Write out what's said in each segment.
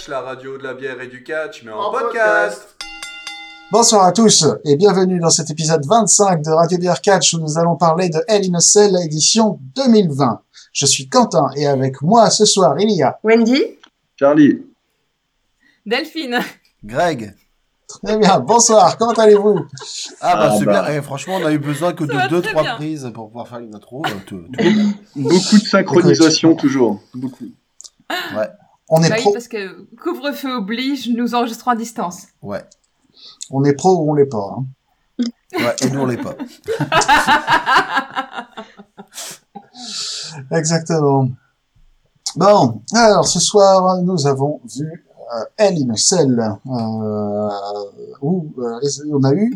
Bière Catch, la radio de la bière et du catch, mais en, En podcast. Bonsoir à tous et bienvenue dans cet épisode 25 de Radio Beer Catch où nous allons parler de Hell in a Cell édition 2020. Je suis Quentin et avec moi ce soir il y a Wendy Charlie, Delphine. Greg. Très bien, bonsoir, comment allez-vous? Ah bah Ah c'est bah. bien. Eh, franchement, on a eu besoin que Ça de deux trois bien. prises pour pouvoir faire une intro. euh, tout- tout- beaucoup de synchronisation toujours. Beaucoup. Ouais, On est Bah oui, pro, parce que couvre-feu oblige, nous enregistrons à distance. ouais, on est pro ou on l'est pas. hein. ouais. Et nous on l'est pas. Exactement. Bon, alors ce soir nous avons vu euh, a Cell euh, où euh, on a eu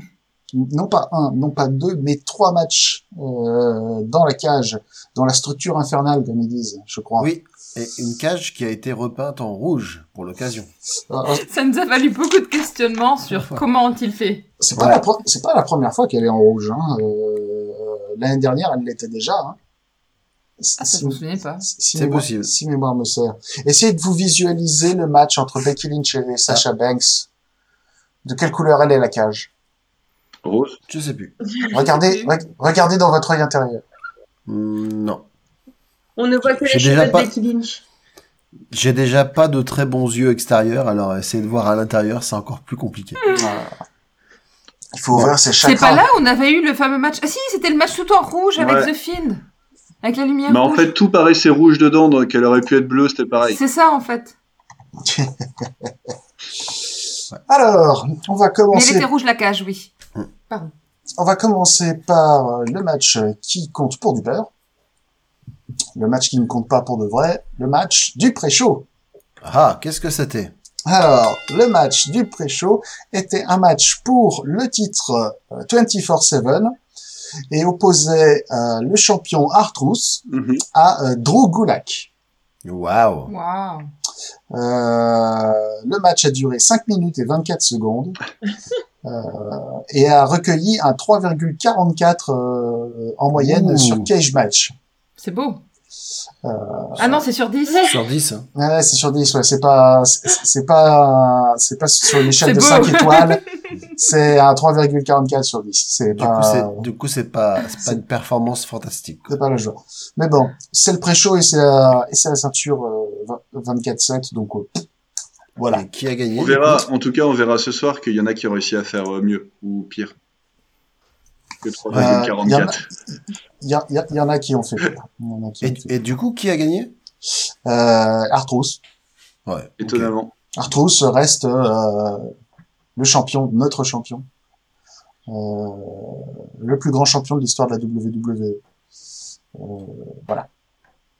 non pas un, non pas deux, mais trois matchs euh, dans la cage, dans la structure infernale comme ils disent, je crois. Oui. Et une cage qui a été repeinte en rouge pour l'occasion. Euh, Ça nous a valu beaucoup de questionnements sur comment ont-ils fait. C'est pas, pas la première fois qu'elle est en rouge. Hein. Euh, L'année dernière, elle l'était déjà. Hein. Ah, ça, je me souviens pas. si C'est mémoire- possible. Si mémoire me sert. Essayez de vous visualiser le match entre Becky Lynch et Sasha Ah. Banks. De quelle couleur elle est la cage? Rose. Je sais plus. Regardez, re- regardez dans votre œil intérieur. Hmm, non. On ne voit que les J'ai déjà cheveux de pas- Becky Lynch. J'ai déjà pas de très bons yeux extérieurs, alors essayer de voir à l'intérieur, c'est encore plus compliqué. Voilà. Il faut ouvrir ses C'est chakras. pas là où on avait eu le fameux match. Ah si, c'était le match tout en rouge avec Ouais. The Fiend. Avec la lumière Mais en fait, tout paraissait rouge dedans, donc elle aurait pu être bleue, c'était pareil. C'est ça en fait. Alors, on va Mais elle commencer. était rouge la cage, oui. Pardon. On va commencer par le match qui compte pour du beurre. Le match qui ne compte pas pour de vrai. Le match du pré-show. Ah, qu'est-ce que c'était? Alors, le match du pré-show était un match pour le titre euh, 24-7 et opposait euh, le champion Artrous Mhm. à euh, Drew Gulak. Waouh. Waouh. Euh, le match a duré 5 minutes et 24 secondes euh, et a recueilli un 3,44 euh, en moyenne Ouh. sur Cage Match. C'est beau. Euh, Ah non, c'est sur 10. Sur 10. hein. Ouais, c'est sur 10, ouais, c'est pas, c'est pas, c'est pas sur une échelle C'est de beau. 5 étoiles, c'est un 3,44 sur 10. C'est Du pas, coup, c'est du coup c'est pas c'est pas une performance fantastique. c'est pas la joie. Mais bon, c'est le pré-show et c'est la, et c'est la ceinture euh, 24-7, donc euh, voilà. Et qui a gagné On verra, en tout cas, on verra ce soir qu'il y en a qui ont réussi à faire euh, mieux ou pire que Euh, il y en a- 3,44. Il y, a- y, a- il y en a qui ont fait pire. Il y en a qui ont fait et, du coup, qui a gagné? Euh, Artrous. Ouais. Étonnamment. Artrous reste euh, le champion, notre champion. Euh, le plus grand champion de l'histoire de la WWE. Euh, voilà.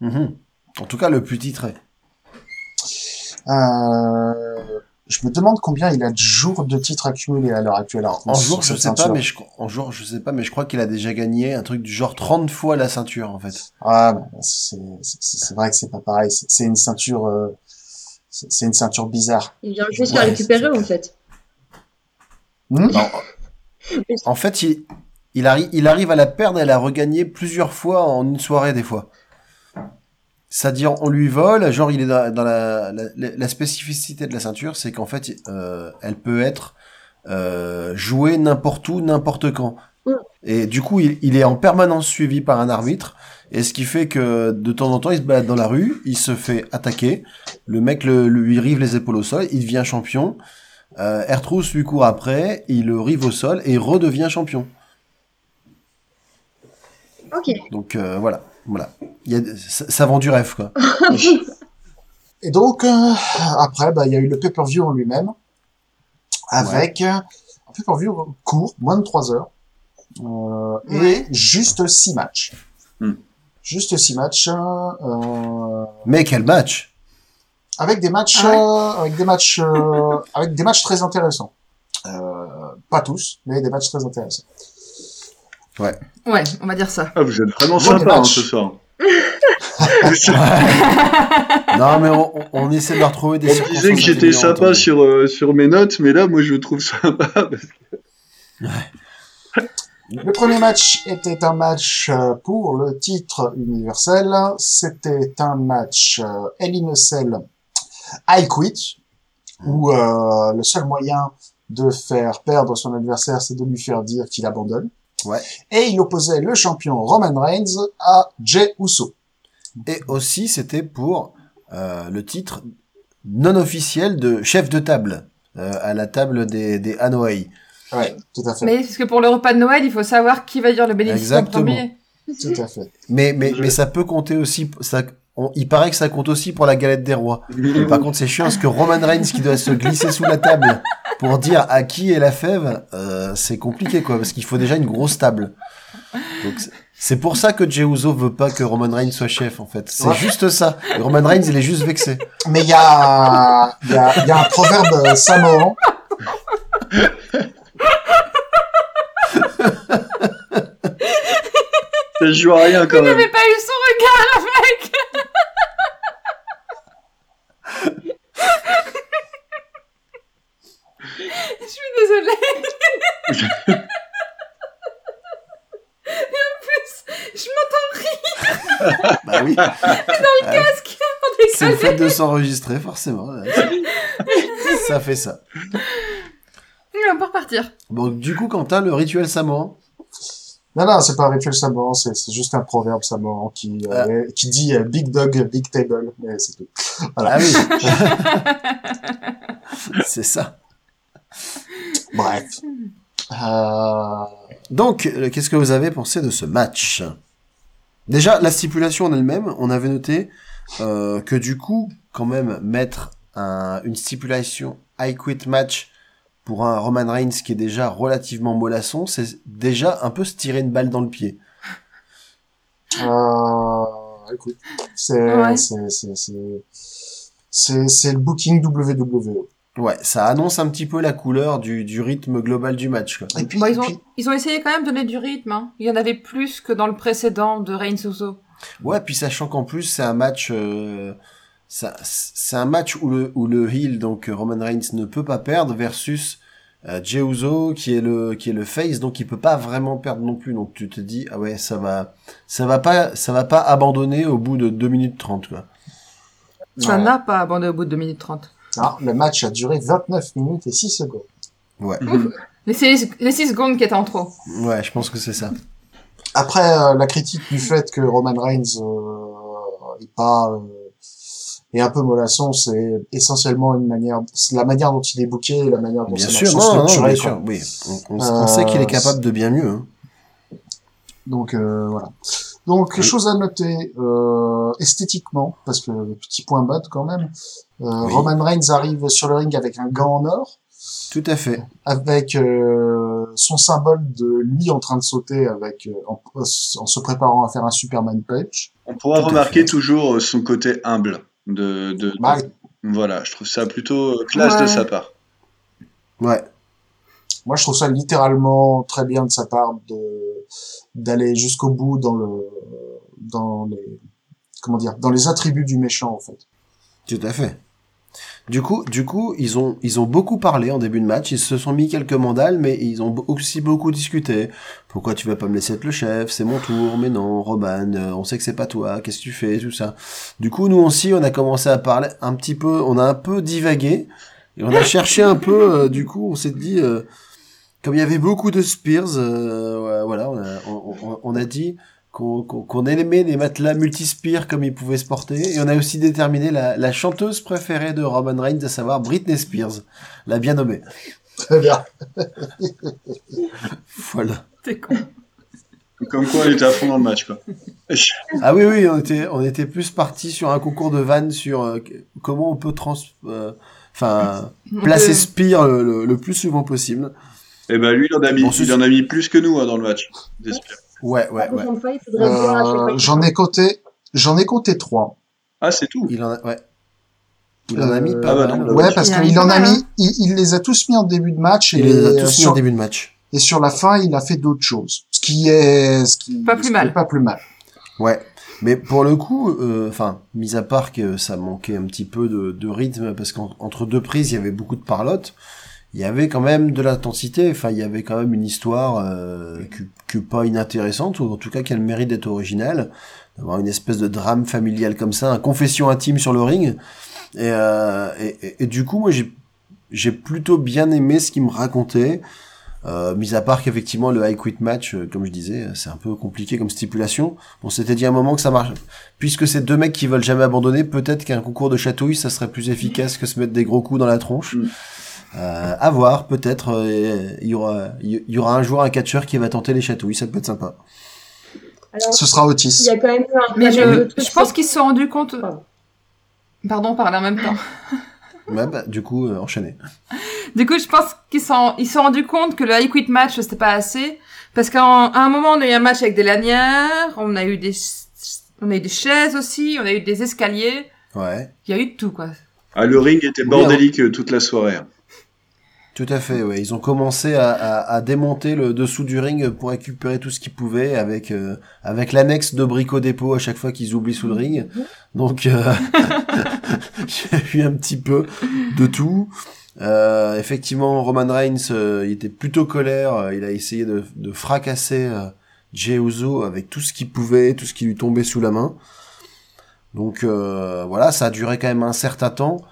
Mhm. En tout cas, le plus titré. Euh, je me demande combien il a de jours de titres accumulés à l'heure actuelle. En jour, sur je sais pas, mais je, en jour, je sais pas, mais je crois qu'il a déjà gagné un truc du genre 30 fois la ceinture, en fait. Ah, bah, c'est vrai que c'est pas pareil. C'est c'est une ceinture, euh, c'est une ceinture bizarre. Il vient juste Ouais, la récupérer en fait. Hmm Non. En fait, il, il, arri- il arrive à la perdre et à la regagner plusieurs fois en une soirée, des fois. C'est-à-dire, on lui vole, genre, il est dans, dans la, la, la spécificité de la ceinture, c'est qu'en fait, euh, elle peut être euh, jouée n'importe où, n'importe quand. Mm. Et du coup, il, il est en permanence suivi par un arbitre, et ce qui fait que de temps en temps, il se balade dans la rue, il se fait attaquer, le mec le, lui rive les épaules au sol, il devient champion, euh, Ertrous lui court après, il le rive au sol et redevient champion. Ok. Donc euh, voilà, voilà. Il y a, ça, ça vend du rêve quoi. Et donc, euh, après, bah, il y a eu le pay-per-view en lui-même, avec un pay-per-view court, moins de 3 heures, euh, et juste 6 matchs. Hmm. Juste 6 matchs, euh, Mais quel match avec des matchs, Ah ouais euh, avec des matchs, euh, avec des matchs très intéressants. Euh, pas tous, mais des matchs très intéressants. Ouais, on va dire ça. Ah, vous êtes vraiment sympa hein, ce soir. Non mais on, on- on essaie de leur trouver des On disait que j'étais sympa sur, euh, sur mes notes, mais là, moi, je le trouve sympa. Le premier match était un match euh, pour le titre universel. C'était un match euh, Hell in a Cell I Quit, où euh, le seul moyen de faire perdre son adversaire, c'est de lui faire dire qu'il abandonne. Ouais. Et il opposait le champion Roman Reigns à Jey Uso. Et aussi, c'était pour euh, le titre non officiel de chef de table euh, à la table des, des Hanoi. Ouais, tout à fait. Mais parce que pour le repas de Noël, il faut savoir qui va dire le bénéfice en Exactement. premier. Tout à fait. Mais, mais, mais ça peut compter aussi. Ça, on- il paraît que ça compte aussi pour la galette des rois. Par contre, c'est chiant parce que Roman Reigns qui doit se glisser sous la table pour dire à qui est la fève, euh, c'est compliqué quoi, parce qu'il faut déjà une grosse table. Donc c'est- pour ça que Jey Uso veut pas que Roman Reigns soit chef en fait. C'est Ouais. juste ça. Et Roman Reigns il est juste vexé. Mais il y a, il y, a, il y a un proverbe euh, samoan. Ça joue à rien quand Il même. n'avait pas eu son regard, mec Je suis désolée. Et en plus, je m'entends rire Bah oui. parce qu'on C'est le fait de s'enregistrer forcément. Ça fait ça. On peut repartir. Bon, du coup, Quentin, le rituel samoan. Non, non, c'est pas un rituel samoan, c'est c'est juste un proverbe samoan qui, euh, qui dit euh, Big Dog, Big Table, mais c'est tout. Voilà. Ah oui. c'est ça. Bref. Euh, Donc, euh, qu'est-ce que vous avez pensé de ce match? Déjà, la stipulation en elle-même, on avait noté euh, que du coup, quand même, mettre un- une stipulation I quit match pour un Roman Reigns qui est déjà relativement mollasson, c'est déjà un peu se tirer une balle dans le pied. euh, écoute, c'est, Ouais. c'est, c'est, c'est, c'est, c'est le booking WWE. Ouais, ça annonce un petit peu la couleur du, du rythme global du match. Quoi. Et puis, Bon, et ils, ont, puis- ils ont essayé quand même de donner du rythme. Hein. Il y en avait plus que dans le précédent de Reigns Uso. Ouais, puis sachant qu'en plus c'est un match, euh, ça- c'est un match où le où le heel donc Roman Reigns ne peut pas perdre versus euh, Jey Uso qui est le qui est le face donc il peut pas vraiment perdre non plus donc tu te dis ah ouais ça va ça va pas ça va pas abandonner au bout de 2 minutes 30 quoi. Ça Ouais. n'a pas abandonné au bout de 2 minutes 30. Non, le match a duré 29 minutes et 6 secondes. Ouais. Les 6, les six secondes qui étaient en trop. Ouais, je pense que c'est ça. Après, euh, la critique du fait que Roman Reigns euh, est pas euh, est un peu mollasson, c'est essentiellement une manière, c'est la manière dont il est booké, et la manière dont Bien sûr, non, non, bien sûr, oui. On, on- Euh, on sait qu'il est capable de bien mieux. hein. Donc euh, voilà. Donc Oui. chose à noter euh, esthétiquement, parce que petit point bas quand même. euh, Oui. Roman Reigns arrive sur le ring avec un gant en or, Tout à fait. avec euh, son symbole de lui en train de sauter, avec euh, en, en se préparant à faire un Superman punch. On pourra Tout remarquer toujours son côté humble. De, de, de- Bah, Voilà, je trouve ça plutôt classe de sa part. Ouais. Moi, je trouve ça littéralement très bien de sa part de d'aller jusqu'au bout dans le dans les comment dire dans les attributs du méchant en fait. Tout à fait. Du coup, du coup, ils ont, ils ont beaucoup parlé en début de match. Ils se sont mis quelques mandales, mais ils ont aussi beaucoup discuté. Pourquoi tu vas pas me laisser être le chef? C'est mon tour. Mais non, Roman, euh, on sait que c'est pas toi. Qu'est-ce que tu fais? Tout ça. Du coup, nous aussi, on a commencé à parler un petit peu. On a un peu divagué et on a cherché un peu. euh, du coup, on s'est dit, euh, comme il y avait beaucoup de Spears, euh, ouais, voilà, on a, on, on- on a dit qu'on aimait les matelas multispire comme ils pouvaient se porter. Et on a aussi déterminé la, la chanteuse préférée de Roman Reigns, à savoir Britney Spears, la bien nommée. Très bien. Voilà. T'es con. Comme quoi, on était à fond dans le match, quoi. Ah oui, oui, on était, on était plus parti sur un concours de vannes sur euh, comment on peut trans, euh, enfin, placer Spear le, le- le plus souvent possible. Et ben lui, il en a mis, Bon, il en a mis plus que nous hein, dans le match. Ouais, ouais, ouais. Euh, j'en ai compté j'en ai compté trois. Ah, c'est tout. Il en a, ouais. Il en a mis Euh, pas ah bah mal. donc, ouais. Ouais, parce qu'il en a mis, il, il les a tous mis en début de match et, Il les a euh, tous mis sur, en début de match. et sur la fin, il a fait d'autres choses. Ce qui est, ce qui, Pas plus ce qui mal. est pas plus mal. Ouais, mais pour le coup, euh, enfin, mis à part que ça manquait un petit peu de, de rythme, parce qu'entre deux prises, il y avait beaucoup de parlotte, il y avait quand même de l'intensité, enfin, il y avait quand même une histoire euh, que, que pas inintéressante, ou en tout cas qui a le mérite d'être originale, d'avoir une espèce de drame familial comme ça, un confession intime sur le ring. Et, euh, et, et- du coup, moi, j'ai j'ai plutôt bien aimé ce qu'il me racontait. Euh, mis à part qu'effectivement le high quit match, euh, comme je disais, c'est un peu compliqué comme stipulation. On s'était dit à un moment que ça marche. Puisque c'est deux mecs qui veulent jamais abandonner, peut-être qu'un concours de chatouille, ça serait plus efficace que se mettre des gros coups dans la tronche. Mm. Euh, à voir, peut-être. euh, Il y aura, il y aura un jour un catcheur qui va tenter les chatouilles, ça peut être sympa. Alors, Ce sera il Otis. y a quand même un Mais je, je pense qu'ils se sont rendus compte. Pardon. Pardon, parler en même temps. Ouais, bah, du coup, euh, enchaîner. Du coup, je pense qu'ils sont, ils se sont rendus compte que le high quit match, c'était pas assez. Parce qu'à un à un moment, on a eu un match avec des lanières, on a eu des, on a eu des chaises aussi, on a eu des escaliers. Ouais. Il y a eu de tout, quoi. Ah, le ring était Oui, bordélique euh, toute la soirée. Tout à fait, ouais. Ils ont commencé à, à, démonter le dessous du ring pour récupérer tout ce qu'ils pouvaient avec euh, avec l'annexe de brico dépôt à chaque fois qu'ils oublient sous le ring. Donc euh, j'ai eu un petit peu de tout. Euh, effectivement, Roman Reigns, euh, il était plutôt colère. Il a essayé de, de fracasser Jey avec tout ce qu'il pouvait, tout ce qui lui tombait sous la main. Donc voilà, ça a duré quand même un certain temps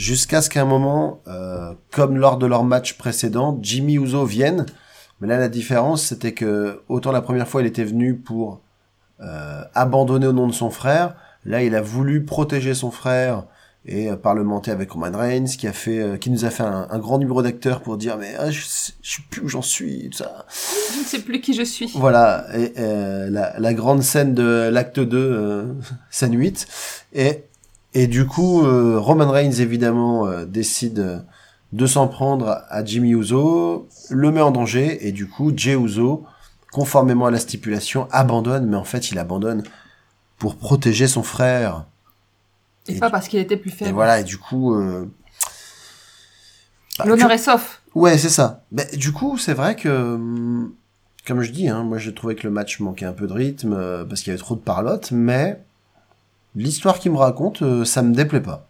jusqu'à ce qu'à un moment, euh, comme lors de leur match précédent, Jimmy Uso vienne. Mais là, la différence, c'était que autant la première fois, il était venu pour euh, abandonner au nom de son frère. Là, il a voulu protéger son frère et euh, parlementer avec Roman Reigns, qui a fait, euh, qui nous a fait un, un grand numéro d'acteurs pour dire mais ah, je, je sais plus où j'en suis, tout ça. Je ne sais plus qui je suis. Voilà, et, euh, la, la grande scène de l'acte 2, euh, scène 8. Et, et du coup, euh, Roman Reigns, évidemment, euh, décide de s'en prendre à Jimmy Uso, le met en danger, et du coup, Jey Uso, conformément à la stipulation, abandonne, mais en fait, il abandonne pour protéger son frère. Et, Et pas parce qu'il était plus Et faible. voilà, et du coup... euh, bah, L'honneur est sauf. Ouais, c'est ça. Mais du coup, c'est vrai que, comme je dis, hein, moi j'ai trouvé que le match manquait un peu de rythme euh, parce qu'il y avait trop de parlotte, mais l'histoire qu'il me raconte, euh, ça me déplaît pas.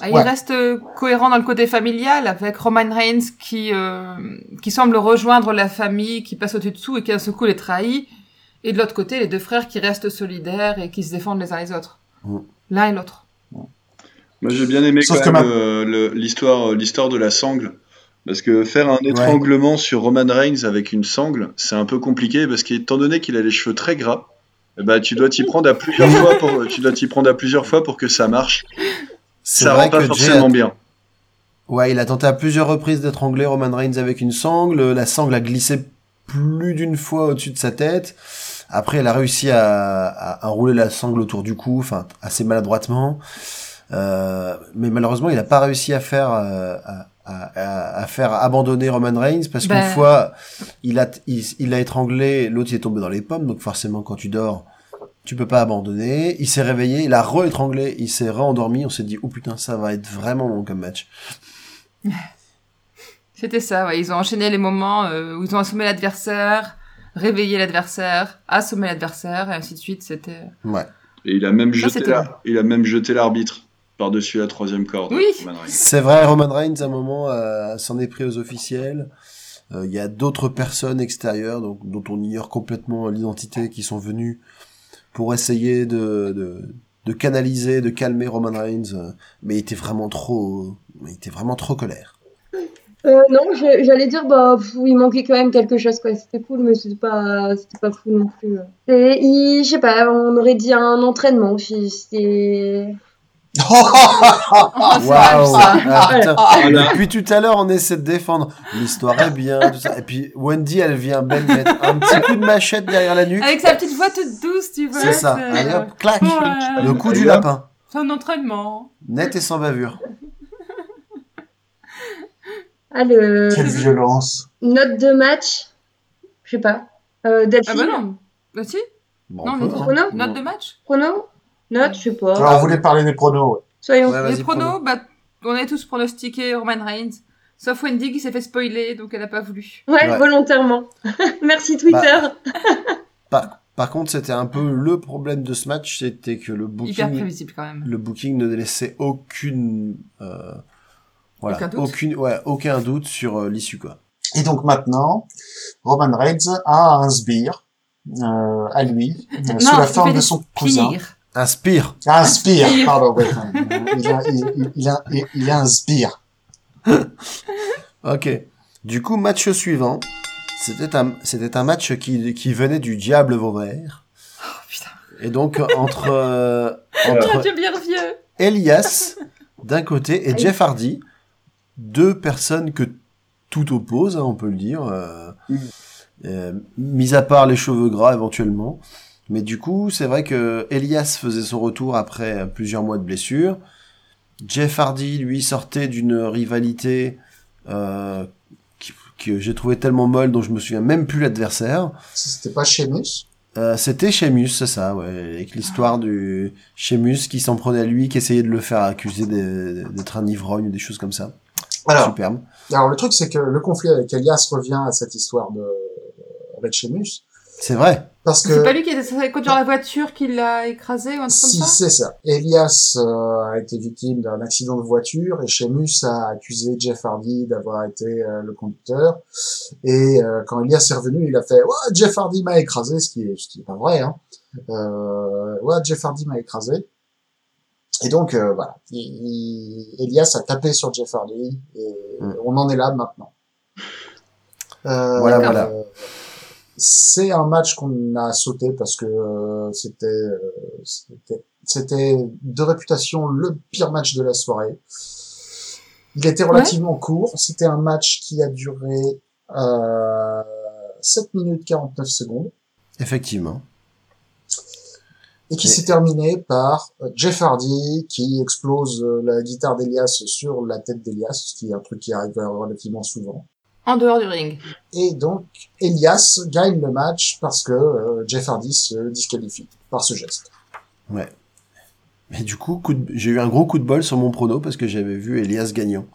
Ah, Il Ouais. reste euh, cohérent dans le côté familial avec Roman Reigns qui euh, qui semble rejoindre la famille, qui passe au-dessus dessous et qui à ce coup les trahit. Et de l'autre côté, les deux frères qui restent solidaires et qui se défendent les uns les autres. Mm. L'un et l'autre. Moi, j'ai bien aimé Sauf quand que même ma- euh, le- l'histoire, l'histoire de la sangle. Parce que faire un étranglement sur Roman Reigns avec une sangle, c'est un peu compliqué parce qu'étant donné qu'il a les cheveux très gras, eh ben, tu dois t'y prendre à plusieurs fois pour, tu dois t'y prendre à plusieurs fois pour que ça marche. C'est Ça vrai rend pas forcément a- bien. Ouais, il a tenté à plusieurs reprises d'étrangler Roman Reigns avec une sangle. La sangle a glissé plus d'une fois au-dessus de sa tête. Après, elle a réussi à, à, la sangle autour du cou, enfin assez maladroitement. Euh, mais malheureusement, il n'a pas réussi à faire euh, à, à- à faire abandonner Roman Reigns parce qu'une Ben. fois, il a il, étranglé, l'autre il est tombé dans les pommes. Donc forcément, quand tu dors, tu peux pas abandonner. Il s'est réveillé, il a re-étranglé, il s'est re-endormi. On s'est dit, oh putain, ça va être vraiment long comme match. C'était ça, ouais. Ils ont enchaîné les moments euh, où ils ont assommé l'adversaire, réveillé l'adversaire, assommé l'adversaire, et ainsi de suite. C'était... Ouais. Et il a même Ça, jeté, c'était la- bon. il a même jeté l'arbitre par-dessus la troisième corde. Oui. Roman Reigns. C'est vrai, Roman Reigns, à un moment, euh, s'en est pris aux officiels. Euh, Il y a d'autres personnes extérieures, donc, dont on ignore complètement l'identité, qui sont venues pour essayer de, de, de canaliser, de calmer Roman Reigns. euh, Mais il était vraiment trop, il était vraiment trop colère. Euh, non, j'allais dire, bah, pff, il manquait quand même quelque chose, quoi. C'était cool, mais c'était pas, c'était pas fou non plus. Et, il- je sais pas, on aurait dit un entraînement. C'était. Oh, Waouh. Ah. Voilà. Depuis tout à l'heure, on essaie de défendre. L'histoire est bien, tout ça. Et puis Wendy, elle vient ben mettre un petit coup de machette derrière la nuque. Avec sa petite voix toute douce, tu vois. C'est ça. Allez hop, clac. Ouais. Le coup du Allez, hop. lapin. C'est un entraînement. Net et sans bavure. Ah, le. Quelle violence. Note de match. Je sais pas. Euh, Ah Delphine. bah non. Bah si. Bon, non, peut, hein. Prono Note de match. Prono Note, je sais pas. Alors, on voulait parler des pronos. ouais. Soyons. Ouais, Les prono. pronos, bah, on a tous pronostiqué Roman Reigns. Sauf Wendy qui s'est fait spoiler, donc elle a pas voulu. Ouais, Ouais. volontairement. Merci Twitter. Par, par contre, c'était un peu le problème de ce match, c'était que le Hyper booking, prévisible quand même. le booking ne laissait aucune, euh, voilà, Aucun doute. aucune, ouais, aucun doute sur euh, l'issue quoi. Et donc maintenant, Roman Reigns a un sbire euh, à lui, euh, sous Non, la forme de son cousin. Inspire. Inspire, pardon, ouais, il, a, il, il, a, il, inspire. Ok. Du coup, match suivant. C'était un, c'était un match qui, qui venait du Diable Vauvert. Oh putain. Et donc, entre, euh, entre. Elias d'un côté et Jeff Hardy, deux personnes que tout oppose, hein, on peut le dire, euh, euh, mis à part les cheveux gras éventuellement. Mais du coup, c'est vrai que Elias faisait son retour après plusieurs mois de blessure. Jeff Hardy, lui, sortait d'une rivalité euh, qui- que j'ai trouvé tellement molle dont je me souviens même plus l'adversaire. C'était pas Sheamus? Euh, c'était Sheamus, c'est ça, ouais, avec l'histoire du Sheamus qui s'en prenait à lui, qui essayait de le faire accuser d'être un ivrogne ou des choses comme ça. Alors, Superbe. alors le truc, c'est que le conflit avec Elias revient à cette histoire de avec Sheamus. C'est vrai. Parce C'est que pas lui qui était censé conduire la voiture qui l'a écrasé ou un truc si comme ça c'est ça, Elias euh, a été victime d'un accident de voiture et Sheamus a accusé Jeff Hardy d'avoir été euh, le conducteur. Et euh, quand Elias est revenu, il a fait ouais Jeff Hardy m'a écrasé, ce qui est ce qui est pas vrai. Hein. Euh, ouais Jeff Hardy m'a écrasé. Et donc euh, voilà, il, il- Elias a tapé sur Jeff Hardy et Mm. on en est là maintenant. Euh, Voilà, voilà. C'est un match qu'on a sauté parce que euh, c'était euh, c'était c'était de réputation le pire match de la soirée. Il était relativement court. C'était un match qui a duré euh, 7 minutes 49 secondes Effectivement. et qui s'est terminé par euh, Jeff Hardy qui explose la guitare d'Elias sur la tête d'Elias, ce qui est un truc qui arrive relativement souvent. En dehors du ring. Et donc Elias gagne le match parce que euh, Jeff Hardy se disqualifie par ce geste. Ouais. Et du coup, coup de- j'ai eu un gros coup de bol sur mon prono parce que j'avais vu Elias gagnant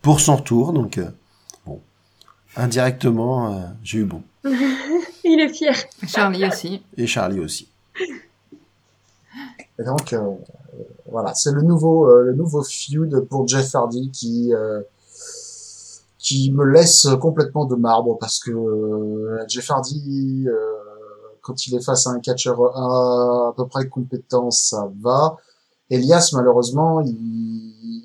pour son tour, donc euh, bon, indirectement, euh, j'ai eu bon. Il est fier. Charlie aussi. Et Charlie aussi. Et donc voilà, c'est le nouveau euh, le nouveau feud pour Jeff Hardy qui euh, qui me laisse complètement de marbre parce que euh, Jeff Hardy euh, quand il est face à un catcheur à, à peu près compétent, ça va. Elias malheureusement, il,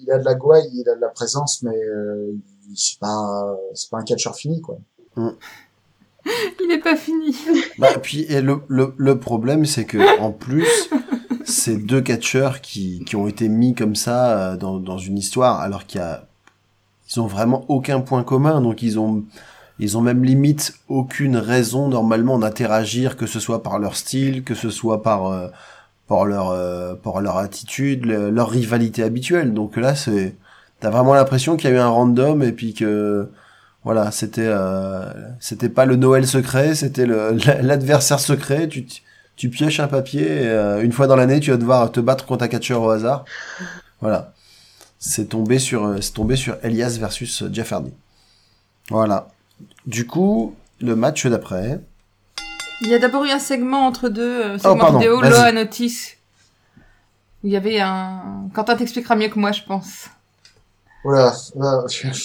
il a de la gouaille, il a de la présence, mais euh, c'est pas c'est pas un catcheur fini quoi. Il est pas fini. Bah, puis et le, le, le problème, c'est que en plus, ces deux catcheurs qui, qui ont été mis comme ça euh, dans, dans une histoire, alors qu'il y a, ils ont vraiment aucun point commun, donc ils ont, ils ont même limite aucune raison normalement d'interagir, que ce soit par leur style, que ce soit par, euh, par leur, euh, par leur attitude, le- leur rivalité habituelle. Donc là, c'est, t'as vraiment l'impression qu'il y a eu un random et puis que, voilà, c'était euh, c'était pas le Noël secret, c'était l'adversaire secret. Tu tu pioches un papier et, euh, une fois dans l'année, tu vas devoir te battre contre un catcheur au hasard. Voilà, c'est tombé sur euh, c'est tombé sur Elias versus Jeff Hardy. Voilà. Du coup, le match d'après. Il y a d'abord eu un segment entre deux, euh, segment Oh, pardon, vidéo, Otis. Où il y avait un... Quentin t'expliquera mieux que moi, je pense. Voilà. voilà.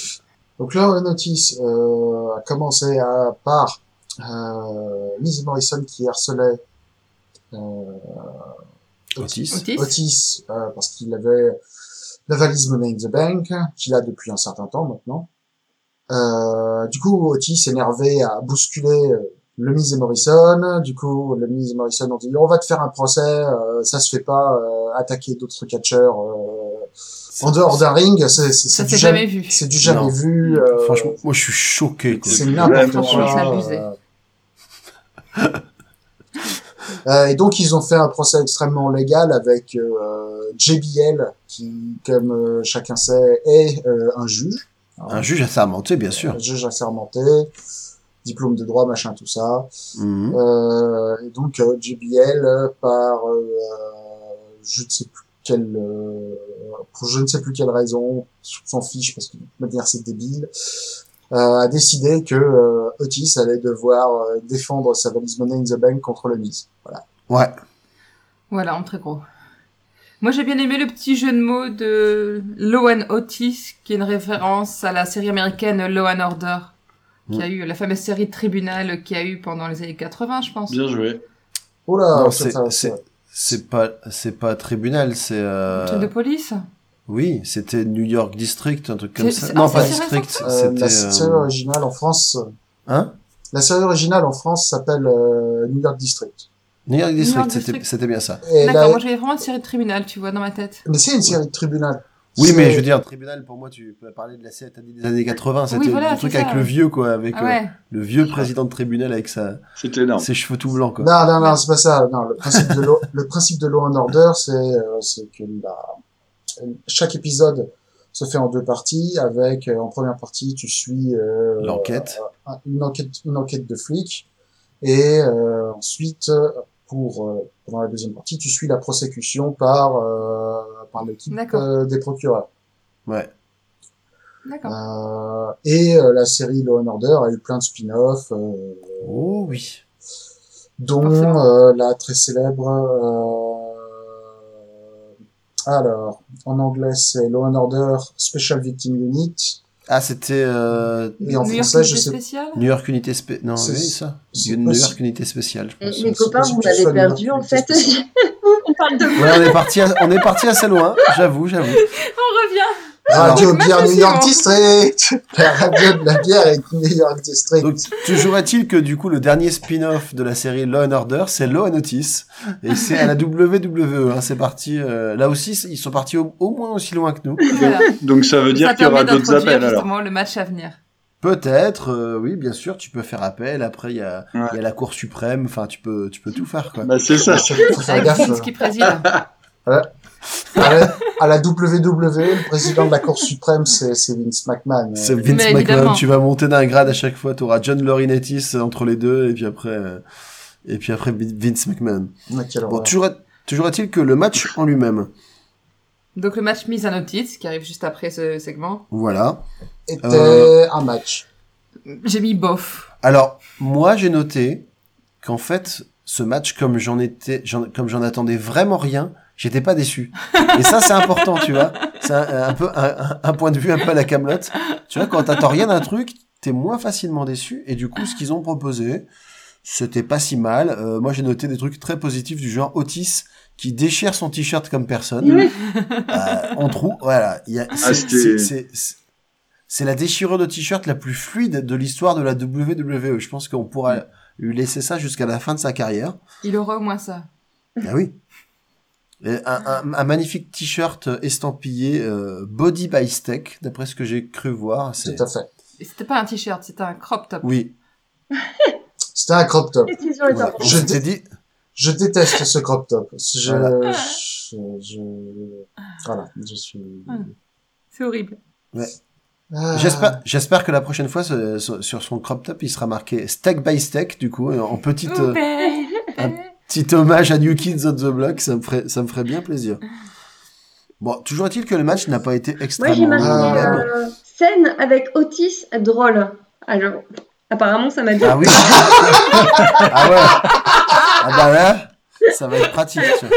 Donc là, la notice euh, a commencé à, par euh, Liz Morrison qui harcelait euh, Otis. Otis. Otis euh, parce qu'il avait la valise Money in the Bank, qu'il a depuis un certain temps maintenant. Euh, du coup, Otis, énervé, a bousculé euh, le Miz et Morrison. Du coup, le Miz et Morrison ont dit on va te faire un procès, euh, ça se fait pas euh, attaquer d'autres catcheurs euh, en dehors d'un ring, c'est c'est- du jamais, vu. c'est du jamais Non. vu. euh, Franchement, moi je suis choqué. quoi. c'est n'importe franchement, quoi. c'est abusé. euh. Euh, et donc ils ont fait un procès extrêmement légal avec euh, JBL qui, comme euh, chacun sait, est euh, un juge, Un juge assermenté, bien sûr. un juge assermenté, diplôme de droit, machin, tout ça. Mhm. Euh, et donc euh, JBL euh, par euh, je ne sais plus quelle euh, pour je ne sais plus quelle raison, on s'en fiche parce que de toute manière c'est débile, euh, a décidé que euh, Otis allait devoir euh, défendre sa valise Money in the Bank contre le Miz. Voilà. Ouais. Voilà, en très gros. Moi, j'ai bien aimé le petit jeu de mots de Loan Otis, qui est une référence à la série américaine Law and Order, qui a eu la fameuse série de tribunal qui a eu pendant les années 80, je pense. Bien joué. Oh là, c'est- pas, c'est pas tribunal, c'est. Euh... Truc de police. Oui, c'était New York District, un truc comme ça. Non, ah, pas District. ça Euh, C'était. la série euh, originale en France, Hein? la série originale en France s'appelle euh, New York District. New York District, c'était, c'était bien ça. Et D'accord, moi j'avais vraiment une série de tribunal, tu vois, dans ma tête. Mais c'est une série de tribunal. Oui, mais je veux dire, tribunal, pour moi, tu peux parler de la série, des années 80, c'était voilà, le truc c'est avec le vieux, quoi, avec Ah euh, le vieux président de tribunal avec sa, C'était énorme. ses cheveux tout blancs, quoi. Non, non, non, c'est pas ça. Non, le principe de Law, le principe de Law and Order, c'est euh, c'est que la, chaque épisode se fait en deux parties. Avec euh, en première partie, tu suis euh, L'enquête. euh, une enquête, une enquête de flic, et euh, ensuite, pour euh, pendant la deuxième partie, tu suis la prosécution par euh, par l'équipe euh, des procureurs. Ouais. D'accord. Euh, et euh, la série Law and Order a eu plein de spin-offs. euh, Oh oui. dont euh, la très célèbre euh, alors en anglais c'est Law and Order Special Victim Unit Ah, c'était euh, et en New York français je Unité sais spéciale New York Unité spéciale. Non, C'est- oui, ça. c'est New. York Unité spéciale, je pense. c'est copains, vous une perdu en fait. On parle de Ouais, on est parti, à- on est parti assez loin, j'avoue, j'avoue. On revient. Radio Bière New York. District la radio de la bière avec New York District Donc, toujours est-il que du coup, le dernier spin-off de la série Law and Order, c'est Law and Otis. Et c'est à la WWE, hein, c'est parti, euh, là aussi, ils sont partis au, au moins aussi loin que nous. Voilà. Donc ça veut dire Ça qu'il y aura d'autres appels alors. le match à venir. Peut-être, euh, oui, bien sûr, tu peux faire appel. Après, il y a, Ouais. il y a la Cour suprême. Enfin, tu peux, tu peux tout faire, quoi. Bah c'est ça. faire Avec gaffe qui préside. à la, à la WWE le président de la Cour suprême c'est Vince McMahon C'est Vince Mais McMahon. évidemment. Tu vas monter d'un grade à chaque fois. Tu auras John Laurinaitis entre les deux, et puis après, euh, et puis après Vince McMahon. Bon, toujours, toujours est-il que le match en lui-même, Donc le match mise à notice qui arrive juste après ce segment. voilà. était Euh, un match J'ai mis bof. Alors, moi, j'ai noté qu'en fait, ce match, comme j'en étais, comme j'en attendais vraiment rien, j'étais pas déçu. Et ça, c'est important, tu vois. C'est un, un peu un, point de vue un peu à la Camelot. Tu vois, quand t'attends rien d'un truc, t'es moins facilement déçu. Et du coup, ce qu'ils ont proposé, c'était pas si mal. Euh, moi, j'ai noté des trucs très positifs du genre Otis qui déchire son t-shirt comme personne. Oui. Euh, on trouve, voilà, il y a, c'est, Ah, c'était- c'est- c'est- c'est- c'est la déchirure de t-shirt la plus fluide de l'histoire de la WWE. Je pense qu'on pourra lui laisser ça jusqu'à la fin de sa carrière. Il aura au moins ça. Ah oui. Un, un- un magnifique t-shirt estampillé euh, Body by Steak, d'après ce que j'ai cru voir. C'est... tout à fait Et C'était pas un t-shirt, c'était un crop top. Oui. c'était un crop top Voilà. Je dé- dit, Je déteste ce crop top. Je, Voilà. je, je, voilà, je suis. C'est horrible. Ah. j'espère, j'espère que la prochaine fois, ce- ce- sur son crop top, il sera marqué Steak by Steak, du coup, en petite, euh. Petit hommage à New Kids on the Block. Ça me ferait, ça me ferait bien plaisir. Bon, toujours est-il que le match n'a pas été Moi, j'ai extrêmement marqué euh, scène avec Otis drôle. Alors, apparemment, ça m'a dit. Ah oui. ah ouais. Ah bah là, ça va être pratique. tu vois.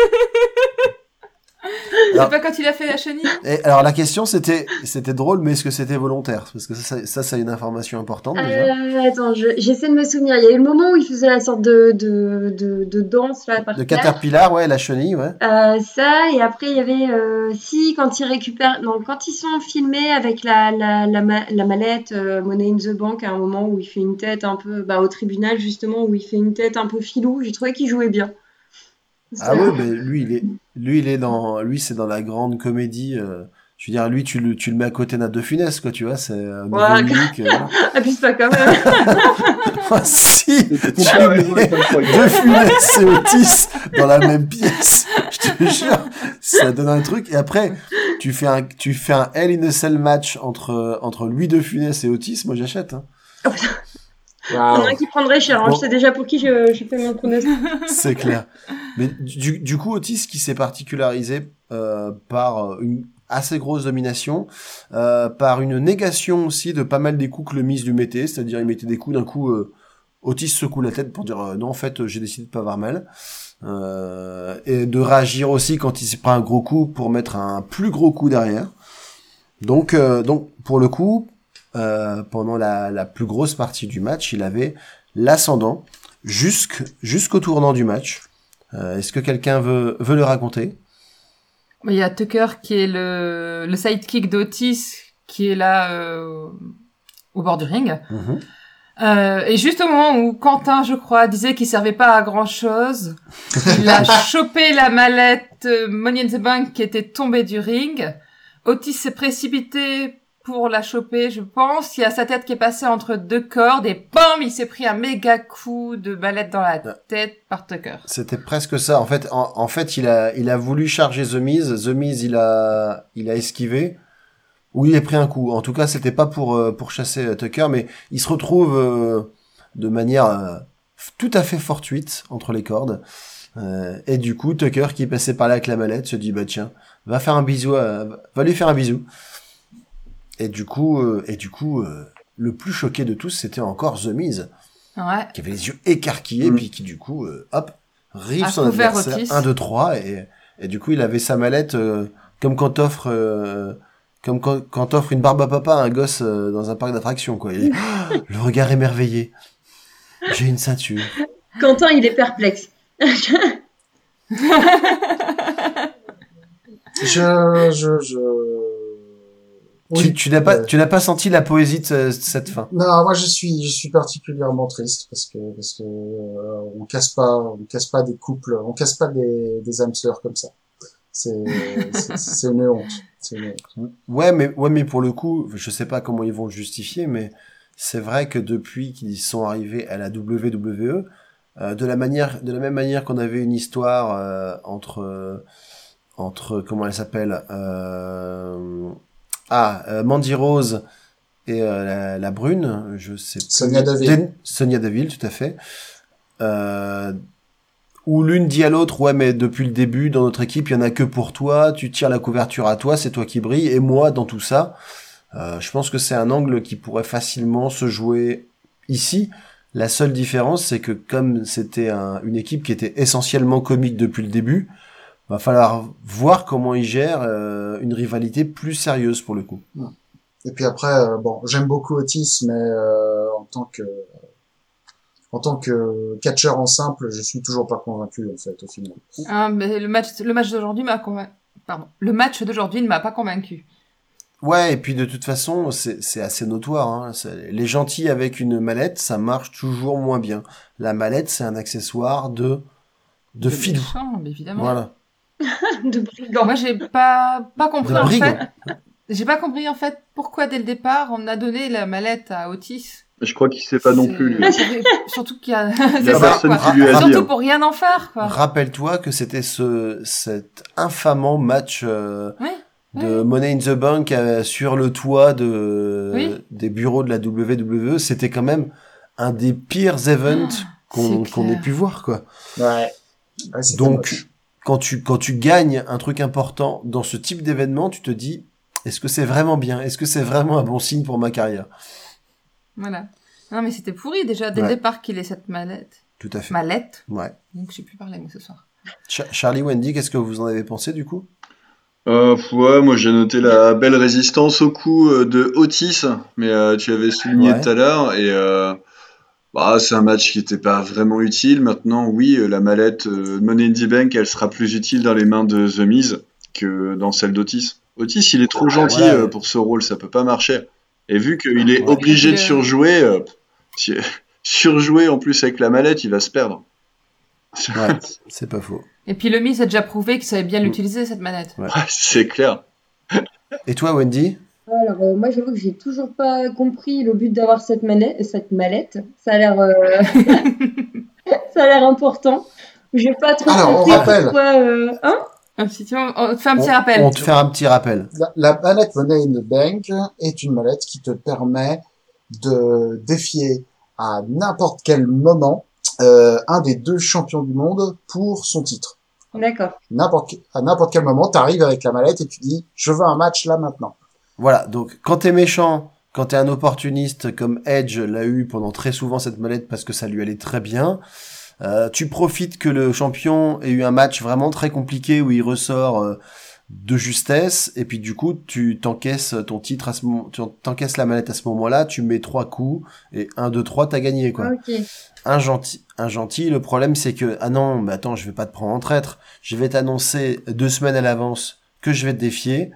C'est pas quand il a fait la chenille Et alors la question c'était, c'était drôle, mais est-ce que c'était volontaire? Parce que ça, ça, ça, c'est une information importante déjà. Euh, attends, je- j'essaie de me souvenir. Il y a eu le moment où il faisait la sorte de, de, de, de danse là par Le terre. caterpillar, ouais, la chenille, ouais. Euh, ça, et après il y avait euh, si quand ils récupèrent, non, quand ils sont filmés avec la, la, la, ma- la mallette euh, Money in the Bank, à un moment où il fait une tête un peu, bah, au tribunal justement, où il fait une tête un peu filou, j'ai trouvé qu'il jouait bien. Ah ouais, mais lui il est, lui il est dans, lui c'est dans la grande comédie. euh, je veux dire, lui tu le, tu le mets à côté d'un De Funès, quoi, tu vois, c'est un nouveau Ouais. unique. euh. Abuse pas quand même. Ah, si, tu Ah mets. De Funès et Otis dans la même pièce. Je te jure, ça donne un truc. Et après, tu fais un, tu fais un Hell in a Cell match entre, entre lui De Funès et Otis. Moi, j'achète. Hein. Il y en a un qui prendrait cher. hein. Bon. Je sais déjà pour qui je, je fais mon pronostic. C'est clair. Mais du, du coup, Otis qui s'est particularisé euh, par une assez grosse domination, euh, par une négation aussi de pas mal des coups que le Miz lui mettait, c'est-à-dire il mettait des coups d'un coup, euh, Otis secoue la tête pour dire euh, non en fait j'ai décidé de pas avoir mal, euh, et de réagir aussi quand il s'est pris un gros coup pour mettre un plus gros coup derrière. Donc euh, donc pour le coup, euh, pendant la, la plus grosse partie du match, il avait l'ascendant jusqu'au tournant du match. Euh, Est-ce que quelqu'un veut, veut le raconter? Il y a Tucker qui est le, le sidekick d'Otis qui est là euh, au bord du ring. Mhm. Euh, et juste au moment où Quentin, je crois, disait qu'il servait pas à grand chose, il a chopé la mallette euh, Money in the Bank qui était tombée du ring. Otis s'est précipité pour la choper, je pense. Il y a sa tête qui est passée entre deux cordes et bam, il s'est pris un méga coup de mallette dans la tête par Tucker. C'était presque ça. En fait, en, en fait, il a, il a voulu charger The Miz. The Miz, il a, il a esquivé. Ou il a pris un coup. En tout cas, c'était pas pour, euh, pour chasser euh, Tucker, mais il se retrouve euh, de manière euh, tout à fait fortuite entre les cordes. Euh, et du coup, Tucker, qui passé par là avec la mallette, se dit, bah tiens, va faire un bisou, à- va lui faire un bisou. Et du coup, euh, et du coup, euh, le plus choqué de tous, c'était encore The Miz Ouais. qui avait les yeux écarquillés, Mm. puis qui du coup, euh, hop, rive son adversaire, Otis. 1, 2, 3, et, et du coup, il avait sa mallette, euh, comme quand t'offres, euh, comme quand, quand t'offres une barbe à papa à un gosse euh, dans un parc d'attractions, quoi. Il le regard émerveillé. J'ai une ceinture. Quentin, il est perplexe. Je, je, je... tu, Oui, tu n'as pas, euh, tu n'as pas senti la poésie de ce- cette fin? Non, moi je suis, je suis particulièrement triste parce que parce que euh, on casse pas, on casse pas des couples, on casse pas des, des âmes sœurs comme ça. C'est c'est- une honte. C'est une honte. Ouais, mais, ouais, mais pour le coup, je sais pas comment ils vont le justifier, mais c'est vrai que depuis qu'ils sont arrivés à la WWE, euh, de la manière, de la même manière qu'on avait une histoire euh, entre, euh, entre comment elle s'appelle, euh, ah, euh, Mandy Rose et euh, la, la brune, je sais plus. Sonia Deville. Sonia Deville, tout à fait. Euh, où l'une dit à l'autre, ouais, mais depuis le début, dans notre équipe, il y en a que pour toi, tu tires la couverture à toi, c'est toi qui brille, et moi, dans tout ça, euh, je pense que c'est un angle qui pourrait facilement se jouer ici. La seule différence, c'est que comme c'était un- une équipe qui était essentiellement comique depuis le début, va falloir voir comment ils gèrent euh, une rivalité plus sérieuse pour le coup. Et puis après, euh, bon, j'aime beaucoup Otis, mais euh, en tant que en tant que catcheur en simple, je suis toujours pas convaincu en fait au final. Ah, mais le match, le match d'aujourd'hui m'a convaincu. Pardon. Le match d'aujourd'hui ne m'a pas convaincu. Ouais, et puis de toute façon, c'est c'est assez notoire. Hein. Les gentils avec une mallette, ça marche toujours moins bien. La mallette, c'est un accessoire de de filou. méchant, mais évidemment. Voilà. de brigand. Moi, j'ai pas, pas compris De en brigand. fait. J'ai pas compris en fait pourquoi dès le départ on a donné la mallette à Otis. Je crois qu'il sait pas non plus. lui. Surtout qu'il y a, Il y c'est a ça, personne qui lui a dit. Surtout hein. pour rien en faire quoi. Rappelle-toi que c'était ce cet infamant match euh, Oui. de oui. Money in the Bank euh, sur le toit de Oui. des bureaux de la WWE. C'était quand même un des pires events qu'on c'est qu'on ait pu voir quoi. Ouais. Donc, moche. Quand tu, quand tu gagnes un truc important dans ce type d'événement, tu te dis, est-ce que c'est vraiment bien? Est-ce que c'est vraiment un bon signe pour ma carrière? Voilà. Non mais c'était pourri déjà dès Ouais. le départ qu'il ait cette mallette. Tout à fait. Mallette. Ouais. Donc je sais plus parler moi ce soir. Cha- Charlie Wendy, qu'est-ce que vous en avez pensé du coup? Euh, ouais, moi j'ai noté la belle résistance au coup euh, de Otis, mais euh, tu avais souligné Ouais. tout à l'heure, et euh, bah, c'est un match qui n'était pas vraiment utile. Maintenant, oui, euh, la mallette euh, Money in the Bank, elle sera plus utile dans les mains de The Miz que dans celle d'Otis. Otis, il est trop gentil ouais. euh, pour ce rôle, ça peut pas marcher. Et vu qu'il est Ouais. obligé de surjouer, euh, si- surjouer en plus avec la mallette, il va se perdre. Ouais, c'est pas faux. Et puis le Miz a déjà prouvé qu'il savait bien l'utiliser cette mallette. Ouais, c'est clair. Et toi, Wendy? Alors, euh, moi, j'avoue que j'ai toujours pas compris le but d'avoir cette, mallette- cette mallette. Ça a l'air, euh, ça a l'air important. J'ai pas trop Alors, on compris rappelle. pourquoi. Euh... Hein? Un petit, on, on te fait un petit on, rappel. on te fait un petit rappel. La, la mallette Money in the Bank est une mallette qui te permet de défier à n'importe quel moment euh, un des deux champions du monde pour son titre. D'accord. N'importe à n'importe quel moment, tu arrives avec la mallette et tu dis je veux un match là maintenant. Voilà, donc quand t'es méchant, quand t'es un opportuniste comme Edge l'a eu pendant très souvent cette mallette parce que ça lui allait très bien, euh, tu profites que le champion ait eu un match vraiment très compliqué où il ressort euh, de justesse et puis du coup tu t'encaisses ton titre à ce moment tu t'encaisses la manette à ce moment-là tu mets trois coups et un deux trois t'as gagné quoi. Un gentil un gentil le problème c'est que ah non mais attends je vais pas te prendre en traître. Je vais t'annoncer deux semaines à l'avance que je vais te défier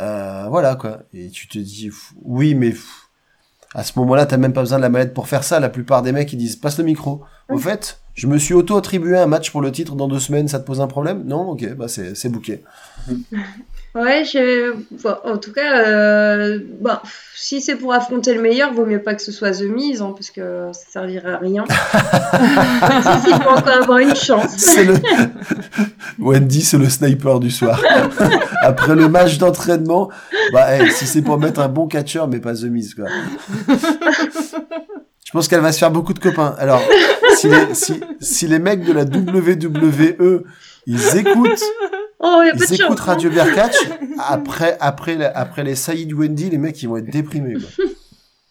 euh, voilà quoi. Et tu te dis oui mais pff, à ce moment-là t'as même pas besoin de la manette pour faire ça. La plupart des mecs ils disent passe le micro. Au fait je me suis auto attribué un match pour le titre. Dans deux semaines ça te pose un problème? Non? Ok bah c'est c'est bouquet Ouais, je... bon, en tout cas, euh, bah, si c'est pour affronter le meilleur, vaut mieux pas que ce soit The Miz, hein, parce que ça servira à rien. si, si, faut encore avoir une chance. le Wendy c'est le sniper du soir après le match d'entraînement bah hey, si c'est pour mettre un bon catcheur mais pas The Miz quoi je pense qu'elle va se faire beaucoup de copains alors si les, si, si les mecs de la WWE ils écoutent Oh, y a pas ils de écoutent chance. hein. Radio Bearcatch après après après les Saïd Wendy les mecs ils vont être déprimés quoi.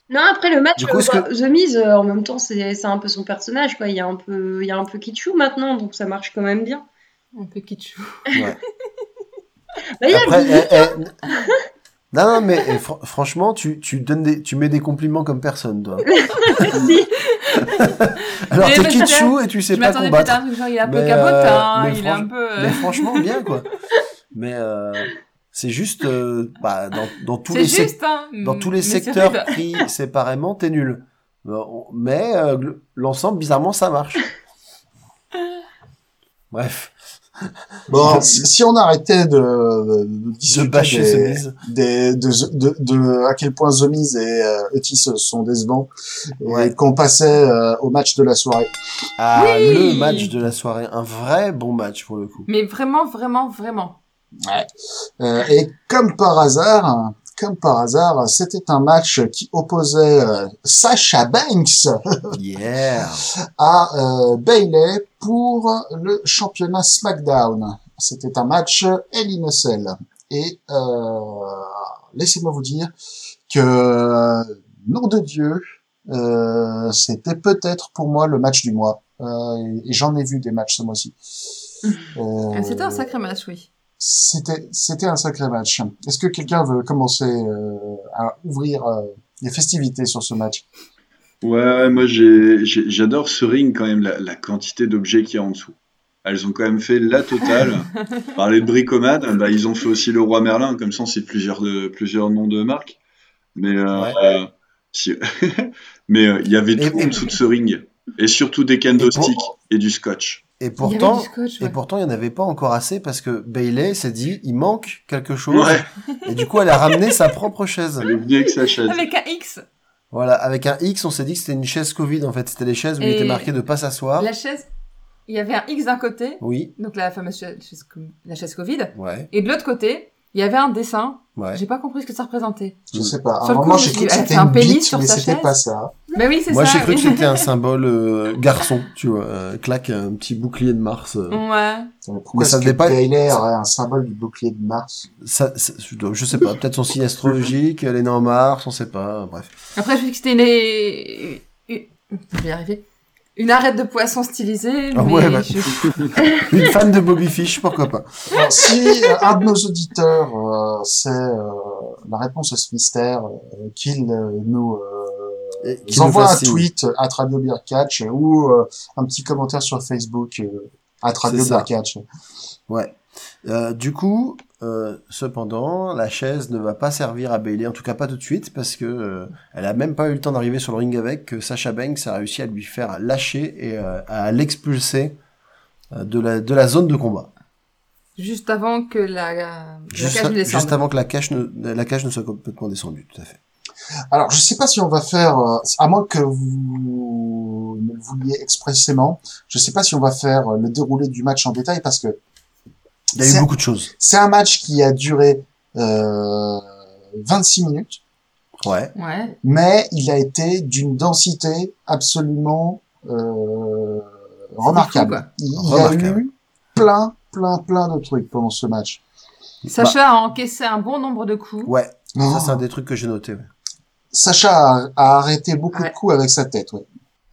Non, après le match, coup, euh, bah, que- The Miz, euh, en même temps, c'est un peu son personnage, quoi. Il y a un peu, il y a un peu Kitschou maintenant, donc ça marche quand même bien. Un peu kitschou. Ouais. Bah, il y a Après, eh, eh, non, non, mais eh, fr- franchement, tu, tu donnes des, tu mets des compliments comme personne, toi. aussi. Alors, t'es kitschou et tu sais Je pas combattre. à un truc genre il est un peu cabotin, euh, il est un peu. euh, Mais franchement, bien, quoi. Mais, euh, c'est juste, euh, bah, dans, dans tous les juste, hein. dans tous les secteurs pris séparément, t'es nul. Mais, euh, l'ensemble, bizarrement, ça marche. Bref. Bon, si, si on arrêtait de, de, de discuter bâchais des- ce mise. des, de, de, de à quel point The Miz et euh, Otis sont décevants Ouais. et qu'on passait euh, au match de la soirée. Ah, Oui le match de la soirée. Un vrai bon match, pour le coup. Mais vraiment, vraiment, vraiment. Euh, et comme par hasard, comme par hasard, c'était un match qui opposait euh, Sasha Banks Yeah. à euh, Bailey pour le championnat SmackDown. C'était un match Hell in a Cell. Et euh, laissez-moi vous dire que, nom de Dieu, euh, c'était peut-être pour moi le match du mois. Euh, et et j'en ai vu des matchs ce mois-ci. Euh, Ah, C'était un sacré match, oui. C'était c'était un sacré match. Est-ce que quelqu'un veut commencer euh, à ouvrir euh, les festivités sur ce match? Ouais, moi j'ai- j'ai- j'adore ce ring quand même, la, la quantité d'objets qu'il y a en dessous. Elles ont quand même fait la totale. Parler de bricomade, bah, ils ont fait aussi le roi Merlin, comme ça c'est plusieurs, de, plusieurs noms de marques. Mais euh, Ouais. euh, si- euh, il y avait tout et- en dessous de ce ring. Et surtout des kendo Et pour- sticks et du scotch. Et pourtant, et pourtant, il n'y en avait pas encore assez parce que Bailey s'est dit, il manque quelque chose. Ouais, Et du coup, elle a ramené sa propre chaise. elle est venue avec sa chaise. Avec un X. Voilà, avec un X, on s'est dit que c'était une chaise Covid en fait. C'était les chaises où il était marqué de pas s'asseoir. La chaise, il y avait un X d'un côté, Oui, donc la fameuse chaise, la chaise Covid, ouais, et de l'autre côté, il y avait un dessin. ouais. J'ai pas compris ce que ça représentait. Je sais pas. À Sur un moment, j'ai cru que c'était un pénis sur mais sa c'était chaise. pas ça. Mais oui, c'est Moi, ça. j'ai cru que c'était un symbole euh, garçon, tu vois, euh, claque, un petit bouclier de Mars. euh. Ouais. Pourquoi Mais ça est-ce que devait pas- aurait un symbole du bouclier de Mars? Ça, ça- je sais pas, peut-être son signe astrologique, elle est née en Mars, on sait pas, bref. Après, je dit que c'était une... Je vais y arriver. Une arête de poisson stylisée, Ah mais ouais, bah. je- Une fan de Bobby Fish, pourquoi pas. Alors, Si euh, un de nos auditeurs euh, sait euh, la réponse à ce mystère, euh, qu'il euh, nous euh, qu'il nous envoie un tweet à Radio Beer Catch ou euh, un petit commentaire sur Facebook euh, à Radio. Beer Catch. Ouais. Euh, du coup, euh, cependant, la chaise ne va pas servir à Bailey, en tout cas pas tout de suite, parce que euh, elle a même pas eu le temps d'arriver sur le ring avec, que Sacha Banks a réussi à lui faire lâcher et euh, à l'expulser euh, de la, de la zone de combat. juste avant que la, la Juste, cage ne descende. juste avant que la cage ne, la cage ne soit complètement descendue, tout à fait. Alors, je sais pas si on va faire, euh, à moins que vous ne le vouliez expressément, je sais pas si on va faire le déroulé du match en détail parce que Il y a eu C'est- beaucoup de choses. c'est un match qui a duré euh, 26 minutes, Ouais. Ouais. mais il a été d'une densité absolument euh, remarquable. il y a eu plein, plein, plein de trucs pendant ce match. Sacha a encaissé un bon nombre de coups. Ouais. Oh, Ça, c'est un des trucs que j'ai noté. ouais. Sacha a, a arrêté beaucoup Ouais. de coups avec sa tête. Ouais.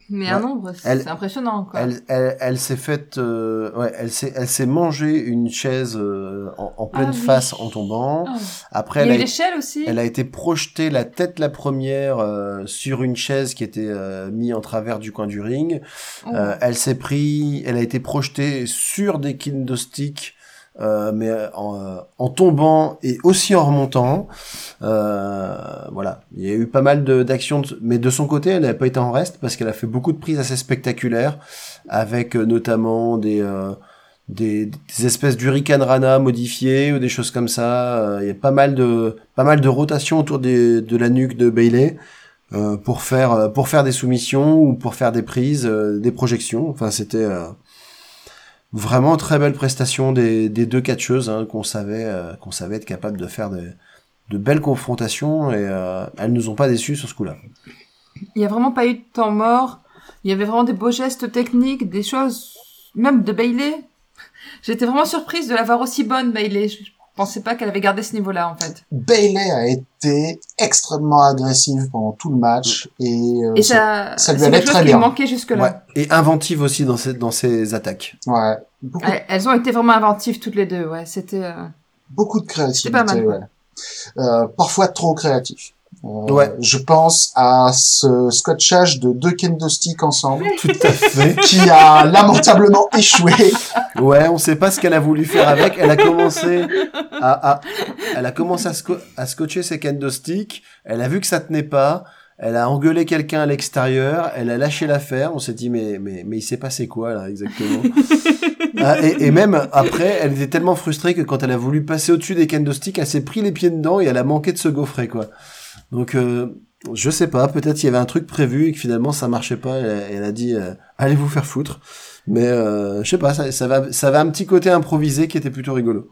Mais Ouais. un nombre, c'est Elle- impressionnant, quoi. Elle, elle, elle s'est faite, euh, ouais, elle s'est, elle s'est mangé une chaise euh, en, en pleine Ah oui. face en tombant. Ah. Après, Il y elle a l'échelle aussi. elle a été projetée la tête la première euh, sur une chaise qui était euh, mise en travers du coin du ring. Oh. Euh, elle s'est pris, elle a été projetée sur des kendo sticks, euh, mais euh, en, euh, en tombant et aussi en remontant. Euh, voilà, il y a eu pas mal d'actions, mais de son côté, elle n'a pas été en reste parce qu'elle a fait beaucoup de prises assez spectaculaires, avec notamment des, euh, des des espèces d'hurricane rana modifiées ou des choses comme ça. Il y a pas mal de pas mal de rotations autour des, de la nuque de Bailey. Pour faire pour faire des soumissions ou pour faire des prises, des projections. Enfin, c'était vraiment très belle prestation des, des deux catcheuses hein, qu'on savait euh, qu'on savait être capable de faire de belles confrontations et euh, elles nous ont pas déçus sur ce coup-là. Il y a vraiment pas eu de temps mort. Il y avait vraiment des beaux gestes techniques, des choses, même de Bailey. J'étais vraiment surprise de la voir aussi bonne, Bailey. Pensais pas qu'elle avait gardé ce niveau-là, en fait. Bailey a été extrêmement agressive pendant tout le match et, euh, Et ça, ça lui allait très qui bien. manquait jusque-là. Ouais. Et inventive aussi dans ses dans ses attaques. ouais, beaucoup, elles ont été vraiment inventives toutes les deux, ouais. C'était. euh, beaucoup de créativité. C'est pas mal, ouais. Euh, parfois trop créatif. Euh, Ouais. Je pense à ce scotchage de deux kendo sticks ensemble Tout à fait. qui a lamentablement échoué. Ouais, on sait pas ce qu'elle a voulu faire avec. Elle a commencé à, à- elle a commencé à, sco- à scotcher ses kendo sticks. Elle a vu que ça tenait pas. Elle a engueulé quelqu'un à l'extérieur. Elle a lâché l'affaire. On s'est dit mais mais mais il s'est passé quoi là exactement? Ah, et, et même après, elle était tellement frustrée que quand elle a voulu passer au-dessus des kendo sticks, elle s'est pris les pieds dedans et elle a manqué de se gaufrer quoi. Donc euh, je sais pas. Peut-être il y avait un truc prévu et que finalement ça marchait pas. Elle, a- elle a dit euh, allez vous faire foutre. Mais euh, je sais pas, ça, ça va, ça va un petit côté improvisé qui était plutôt rigolo.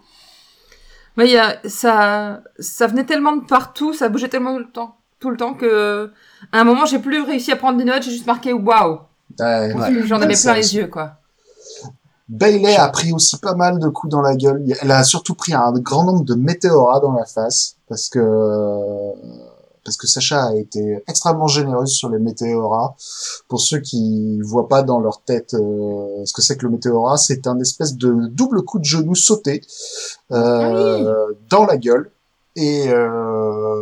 Mais il y a, ça, ça venait tellement de partout, ça bougeait tellement tout le temps, tout le temps que, à un moment, j'ai plus réussi à prendre des notes, j'ai juste marqué waouh. Ouais. J'en avais plein les yeux, quoi. Bailey a pris aussi pas mal de coups dans la gueule. Elle a surtout pris un grand nombre de météoras dans la face parce que parce que Sacha a été extrêmement généreuse sur les météoras. Pour ceux qui voient pas dans leur tête euh, ce que c'est que le météora, c'est un espèce de double coup de genou sauté euh, dans la gueule et, euh,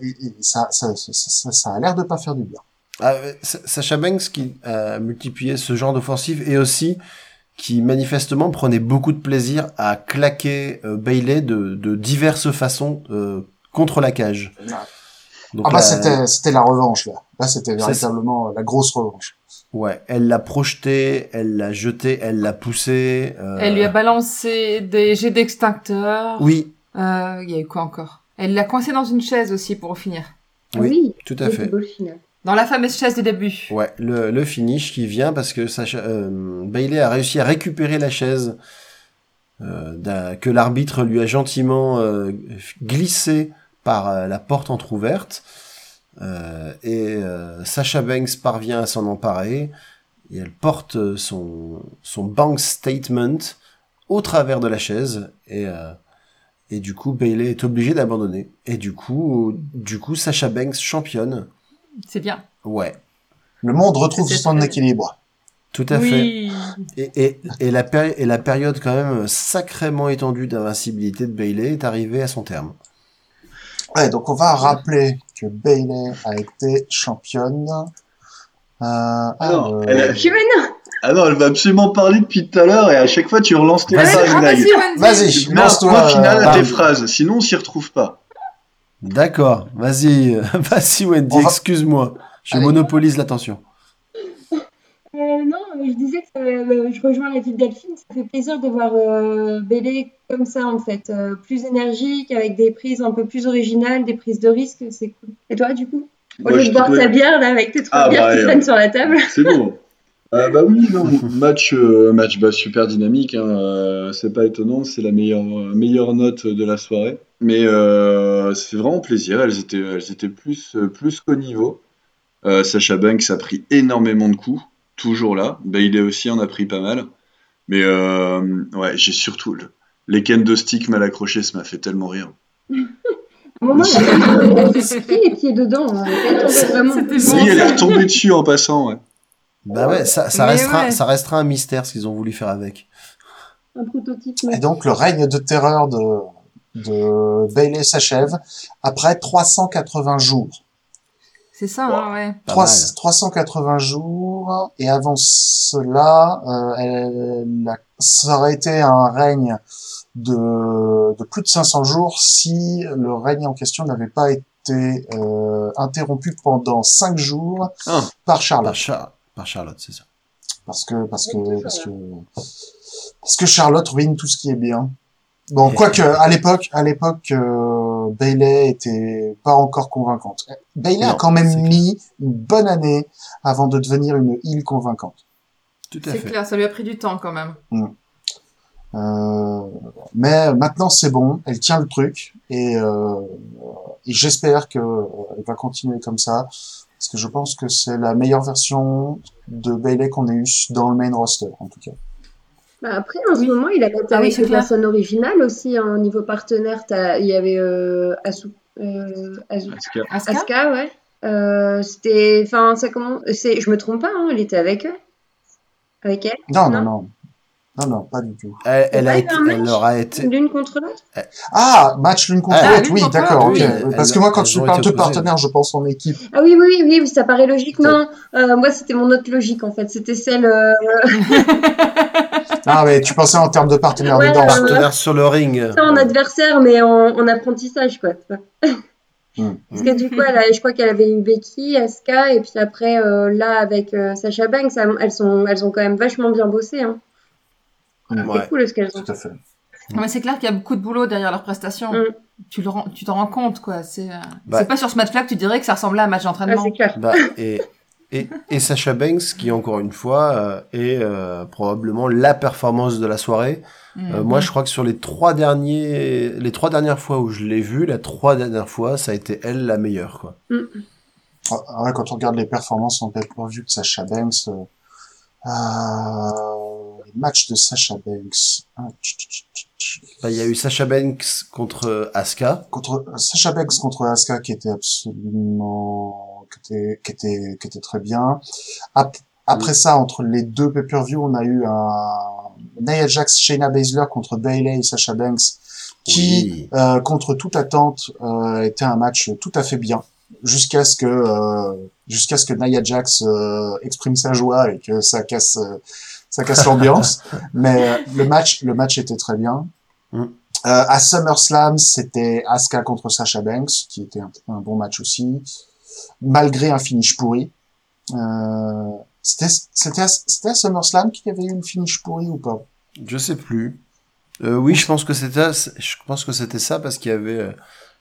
et, et ça, ça, ça, ça, ça a l'air de pas faire du bien. Ah, euh, Sa- Sacha Banks qui a multiplié ce genre d'offensive et aussi qui manifestement prenait beaucoup de plaisir à claquer euh, Bailey de, de diverses façons euh, contre la cage. Donc Ah bah c'était c'était la revanche là. Là c'était véritablement la grosse revanche. ouais, elle l'a projeté, elle l'a jeté, elle l'a poussé. euh, Elle lui a balancé des jets d'extincteur. Oui, Euh, il y a eu quoi encore? Elle l'a coincé dans une chaise aussi pour finir. Oui, tout à fait. Dans la fameuse chaise du début. Ouais, le, le finish qui vient parce que euh, Bailey a réussi à récupérer la chaise euh, d'un- que l'arbitre lui a gentiment euh, glissée par euh, la porte entr'ouverte. Euh, et euh, Sacha Banks parvient à s'en emparer et elle porte son, son bank statement au travers de la chaise et, euh, et du coup Bailey est obligé d'abandonner. Et du coup, du coup Sacha Banks championne. C'est bien. Ouais, Le monde retrouve son équilibre. tout à fait. Et, et, et, la et la période quand même sacrément étendue d'invincibilité de Bailey est arrivée à son terme. Ouais, donc on va rappeler que Bailey a été championne. Euh, Non, euh, elle a- Ah non, elle va absolument parler depuis tout à l'heure et à chaque fois tu relances tes phrases, Ah, vas-y, un lance-toi. point final à euh, tes phrases, sinon on s'y retrouve pas. D'accord, vas-y, vas-y Wendy, va- excuse-moi. Je Allez. monopolise l'attention. Je disais que euh, je rejoins la vie de Delphine. Ça fait plaisir de voir euh, Bélé comme ça, en fait. Euh, plus énergique, avec des prises un peu plus originales, des prises de risque. C'est cool. Et toi, du coup? Au lieu de boire ta bière, là, avec tes trois Ah, bières bah, qui euh, traînent sur la table. C'est bon. Euh, bah oui, non, match, euh, match bah, super dynamique. Hein, c'est pas étonnant, c'est la meilleure, meilleure note de la soirée. Mais fait vraiment plaisir. Elles étaient, elles étaient plus, plus qu'au niveau. Sacha Banks a pris énormément de coups, toujours là. Bailey aussi en a pris pas mal. Mais euh, ouais, j'ai surtout le, les ken de stick mal accrochés, ça m'a fait tellement rire. À un moment, elle a- elle s'est pris les pieds dedans. hein. Elle Si, est retombée dessus en passant. Ouais. Bah ouais, ça, ça Mais restera, ouais. ça restera un mystère ce qu'ils ont voulu faire avec. Un prototype. Et donc le règne de terreur de, de Bailey s'achève après 380 jours. C'est ça, hein, ouais. Pas Trois- mal. 380 jours, et avant cela, euh, elle a- ça aurait été un règne de, de plus de 500 jours si le règne en question n'avait pas été euh, interrompu pendant 5 jours Ah. par Charlotte. Par, Char- par Charlotte, c'est ça. Parce que, parce que, parce que, parce que Charlotte ruine tout ce qui est bien. Bon, quoique, à l'époque, à l'époque, euh, Bailey était pas encore convaincante. Bailey a quand même c'est clair. mis une bonne année avant de devenir une île convaincante. Tout à C'est fait. clair, ça lui a pris du temps quand même. Euh, mais maintenant c'est bon, elle tient le truc et, euh, et j'espère que euh, elle va continuer comme ça parce que je pense que c'est la meilleure version de Bailey qu'on ait eu dans le main roster en tout cas. Bah, après, en ce moment, il a été Ah oui, avec c'est des clair. personnes originales aussi, hein, au niveau partenaire. Il y avait euh, Asu, euh, ouais. Euh, c'était, enfin, ça comment, je me trompe pas, hein, il était avec eux, avec elle, Non non? Non. Non non pas du tout. Elle, elle, a été, un match elle aura été. l'une contre l'autre? Ah match l'une contre Ah, l'autre, oui d'accord, oui, Parce que moi quand tu parles de opposées. partenaire, je pense en équipe. Ah oui, oui, oui, oui, ça paraît logique. Non, euh, moi c'était mon autre logique en fait. C'était celle. euh, Ah mais tu pensais en termes de partenaire Ouais, de danse. euh, Partenaire sur le ring. pas en adversaire, mais en, en apprentissage, quoi. Hmm. Parce que du coup, elle a- je crois qu'elle avait eu Becky, Asuka, et puis après, euh, là, avec euh, Sasha Banks, elles, elles sont, elles ont quand même vachement bien bossé. Hein. Ouais. C'est cool ce qu'elles ont. Tout à fait. Non, mais c'est clair qu'il y a beaucoup de boulot derrière leurs prestations. Mm. Tu le rends- tu t'en rends compte, quoi. C'est euh, Bah. c'est pas sur ce match-là que tu dirais que ça ressemblait à un match Ah, d'entraînement. c'est clair. Bah, et, et, et Sacha Banks, qui encore une fois euh, est euh, probablement la performance de la soirée. Euh, Mhm. moi, je crois que sur les trois derniers, les trois dernières fois où je l'ai vue, la trois dernières fois, ça a été elle la meilleure, quoi. Ah, ouais, quand on regarde les performances en pay-per-view de Sasha Banks, euh, euh, matchs de Sasha Banks, ah, tch, tch, tch, tch, Bah, Il y a eu Sacha Banks contre euh, Asuka. contre Sasha Banks contre Asuka qui était absolument qui était qui était qui était très bien. Ap- après ça, entre les deux pay-per-view, on a eu un Nia Jax, Shayna Baszler contre Bayley et Sasha Banks, qui Oui. euh, contre toute attente euh, était un match tout à fait bien jusqu'à ce que euh, jusqu'à ce que Nia Jax euh, exprime sa joie et que ça casse euh, ça casse l'ambiance mais euh, le match le match était très bien Mm. euh, à SummerSlam c'était Asuka contre Sasha Banks qui était un, un bon match aussi malgré un finish pourri euh, c'était c'était à, SummerSlam qu'il y avait eu une finish pourri ou pas? Je sais plus. Euh, oui, je pense que c'était, je pense que c'était ça parce qu'il y avait euh,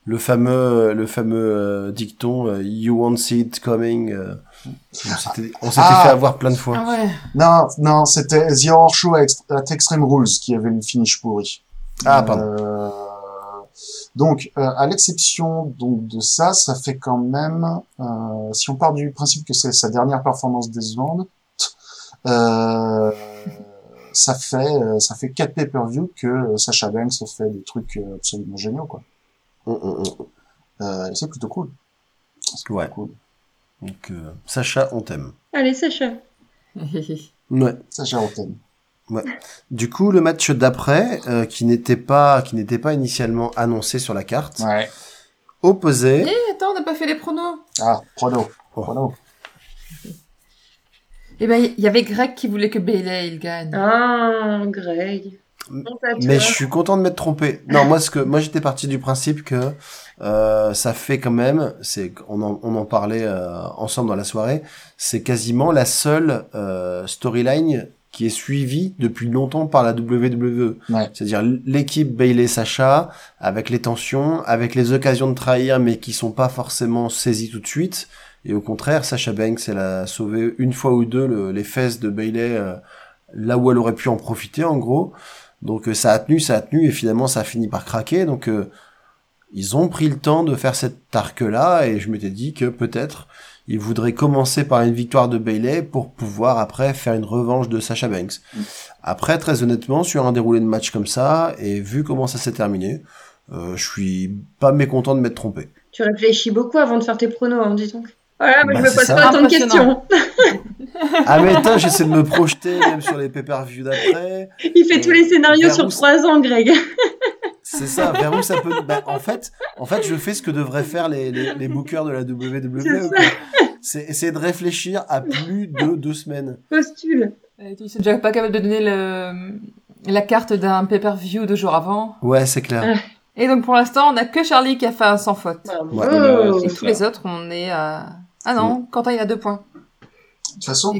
le fameux, le fameux euh, dicton "You won't see it coming". Euh, on s'était, Ah. fait avoir plein de fois. Ah ouais. Non, non, c'était The Horror Show at Extreme Rules qui avait une finish pourri. Ah, pardon. Euh, donc, euh, à l'exception donc de ça, ça fait quand même, euh, si on part du principe que c'est sa dernière performance décevante, euh, ça fait euh, ça fait quatre pay-per-view que euh, Sasha Banks fait des trucs euh, absolument géniaux quoi. Hum, hum. Euh, et c'est plutôt cool. C'est plutôt Ouais. cool. Donc, euh, Sacha, on t'aime. Allez, Sacha. Ouais. Sacha Rotten. Du coup, le match d'après, euh, qui n'était pas, qui n'était pas initialement annoncé sur la carte, Ouais. opposait. Eh, attends, on n'a pas fait les pronos. Ah, prono. Oh. Prono. Eh ben, il y avait Greg qui voulait que Bailey il gagne. Ah, Greg. À Mais je suis content de m'être trompé. Non, moi, ce que, moi, j'étais parti du principe que euh, ça fait quand même, c'est, on en, on en parlait euh, ensemble dans la soirée, c'est quasiment la seule euh, storyline qui est suivie depuis longtemps par la WWE. Ouais. C'est-à-dire l'équipe Bailey Sacha avec les tensions, avec les occasions de trahir, mais qui sont pas forcément saisies tout de suite. Et au contraire, Sacha Banks, elle a sauvé une fois ou deux le- les fesses de Bailey euh, là où elle aurait pu en profiter, en gros. Donc euh, ça a tenu, ça a tenu, et finalement ça a fini par craquer. Donc euh, ils ont pris le temps de faire cet arc-là, et je m'étais dit que peut-être ils voudraient commencer par une victoire de Bailey pour pouvoir après faire une revanche de Sacha Banks. Après, très honnêtement, sur un déroulé de match comme ça, et vu comment ça s'est terminé, euh, je suis pas mécontent de m'être trompé. Tu réfléchis beaucoup avant de faire tes pronos, hein, dis donc. Voilà, Bah, je me c'est pose ça. pas tant de questions. Ah mais attends, j'essaie de me projeter même sur les pay-per-view d'après. Il fait tous les scénarios sur trois ans, Greg. C'est ça, vers où ça peut... Bah, en fait, en fait, je fais ce que devraient faire les, les, les bookers de la WWE. C'est essayer de réfléchir à plus de deux semaines. Postule. Et tu sais déjà pas capable de donner le, la carte d'un pay-per-view deux jours avant. Ouais, c'est clair. Et donc pour l'instant, on a que Charlie qui a fait un sans faute. Ouais. Oh. Et tous les autres, on est à... Ah non, Quentin il a deux points. De toute façon,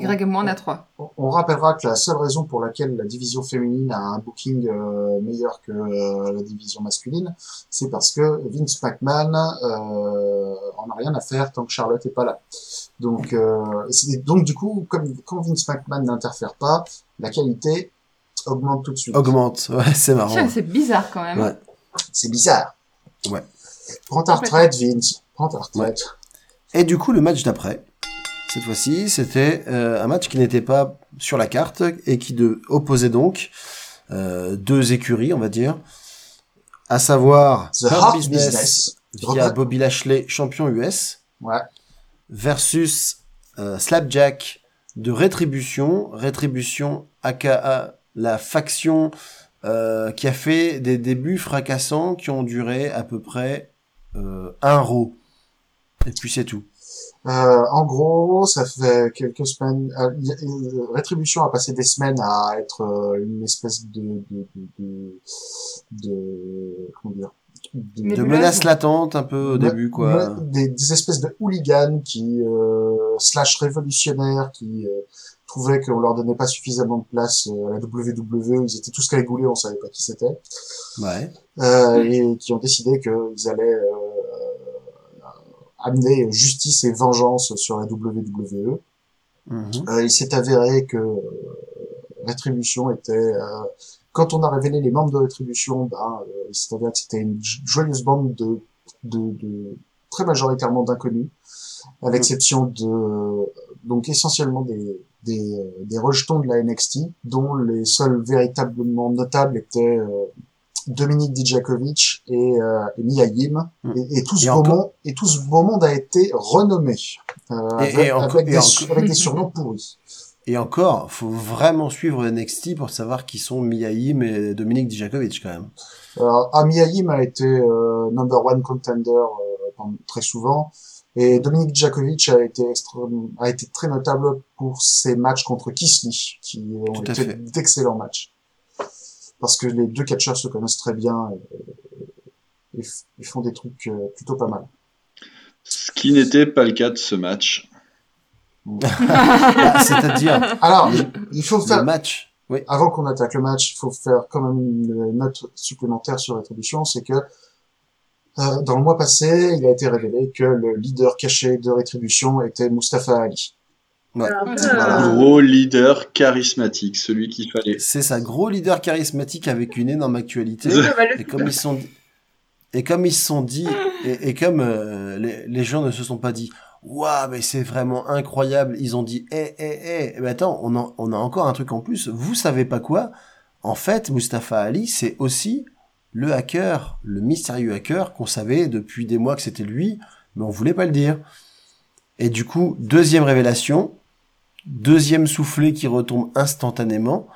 on rappellera que la seule raison pour laquelle la division féminine a un booking euh, meilleur que euh, la division masculine, c'est parce que Vince McMahon euh, en a rien à faire tant que Charlotte est pas là. Donc, euh, et donc du coup, comme quand Vince McMahon n'interfère pas, la qualité augmente tout de suite. Augmente, ouais, c'est marrant. C'est bizarre quand même. Ouais. C'est bizarre. Ouais. Prends ta retraite, Vince. Prends ta retraite. Et du coup, le match d'après, cette fois-ci, c'était euh, un match qui n'était pas sur la carte et qui de, opposait donc euh, deux écuries, on va dire, à savoir The Hard Business, Business. via Bobby Lashley, champion US, Ouais. versus euh, Slapjack de Rétribution, Rétribution aka la faction qui a fait des débuts fracassants qui ont duré à peu près un row. Et puis c'est tout. Euh, en gros, ça fait quelques semaines. euh, y a- Rétribution a passé des semaines à être euh, une espèce de de de, de, de- comment dire de, De menaces latentes un peu au début quoi. des, des espèces de hooligans qui euh, slash révolutionnaires qui euh, trouvaient qu'on leur donnait pas suffisamment de place à la WWE. Ils étaient tous cagoulés, on savait pas qui c'était. Ouais. euh, et qui ont décidé qu'ils allaient euh, amener justice et vengeance sur la WWE. Mhm. Euh, il s'est avéré que euh, Rétribution était... euh, quand on a révélé les membres de Rétribution, ben, euh, il s'est avéré que c'était une jo- joyeuse bande de, de, de très majoritairement d'inconnus, à l'exception de donc essentiellement des, des, euh, des rejetons de la NXT, dont les seuls véritablement notables étaient euh, Dominique Dijakovic et, euh, et Mia Yim. Mm. Et, et tout ce Et beau monde, et tout ce beau monde a été renommé euh, Et- avec, avec des, avec des surnoms pourris. Et encore, faut vraiment suivre NXT pour savoir qui sont Miaim et Dominique Dijakovic quand même. Alors, Amia Yim a été euh, number one contender euh, très souvent, et Dominique Djakovic a été a été très notable pour ses matchs contre Kisly, qui ont été d'excellents matchs. Parce que les deux catcheurs se connaissent très bien et, et font des trucs euh, plutôt pas mal. Ce qui n'était pas le cas de ce match. Bah, C'est-à-dire Alors, il faut le faire, match. Oui. avant qu'on attaque le match, il faut faire quand même une note supplémentaire sur Rétribution, c'est que euh, dans le mois passé, il a été révélé que le leader caché de Rétribution était Mustafa Ali. Ouais. Peu, Voilà. euh, Gros leader charismatique, celui qu'il fallait. C'est ça, gros leader charismatique avec une énorme actualité. bah, Et comme ils se sont et comme ils se sont dit et, et comme euh, les, les gens ne se sont pas dit waouh mais c'est vraiment incroyable ils ont dit eh eh eh eh ben attends on a, on a encore un truc en plus vous savez pas quoi? En fait Mustafa Ali c'est aussi le hacker le mystérieux hacker qu'on savait depuis des mois que c'était lui mais on voulait pas le dire et du coup deuxième révélation deuxième soufflet qui retombe instantanément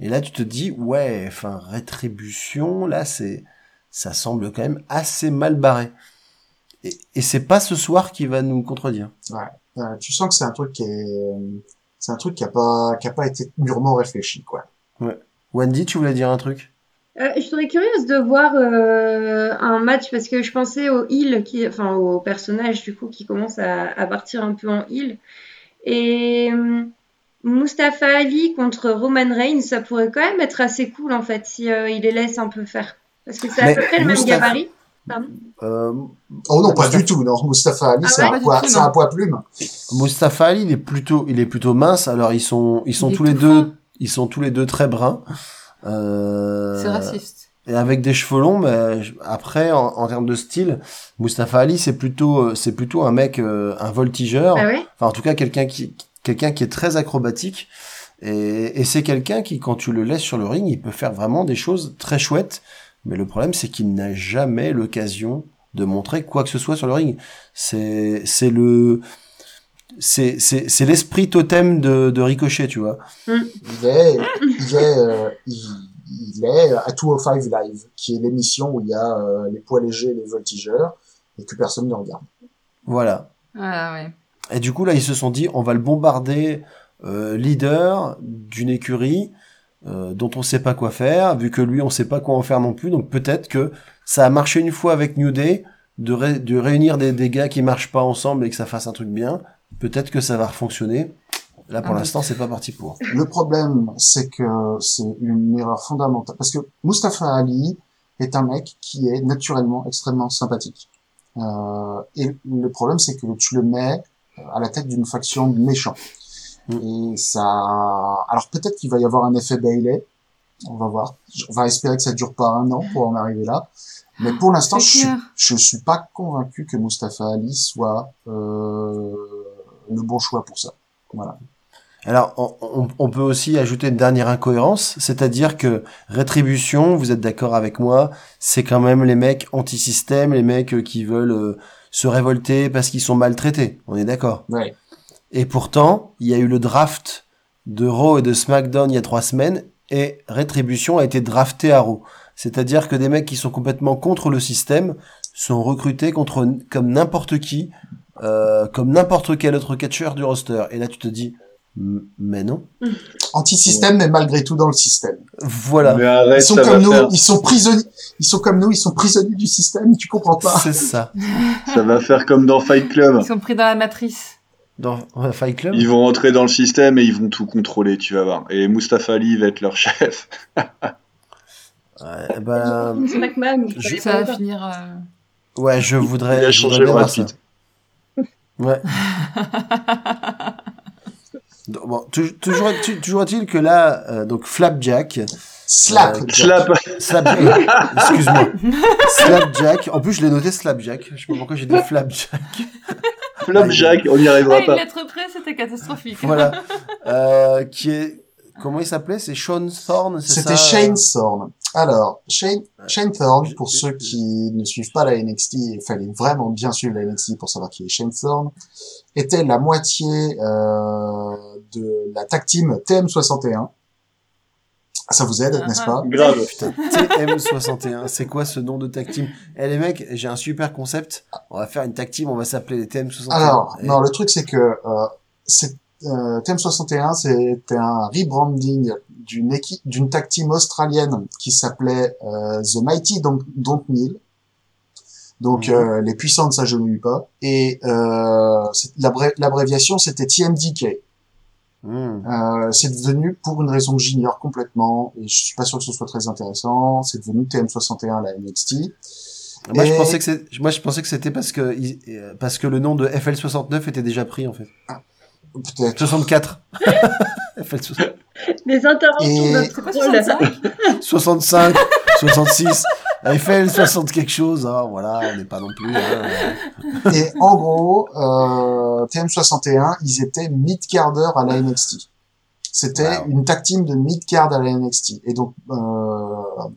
et là tu te dis ouais enfin rétribution là c'est ça semble quand même assez mal barré. Et, et c'est pas ce soir qui va nous contredire. Euh, tu sens que c'est un truc qui est, c'est un truc qui a pas, qui a pas été mûrement réfléchi, quoi. Wendy, tu voulais dire un truc? Euh, je serais curieuse de voir euh, un match parce que je pensais au heal, qui, enfin au personnage du coup qui commence à, à partir un peu en heal. Et hum, Mustafa Ali contre Roman Reigns, ça pourrait quand même être assez cool en fait si euh, il les laisse un peu faire. Parce que c'est à peu près le même Mustafa- gabarit. euh, Oh non, pas du tout, non. Mustafa Ali, Ah c'est ouais, un poids, un plume. Mustafa Ali, il est plutôt, il est plutôt mince. Alors ils sont, ils sont Il tous les deux, fin. ils sont tous les deux très bruns. Euh, C'est raciste. Et avec des cheveux longs, mais je- après, en, en termes de style, Mustafa Ali, c'est plutôt, euh, c'est plutôt un mec, euh, un voltigeur. Ah ouais? Enfin, en tout cas, quelqu'un qui, quelqu'un qui est très acrobatique. Et, et c'est quelqu'un qui, quand tu le laisses sur le ring, il peut faire vraiment des choses très chouettes. Mais le problème, c'est qu'il n'a jamais l'occasion de montrer quoi que ce soit sur le ring. C'est, c'est le, c'est c'est c'est l'esprit totem de de Ricochet, tu vois. Il est, il est, euh, il, il est à 205 Live, qui est l'émission où il y a euh, les poids légers, les voltigeurs, et que personne ne regarde. Voilà. Ah ouais. Et du coup, là, ils se sont dit, on va le bombarder euh, leader d'une écurie euh, dont on sait pas quoi faire, vu que lui, on sait pas quoi en faire non plus. Donc peut-être que ça a marché une fois avec New Day, de, ré- de réunir des, des gars qui marchent pas ensemble et que ça fasse un truc bien. Peut-être que ça va fonctionner. Là, pour Ah l'instant, c'est pas parti pour. Le problème, c'est que c'est une erreur fondamentale, parce que Mustafa Ali est un mec qui est naturellement extrêmement sympathique. Euh, et le problème, c'est que tu le mets à la tête d'une faction de méchants. Et ça, alors peut-être qu'il va y avoir un effet Bailey. On va voir. On va espérer que ça dure pas un an pour en arriver là. Mais pour l'instant, je suis, je suis pas convaincu que Mustafa Ali soit euh, le bon choix pour ça. Voilà. Alors, on, on- peut aussi ajouter une dernière incohérence, c'est-à-dire que Rétribution, vous êtes d'accord avec moi, c'est quand même les mecs anti-système, les mecs euh, qui veulent euh, se révolter parce qu'ils sont maltraités. On est d'accord. Ouais. Et pourtant, il y a eu le draft de Raw et de SmackDown il y a trois semaines, et Rétribution a été drafté à Raw. C'est-à-dire que des mecs qui sont complètement contre le système sont recrutés contre comme n'importe qui, euh, comme n'importe quel autre catcheur du roster. Et là, tu te dis, mais non. Anti-système, mais malgré tout dans le système. Voilà, Mais arrête, Ils sont ça va comme nous, faire, ils sont prisonniers, ils sont comme nous, ils sont prisonniers du système, tu comprends pas. c'est ça. ça va faire comme dans Fight Club. Ils sont pris dans la matrice. Dans Fight Club. Ils vont rentrer dans le système et ils vont tout contrôler, tu vas voir. Et Mustafa Ali va être leur chef. Ouais, ben, il Je- Ça va le finir. euh, ouais, je voudrais. Il a je changé ça. Pitt. Ouais. Donc, Bon, tou- toujours, tu- toujours est-il que là, euh, donc Flapjack, Slap. Euh. Slap Slapjack, excuse-moi, Slapjack, en plus je l'ai noté Slapjack, je sais pas pourquoi j'ai dit Flapjack, Flapjack, on n'y arrivera une pas. lettre près, c'était catastrophique. voilà, euh, qui est, comment il s'appelait, c'est Sean Thorne, c'est ça C'était Shane Thorne. Alors, Shane, Shane Thorne, pour ceux qui ne suivent pas la NXT, il fallait vraiment bien suivre la NXT pour savoir qui est Shane Thorne, était la moitié euh, de la tag team TM61. Ça vous aide, n'est-ce pas? Grave. TM61, c'est quoi ce nom de tag team? Eh les mecs, j'ai un super concept, on va faire une tag team, on va s'appeler les TM61. Alors, Et- non, le truc c'est que euh, c'est euh, TM61, c'était un rebranding d'une équipe, d'une tag team australienne qui s'appelait euh, The Mighty Don't, Don't Kneel. Donc Mhm. euh, les puissants ne s'agenouillent pas. Et euh, l'abréviation c'était TMDK. Hmm. Euh, c'est devenu pour une raison que j'ignore complètement et je suis pas sûr que ce soit très intéressant. C'est devenu TM61 la NXT. Moi, je pensais que moi, je pensais que c'était parce que, euh, parce que le nom de FL69 était déjà pris, en fait. Peut-être. 64. FL65. Les interventions Et- de C'est pas troll. 65 65, 66. FL 60 quelque chose, hein, voilà, on n'est pas non plus. hein. Et en gros, euh, TM61, ils étaient mid-carder à la NXT. C'était Wow. une tag team de mid-card à la NXT. Et donc, euh,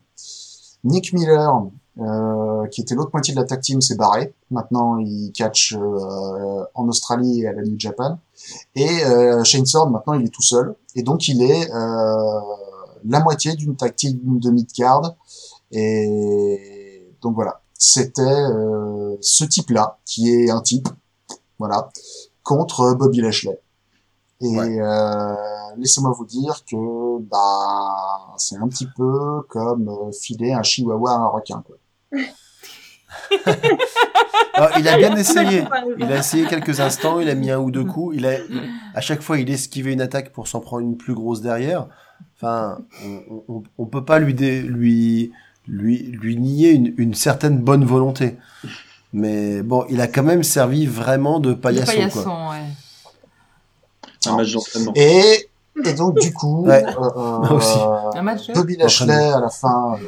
Nick Miller, euh, qui était l'autre moitié de la tag team, s'est barré. Maintenant, il catch euh, en Australie et à la New Japan. Et euh, Shane Thorne, maintenant, il est tout seul. Et donc, il est euh, la moitié d'une team de mid-card. Et donc voilà, c'était euh, ce type-là, qui est un type, voilà, contre Bobby Lashley. Et Ouais. euh, laissez-moi vous dire que bah c'est un petit peu comme euh, filer un chihuahua à un requin. Quoi. Alors, il a bien essayé. Il a essayé quelques instants, il a mis un ou deux coups. Il a, à chaque fois, il esquivait une attaque pour s'en prendre une plus grosse derrière. Enfin, on, on, on peut pas lui, dé- lui, lui, lui nier une, une certaine bonne volonté. Mais bon, il a quand même servi vraiment de paillasson, paillasson, quoi. ouais. Un match d'entraînement. Et, et donc du coup, Ouais. euh, euh. Un match. Bobby Lashley à la fin euh,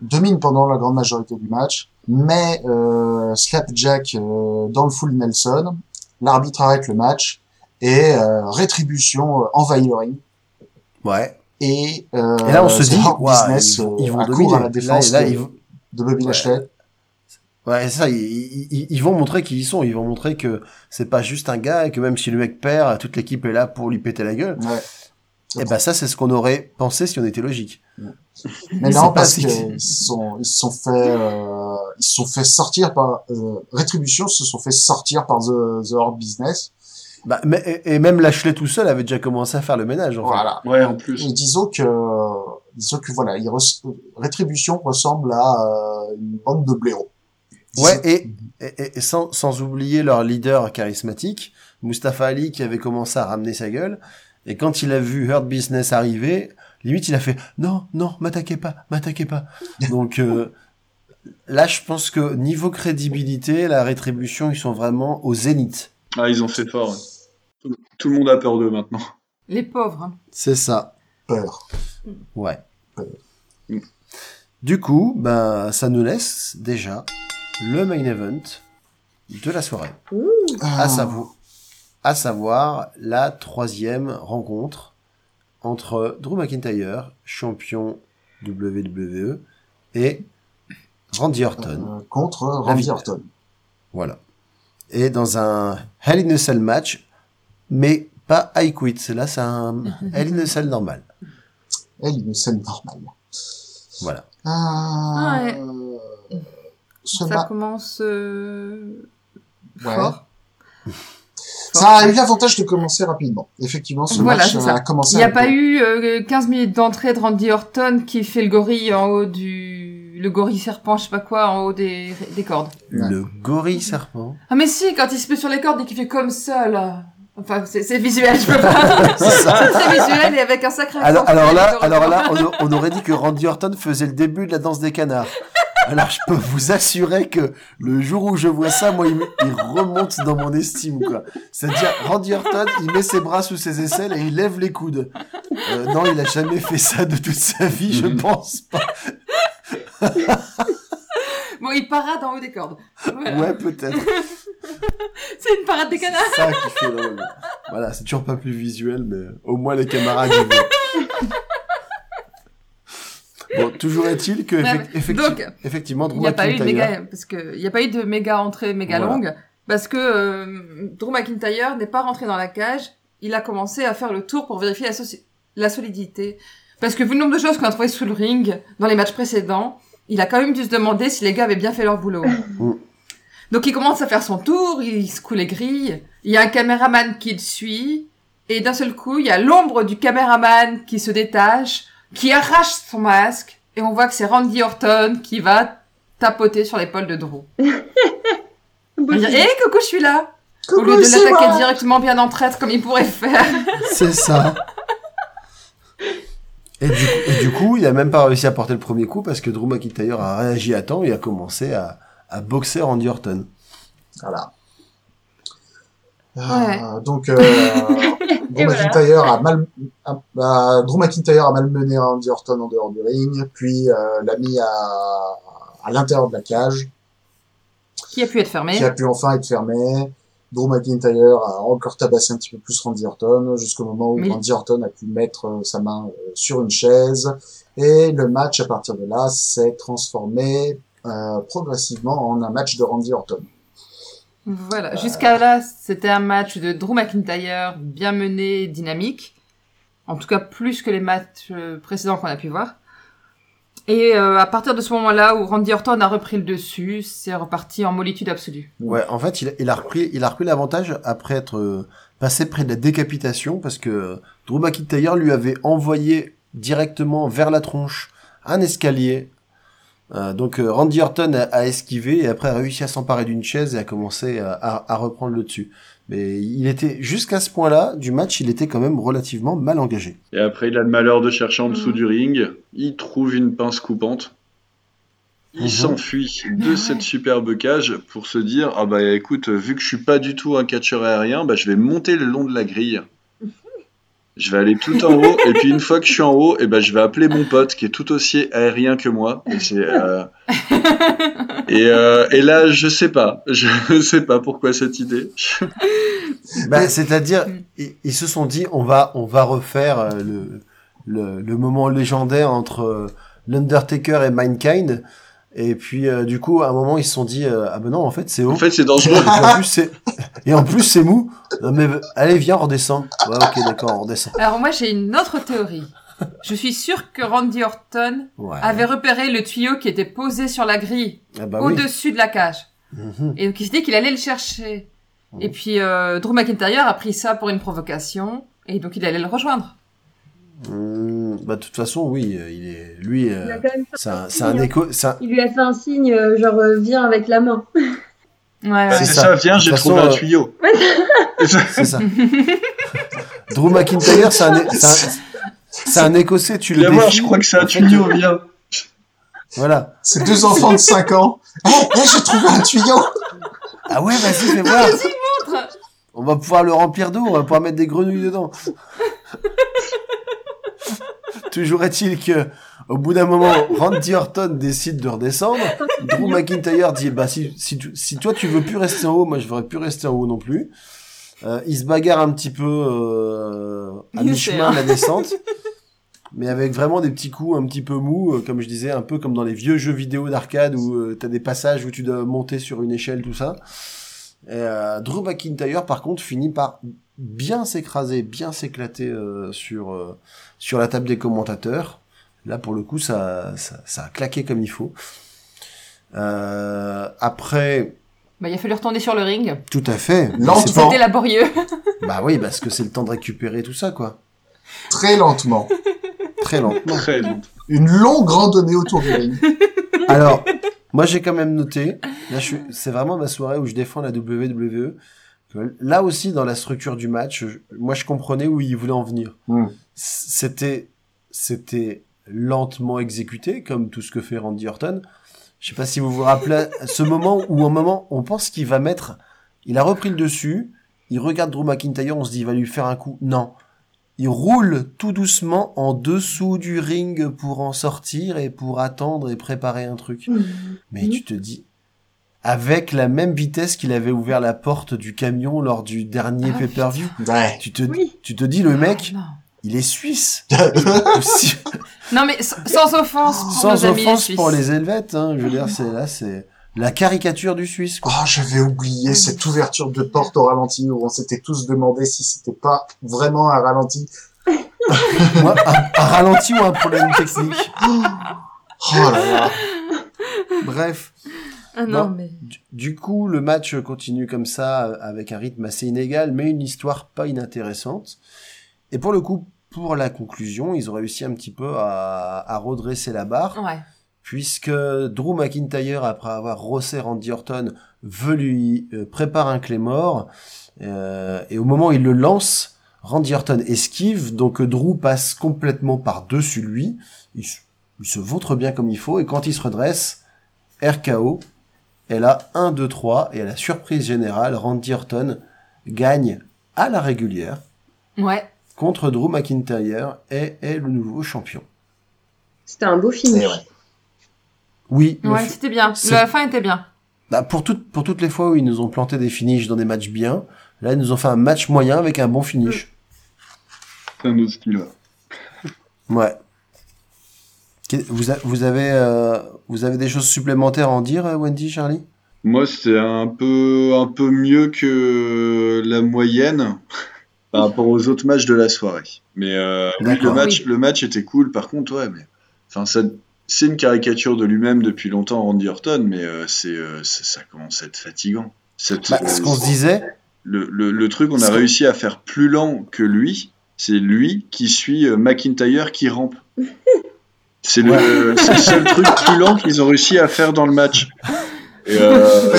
domine pendant la grande majorité du match, mais euh, Slapjack euh, dans le full Nelson, l'arbitre arrête le match et euh, rétribution euh, envahit le ring. Ouais. Et, euh, Et là, on se dit, Ouah, Business ils vont, ils vont dominer. à la défense là, là, de, ils de Bobby Ouais. Lashley. Ouais, ça. Ils, ils, ils vont montrer qui ils sont. Ils vont montrer que c'est pas juste un gars et que même si le mec perd, toute l'équipe est là pour lui péter la gueule. Ouais. Et ben ça, c'est ce qu'on aurait pensé si on était logique. Mais non, parce qu'ils se sont, ils se sont fait, euh, ils se sont fait sortir par euh, Rétribution, se sont fait sortir par The, The Horde Business. Bah, mais, et, même Lashley tout seul avait déjà commencé à faire le ménage. En fait. Voilà. Ouais, en plus. Et disons que, disons que voilà, il res- Rétribution ressemble à euh, une bande de blaireaux. Ouais, et, et, et sans, sans oublier leur leader charismatique, Mustafa Ali, qui avait commencé à ramener sa gueule. Et quand il a vu Hurt Business arriver, limite, il a fait « Non, non, m'attaquez pas, m'attaquez pas ». Donc euh, là, je pense que niveau crédibilité, la rétribution, ils sont vraiment au zénith. Ah, ils ont fait fort. ouais. Tout, le monde a peur d'eux maintenant. Les pauvres. hein. C'est ça. peur. Ouais. Mm. Du coup, ben, ça nous laisse déjà le main event de la soirée. à, savoir, à savoir la troisième rencontre entre Drew McIntyre, champion WWE, et Randy Orton. euh, contre Randy Orton. Voilà. Et dans un Hell in a Cell match, mais pas I Quit. Là, c'est un Hell in a Cell normal. Elle, une scène normale. Voilà. Ah, Ouais. Ça commence euh, Ouais. fort. Ça a eu l'avantage de commencer rapidement. Effectivement, ce Voilà, match a commencé. Il n'y a pas eu euh, 15 minutes d'entrée de Randy Orton qui fait le gorille en haut du... Le gorille serpent, je sais pas quoi, en haut des, des cordes. Le gorille serpent. Ah mais si, quand il se met sur les cordes et qu'il fait comme ça, là... Enfin, c'est visuel, je peux pas. C'est ça. c'est très visuel et avec un sacré accent Alors, alors là, alors là, retour. on, a- on aurait dit que Randy Orton faisait le début de la danse des canards. Alors je peux vous assurer que le jour où je vois ça, moi, il, remonte dans mon estime, quoi. C'est-à-dire, Randy Orton, il met ses bras sous ses aisselles et il lève les coudes. Euh, non, il a jamais fait ça de toute sa vie, je pense pas. Bon, il parade en haut des cordes. Voilà. Ouais, peut-être. C'est une parade des canards. C'est ça qui fait drôle. Voilà, c'est toujours pas plus visuel, mais au moins les camarades. Bon, toujours est-il que effecti- donc, effectivement, Drew Il n'y a pas eu de McIntyre- méga, parce que il y a pas eu de méga entrée méga Voilà. longue, parce que euh, Drew McIntyre n'est pas rentré dans la cage. Il a commencé à faire le tour pour vérifier la, solidité. Parce que vu le nombre de choses qu'on a trouvées sous le ring dans les matchs précédents, il a quand même dû se demander si les gars avaient bien fait leur boulot. Mm. Donc il commence à faire son tour, il secoue les grilles, il y a un caméraman qui le suit, et d'un seul coup, il y a l'ombre du caméraman qui se détache, qui arrache son masque, et on voit que c'est Randy Orton qui va tapoter sur l'épaule de Drew. Il va dire, hé, coucou, je suis là! Au lieu de l'attaquer directement bien en traite comme il pourrait faire. C'est ça. Et du, coup, et du coup, il a même pas réussi à porter le premier coup parce que Drew McIntyre a réagi à temps et a commencé à, à boxer Randy Orton. Voilà. Ouais. Euh, donc, euh, Drew voilà. McIntyre a mal, a- a- Drew McIntyre a malmené Randy Orton en dehors du ring, puis euh, l'a mis à, à l'intérieur de la cage, Qui a pu être fermé. qui a pu enfin être fermé. Drew McIntyre a encore tabassé un petit peu plus Randy Orton jusqu'au moment où Mais- Randy Orton a pu mettre euh, sa main euh, sur une chaise et le match à partir de là s'est transformé euh, progressivement en un match de Randy Orton. Voilà. Jusqu'à là, c'était un match de Drew McIntyre bien mené, dynamique. En tout cas, plus que les matchs euh, précédents qu'on a pu voir. Et euh, à partir de ce moment-là où Randy Orton a repris le dessus, c'est reparti en molitude absolue. Ouais, en fait, il a, il a repris, il a repris l'avantage après être euh, passé près de la décapitation parce que Drew McIntyre lui avait envoyé directement vers la tronche un escalier. Euh, donc euh, Randy Orton a, a esquivé et après a réussi à s'emparer d'une chaise et a commencé à, à- à reprendre le dessus. Mais il était jusqu'à ce point-là du match, il était quand même relativement mal engagé. Et après, il a le malheur de chercher en dessous Mhm. du ring. Il trouve une pince coupante. Il Mhm. s'enfuit de cette superbe cage pour se dire Ah bah écoute, vu que je suis pas du tout un catcheur aérien, bah je vais monter le long de la grille. Je vais aller tout en haut, et puis une fois que je suis en haut, et ben je vais appeler mon pote qui est tout aussi aérien que moi. Et, c'est, euh, et, euh, et là, je sais pas. Je sais pas pourquoi cette idée. Bah, c'est-à-dire, Mm. ils, ils se sont dit, on va, on va refaire euh, le, le, le moment légendaire entre euh, l'Undertaker et Mankind. Et puis euh, du coup, à un moment, ils se sont dit euh, ah ben non, en fait, c'est haut. En fait, c'est dangereux. Et en plus, c'est et en plus c'est mou. Non, mais allez, viens, on redescend. Ouais, ok, d'accord, on redescend. Alors moi j'ai une autre théorie. Je suis sûre que Randy Orton Ouais. avait repéré le tuyau qui était posé sur la grille, Ah bah oui. au-dessus de la cage. Mhm. Et donc il s'est dit qu'il allait le chercher. Et puis euh, Drew McIntyre a pris ça pour une provocation, et donc il allait le rejoindre. Mmh, bah de toute façon, oui, euh, il est lui. Il euh, c'est un un, c'est un signe, hein. écho. c'est un- Il lui a fait un signe, euh, genre, viens avec la main. Ouais. C'est ça. ça, viens, j'ai trouvé un tuyau. C'est ça. Drew McIntyre, c'est un, c'est un, écossais. Tu le Viens voir, je crois que c'est un tuyau, viens. Voilà. C'est deux enfants de 5 ans. Eh, eh, j'ai trouvé un tuyau. Ah ouais, vas-y, fais voir. On va pouvoir le remplir d'eau, on va pouvoir mettre des grenouilles dedans. Toujours est-il que, au bout d'un moment, Randy Orton décide de redescendre. Drew McIntyre dit, bah, si, si, toi tu veux plus rester en haut, moi je voudrais plus rester en haut non plus. Euh, il se bagarre un petit peu euh, à mi-chemin de la descente. Mais avec vraiment des petits coups un petit peu mous, euh, comme je disais, un peu comme dans les vieux jeux vidéo d'arcade où euh, t'as des passages où tu dois monter sur une échelle, tout ça. Et, Drew McIntyre, par contre, finit par bien s'écraser, bien s'éclater sur sur la table des commentateurs. Là, pour le coup, ça ça, ça a claqué comme il faut. Euh, après, Bah, il a fallu retourner sur le ring. tout à fait. Lentement. C'était laborieux. Bah oui, parce que c'est le temps de récupérer tout ça, quoi. Très lentement. Très lentement. Très long. Une longue randonnée autour du ring. Alors, moi j'ai quand même noté, là je suis, c'est vraiment ma soirée où je défends la WWE. que Là aussi, dans la structure du match, je- moi je comprenais où il voulait en venir. Hmm. C'était, c'était lentement exécuté, comme tout ce que fait Randy Orton. Je sais pas si vous vous rappelez ce moment où un moment on pense qu'il va mettre, il a repris le dessus, il regarde Drew McIntyre, on se dit il va lui faire un coup. Non. Il roule tout doucement en dessous du ring pour en sortir et pour attendre et préparer un truc. Mais Mhm. tu te dis, avec la même vitesse qu'il avait ouvert la porte du camion lors du dernier Ah, pay-per-view, Ouais. tu te, Oui. tu te dis, le mec, Non. Il est suisse. Non, mais sans, offense pour Sans nos amis offense Suisses. pour les Helvètes, hein, je veux dire, c'est là, c'est la caricature du Suisse. Quoi. Oh, j'avais oublié cette ouverture de porte au ralenti où on s'était tous demandé si c'était pas vraiment un ralenti. Moi, un, un ralenti ou un problème technique. Oh là là. Bref, Ah non, Non. mais... du, du coup, le match continue comme ça, avec un rythme assez inégal, mais une histoire pas inintéressante. Et pour le coup, pour la conclusion, ils ont réussi un petit peu à, à redresser la barre. Ouais. puisque Drew McIntyre, après avoir rossé Randy Orton, veut lui euh, prépare un Claymore, euh, et au moment où il le lance, Randy Orton esquive, donc Drew passe complètement par-dessus lui, il, se- il se vautre bien comme il faut, et quand il se redresse, RKO, et là, 1, 2, 3, et à la surprise générale, Randy Orton gagne à la régulière Ouais. Contre Drew McIntyre et est le nouveau champion. C'était un beau finish. Ouais. Oui, Ouais, fi- c'était bien. c'est- La fin était bien. Bah, pour, toutes pour toutes les fois où ils nous ont planté des finishes dans des matchs bien, là ils nous ont fait un match moyen avec un bon finish. C'est un autre style. ouais. Vous, a- vous, avez, euh, vous avez des choses supplémentaires à en dire, euh, Wendy, Charlie? Moi, c'était un peu, un peu mieux que la moyenne par rapport aux autres matchs de la soirée. Mais euh, oui, le match, le match était cool. Par contre, ouais, mais enfin, ça, c'est une caricature de lui-même depuis longtemps, Randy Orton, mais euh, c'est, euh, ça, commence à être fatigant. Cette, bah, Ce euh, qu'on se disait, le, le, le truc, on a réussi à faire plus lent que lui. C'est lui qui suit euh, McIntyre qui rampe. C'est le, seul truc plus lent qu'ils ont réussi à faire dans le match. Euh,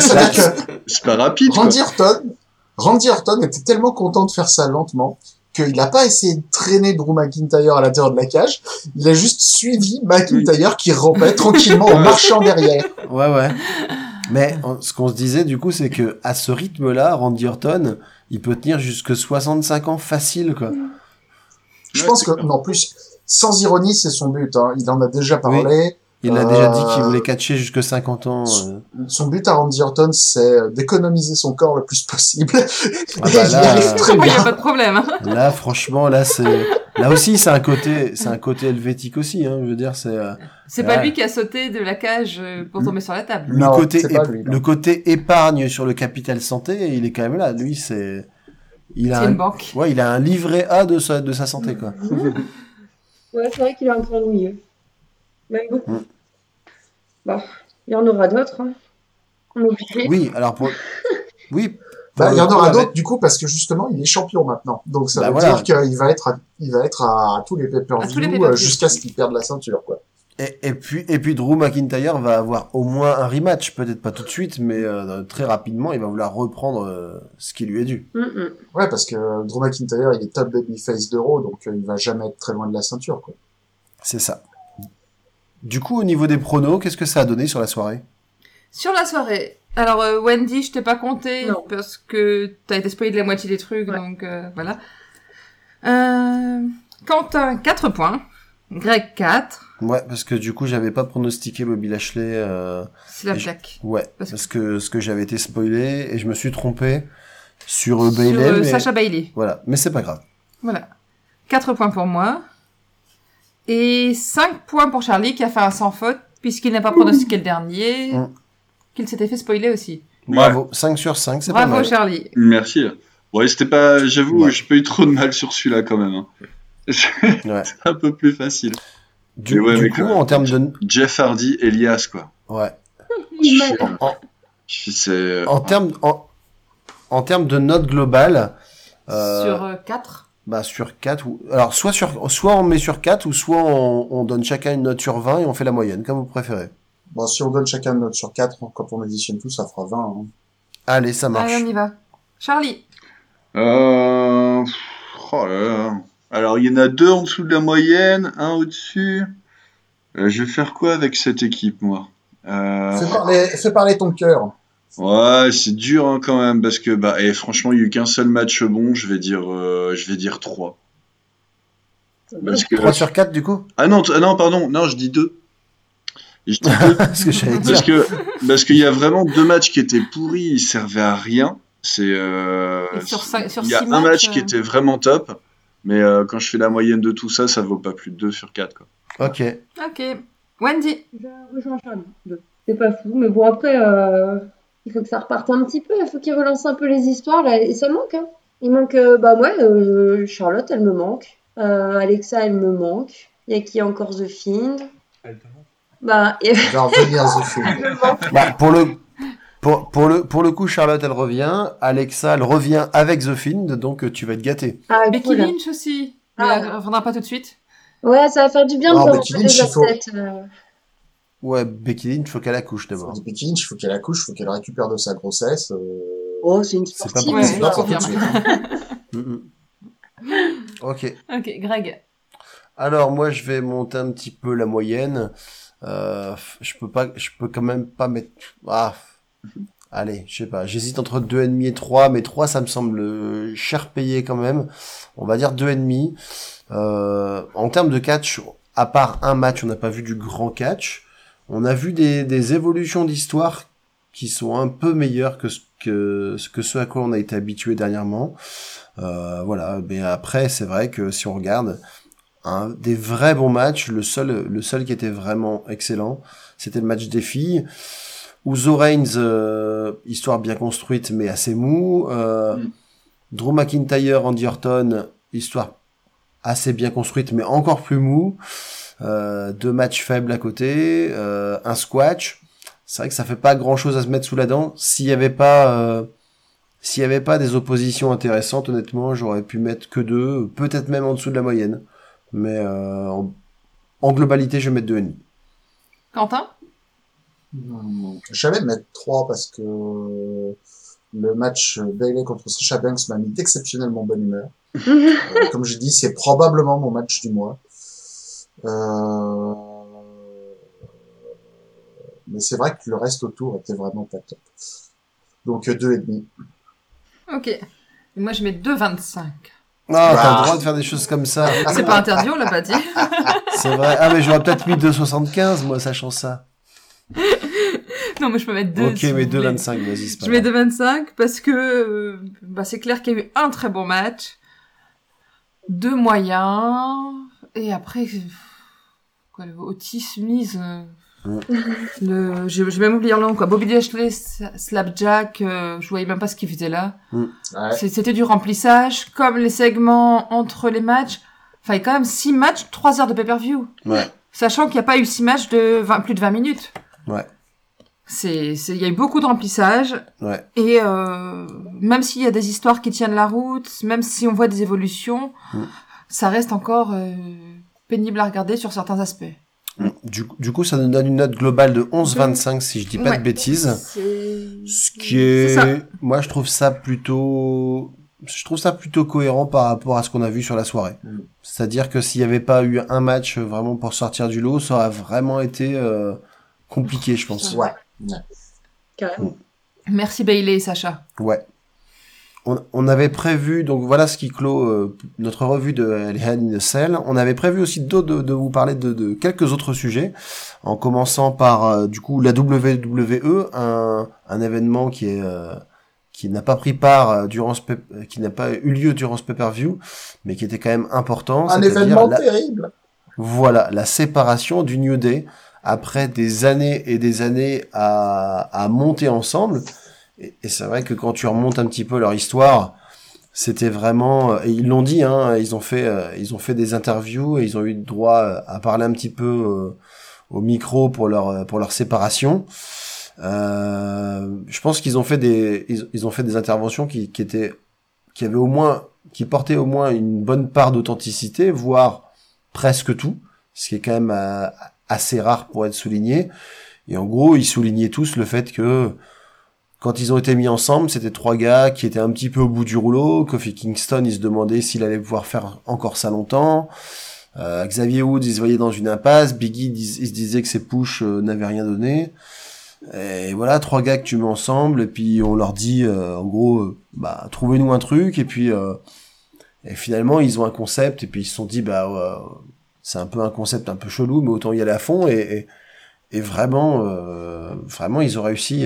c'est pas rapide. Quoi. Randy Orton, Randy Orton était tellement content de faire ça lentement qu'il n'a pas essayé de traîner Drew McIntyre à l'intérieur de la cage. Il a juste suivi McIntyre qui rampait tranquillement en marchant derrière. ouais, ouais. Mais on- ce qu'on se disait du coup, c'est que à ce rythme-là, Randy Orton, il peut tenir jusque 65 ans facile, quoi. Je Ouais, pense que, non plus, sans ironie, c'est son but. Hein. Il en a déjà parlé. Il a déjà dit Euh, qu'il voulait catcher jusque 50 ans. euh. Son but à Randy Orton, c'est d'économiser son corps le plus possible. Ah bah il là, euh, n'y a pas de problème. hein. Là, franchement, là, c'est Là aussi, c'est un côté, c'est un côté helvétique aussi. Hein, je veux dire, c'est euh, C'est pas lui qui a sauté de la cage euh, pour tomber sur la table. le Non, côté, c'est pas ép- lui, non. le côté épargne sur le capital santé. Il est quand même là. Lui, c'est, il a, C'est une un, banque. ouais, il a un livret A de sa, de sa santé, quoi. Ouais, c'est vrai qu'il est un peu ennuyeux. Même beaucoup. Mm. Bon, il y en aura d'autres. Hein. On est obligé. Oui, alors pour, oui. Bah, il y en aura d'autres du coup parce que justement il est champion maintenant. Donc ça Bah, veut voilà. dire qu'il va être à, il va être à, tous les À tous les pay-per-view pay-per-view. euh, jusqu'à ce qu'il perde la ceinture quoi. Et, et puis, et puis Drew McIntyre va avoir au moins un rematch, peut-être pas tout de suite, mais euh, très rapidement, il va vouloir reprendre euh, ce qui lui est dû. Mm, mm. Ouais parce que Drew McIntyre il est top babyface d'Euro donc euh, il va jamais être très loin de la ceinture quoi. C'est ça. Du coup, au niveau des pronos, qu'est-ce que ça a donné sur la soirée? Sur la soirée. Alors euh, Wendy, je t'ai pas compté Non. parce que t'as été spoilé de la moitié des trucs, Ouais. donc euh, voilà. Euh, Quentin, 4 points. Greg, 4. Ouais, parce que du coup, j'avais pas pronostiqué Bobby Lashley. Euh... C'est la je- plaque. Ouais, Parce parce, que ce que j'avais été spoilé et je me suis trompé sur Sur euh, mais... Sacha Bailey. Voilà, mais c'est pas grave. Voilà. 4 points pour moi. Et 5 points pour Charlie qui a fait un sans faute puisqu'il n'a pas pronostiqué le dernier. Mm. Qu'il s'était fait spoiler aussi. Bravo, 5 sur 5, c'est pas Bravo mal. Charlie. Merci. Ouais, c'était pas, j'avoue, Ouais. j'ai pas eu trop de mal sur celui-là quand même. hein. C'est Ouais. un peu plus facile. Du, ouais, du coup, même. en termes de... Jeff Hardy, Elias, quoi. Ouais. En, en- C'est, en termes en, en termes de note globale, euh, Sur 4. Bah sur 4 ou alors soit sur soit on met sur 4 ou soit on, on donne chacun une note sur 20 et on fait la moyenne comme vous préférez. Bon si on donne chacun une note sur 4 quand on additionne tout ça fera 20. hein. Allez, ça marche. Allez, on y va. Charlie. Euh... Oh là là. Alors, il y en a deux en dessous de la moyenne, un au-dessus. Euh, je vais faire quoi avec cette équipe, moi? Euh... Fais parler fais parler ton cœur. Ouais, c'est dur hein, quand même, parce que bah, et franchement, il y a eu qu'un seul match bon, je vais dire, euh, je vais dire 3. Parce que... 3 sur 4 du coup? Ah non, ah non, pardon, non, je dis 2. Je dis 2 Parce que j'allais dire. parce que parce qu'il y a vraiment deux matchs qui étaient pourris, ils servaient à rien. C'est euh, sur sur il y a un match qui euh, était vraiment top, mais euh, quand je fais la moyenne de tout ça, ça vaut pas plus de 2 sur 4 quoi. OK. Ok. Wendy. Je rejoins Charlie. C'est pas fou, mais bon, après, euh, il faut que ça reparte un petit peu. Il faut qu'il relance un peu les histoires, là. Et ça manque, hein. Il manque, euh, bah, ouais, euh, Charlotte, elle me manque. Euh, Alexa, elle me manque. Il y a qui encore The Fiend? Bah, et... Va revenir The Fiend. Bah, pour le pour, pour le pour le coup Charlotte elle revient, Alexa elle revient avec The Fiend donc tu vas être gâté. Ah, Becky cool. Lynch aussi. Mais Ah. elle reviendra pas tout de suite. Ouais, ça va faire du bien de Non, voir Becky un peu Lynch, les il faut- euh. Ouais, Becky Lynch faut qu'elle accouche d'abord. Becky Lynch, il faut qu'elle accouche, il faut qu'elle récupère de sa grossesse. euh, Oh, c'est une C'est pas sportive. Ouais, c'est pas tout de confirme. suite. Mm, mm. OK. Ok, Greg. Alors moi je vais monter un petit peu la moyenne. Euh, je peux pas, je peux quand même pas mettre. Ah, allez, je sais pas. J'hésite entre deux et demi et 3, mais 3 ça me semble euh, cher payé quand même. On va dire deux et demi. Euh, en termes de catch, à part un match, on n'a pas vu du grand catch. On a vu des, des évolutions d'histoire qui sont un peu meilleures que ce que, que ce à quoi on a été habitué dernièrement. Euh, voilà, mais après c'est vrai que si on regarde des vrais bons matchs. Le seul, le seul qui était vraiment excellent, c'était le match des filles. Ouzo Reigns, euh, histoire bien construite mais assez mou. Euh, Mm. Drew McIntyre, Andy Orton, histoire assez bien construite mais encore plus mou. Euh, deux matchs faibles à côté, euh, un squash. C'est vrai que ça fait pas grand chose à se mettre sous la dent. S'il y avait pas, euh, s'il y avait pas des oppositions intéressantes, honnêtement, j'aurais pu mettre que deux, peut-être même en dessous de la moyenne. Mais euh, en, en globalité, je vais mettre deux et demi. Quentin? Hmm, savais mettre 3 parce que le match Bailey contre Sasha Banks m'a mis d'exceptionnellement bonne humeur. Euh, comme je dis, c'est probablement mon match du mois. Euh, Mais c'est vrai que le reste autour était vraiment pas top. Donc euh, deux et demi. Ok. Et moi, je mets 2,25. Ah, t'as Bah. le droit de faire des choses comme ça. C'est pas interdit, on l'a pas dit. C'est vrai. Ah, mais j'aurais peut-être mis 2,75, moi, sachant ça. non, mais je peux mettre 2. ok, mais 2,25, vas-y, c'est pas Je mets grave. 2,25 parce que euh, bah, c'est clair qu'il y a eu un très bon match. deux moyens. Et après, euh, Otis Mise. euh, Mm. Le, j'ai j'ai même oublié le nom quoi. Bobby Lashley, Slapjack, euh, je voyais même pas ce qu'il faisait là. Ouais. C'est- C'était du remplissage, comme les segments entre les matchs. Enfin, il y a quand même six matchs, trois heures de pay-per-view. Ouais. Sachant qu'il n'y a pas eu six matchs de 20 plus de 20 minutes. Ouais. C'est, c'est, il y a eu beaucoup de remplissage. Ouais. Et euh, même s'il y a des histoires qui tiennent la route, même si on voit des évolutions, Mm. ça reste encore euh, pénible à regarder sur certains aspects. Du, du coup, ça nous donne une note globale de 11,25 si je dis pas Ouais. de bêtises. Ce qui est, ça. moi, je trouve ça plutôt, je trouve ça plutôt cohérent par rapport à ce qu'on a vu sur la soirée. Mm. C'est-à-dire que s'il n'y avait pas eu un match vraiment pour sortir du lot, ça aurait vraiment été euh, compliqué, je pense. Ouais. Carrément. Merci Bailey et Sacha. Ouais. On, on avait prévu, donc voilà ce qui clôt euh, notre revue de Hell in Cell. On avait prévu aussi d'autres- de, de vous parler de, de quelques autres sujets, en commençant par euh, du coup la WWE, un, un événement qui est euh, qui n'a pas pris part euh, durant ce euh, qui n'a pas eu lieu durant ce pay-per-view, mais qui était quand même important. Un événement la- terrible. voilà, la séparation du New Day après des années et des années à, à monter ensemble. Et, c'est vrai que quand tu remontes un petit peu leur histoire, c'était vraiment, et ils l'ont dit, hein, ils ont fait, euh, ils ont fait des interviews et ils ont eu droit à parler un petit peu euh, au micro pour leur pour leur séparation. Euh, je pense qu'ils ont fait des, ils, ont fait des interventions qui, qui étaient, qui avaient au moins, qui portaient au moins une bonne part d'authenticité, voire presque tout, ce qui est quand même euh, assez rare pour être souligné. Et en gros, ils soulignaient tous le fait que quand ils ont été mis ensemble, c'était trois gars qui étaient un petit peu au bout du rouleau. Kofi Kingston, il se demandait s'il allait pouvoir faire encore ça longtemps. Euh, Xavier Woods, il se voyait dans une impasse. Biggie, il, se disait que ses push euh, n'avaient rien donné. Et voilà, trois gars que tu mets ensemble, et puis on leur dit, euh, en gros, euh, bah, trouvez-nous un truc, et puis, euh, et finalement, ils ont un concept, et puis ils se sont dit, bah, c'est un peu un concept un peu chelou, mais autant y aller à fond, et, et, et vraiment, vraiment, ils ont réussi,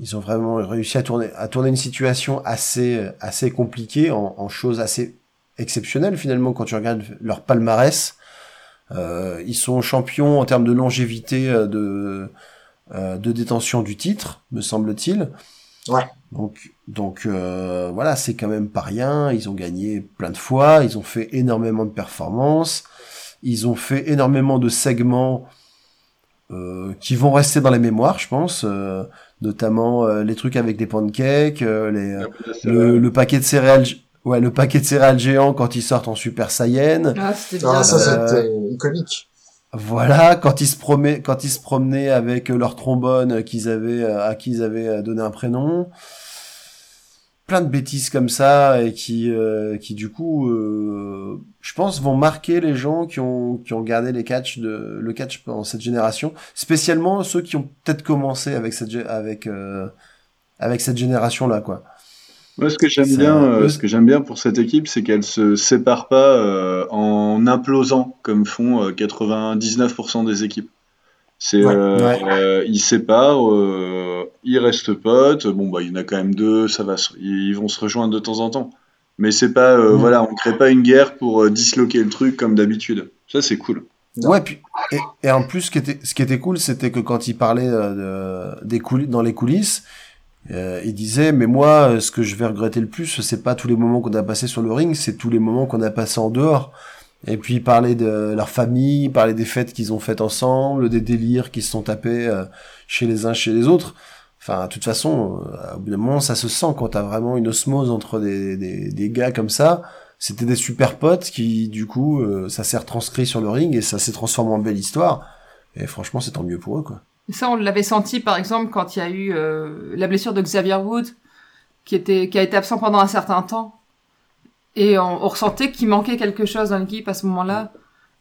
ils ont vraiment réussi à tourner, à tourner une situation assez, assez compliquée en, en choses assez exceptionnelles, finalement, quand tu regardes leur palmarès. Euh, ils sont champions en termes de longévité euh, de, euh, de détention du titre, me semble-t-il. Ouais. Donc, donc euh, voilà, c'est quand même pas rien. Ils ont gagné plein de fois, ils ont fait énormément de performances, ils ont fait énormément de segments euh, qui vont rester dans les mémoires, je pense, euh, notamment euh, les trucs avec les pancakes, euh, les, le, le paquet de céréales, ouais, le paquet de céréales géant quand ils sortent en Super Saiyan. Ah, c'était Ah, bien. ça, Euh, c'était iconique. Voilà, quand ils se promenaient, quand ils se promenaient avec leur trombone qu'ils avaient, euh, à qui ils avaient euh, donné un prénom. Plein de bêtises comme ça et qui, euh, qui du coup, euh, je pense, vont marquer les gens qui ont, qui ont gardé les catchs de, le catch pendant cette génération. Spécialement ceux qui ont peut-être commencé avec cette, avec, euh, avec cette génération-là, quoi. Moi, ce que j'aime bien, ce que j'aime bien pour cette équipe, c'est qu'elle se sépare pas en implosant comme font euh, 99% des équipes. C'est, Ouais. euh, Ouais. euh, ils séparent, euh, ils restent potes. Bon, bah, il y en a quand même deux, ça va, se- ils vont se rejoindre de temps en temps. Mais c'est pas, euh, voilà, on crée pas une guerre pour euh, disloquer le truc comme d'habitude. Ça, c'est cool. Ouais, puis et, et en plus, ce qui était, ce qui était cool, c'était que quand il parlait de, des coulisses, dans les coulisses, euh, il disait mais moi, ce que je vais regretter le plus, c'est pas tous les moments qu'on a passés sur le ring, c'est tous les moments qu'on a passés en dehors. Et puis il parlait de leur famille, il parlait des fêtes qu'ils ont faites ensemble, des délires qu'ils se sont tapés euh, chez les uns chez les autres. Enfin, de toute façon, euh, au bout d'un moment, ça se sent quand t'as vraiment une osmose entre des, des, des gars comme ça. C'était des super potes qui, du coup, euh, ça s'est retranscrit sur le ring et ça s'est transformé en belle histoire. Et franchement, c'est tant mieux pour eux, quoi. Ça, on l'avait senti, par exemple, quand il y a eu euh, la blessure de Xavier Wood, qui, était, qui a été absent pendant un certain temps. Et on, on ressentait qu'il manquait quelque chose dans l'équipe à ce moment-là.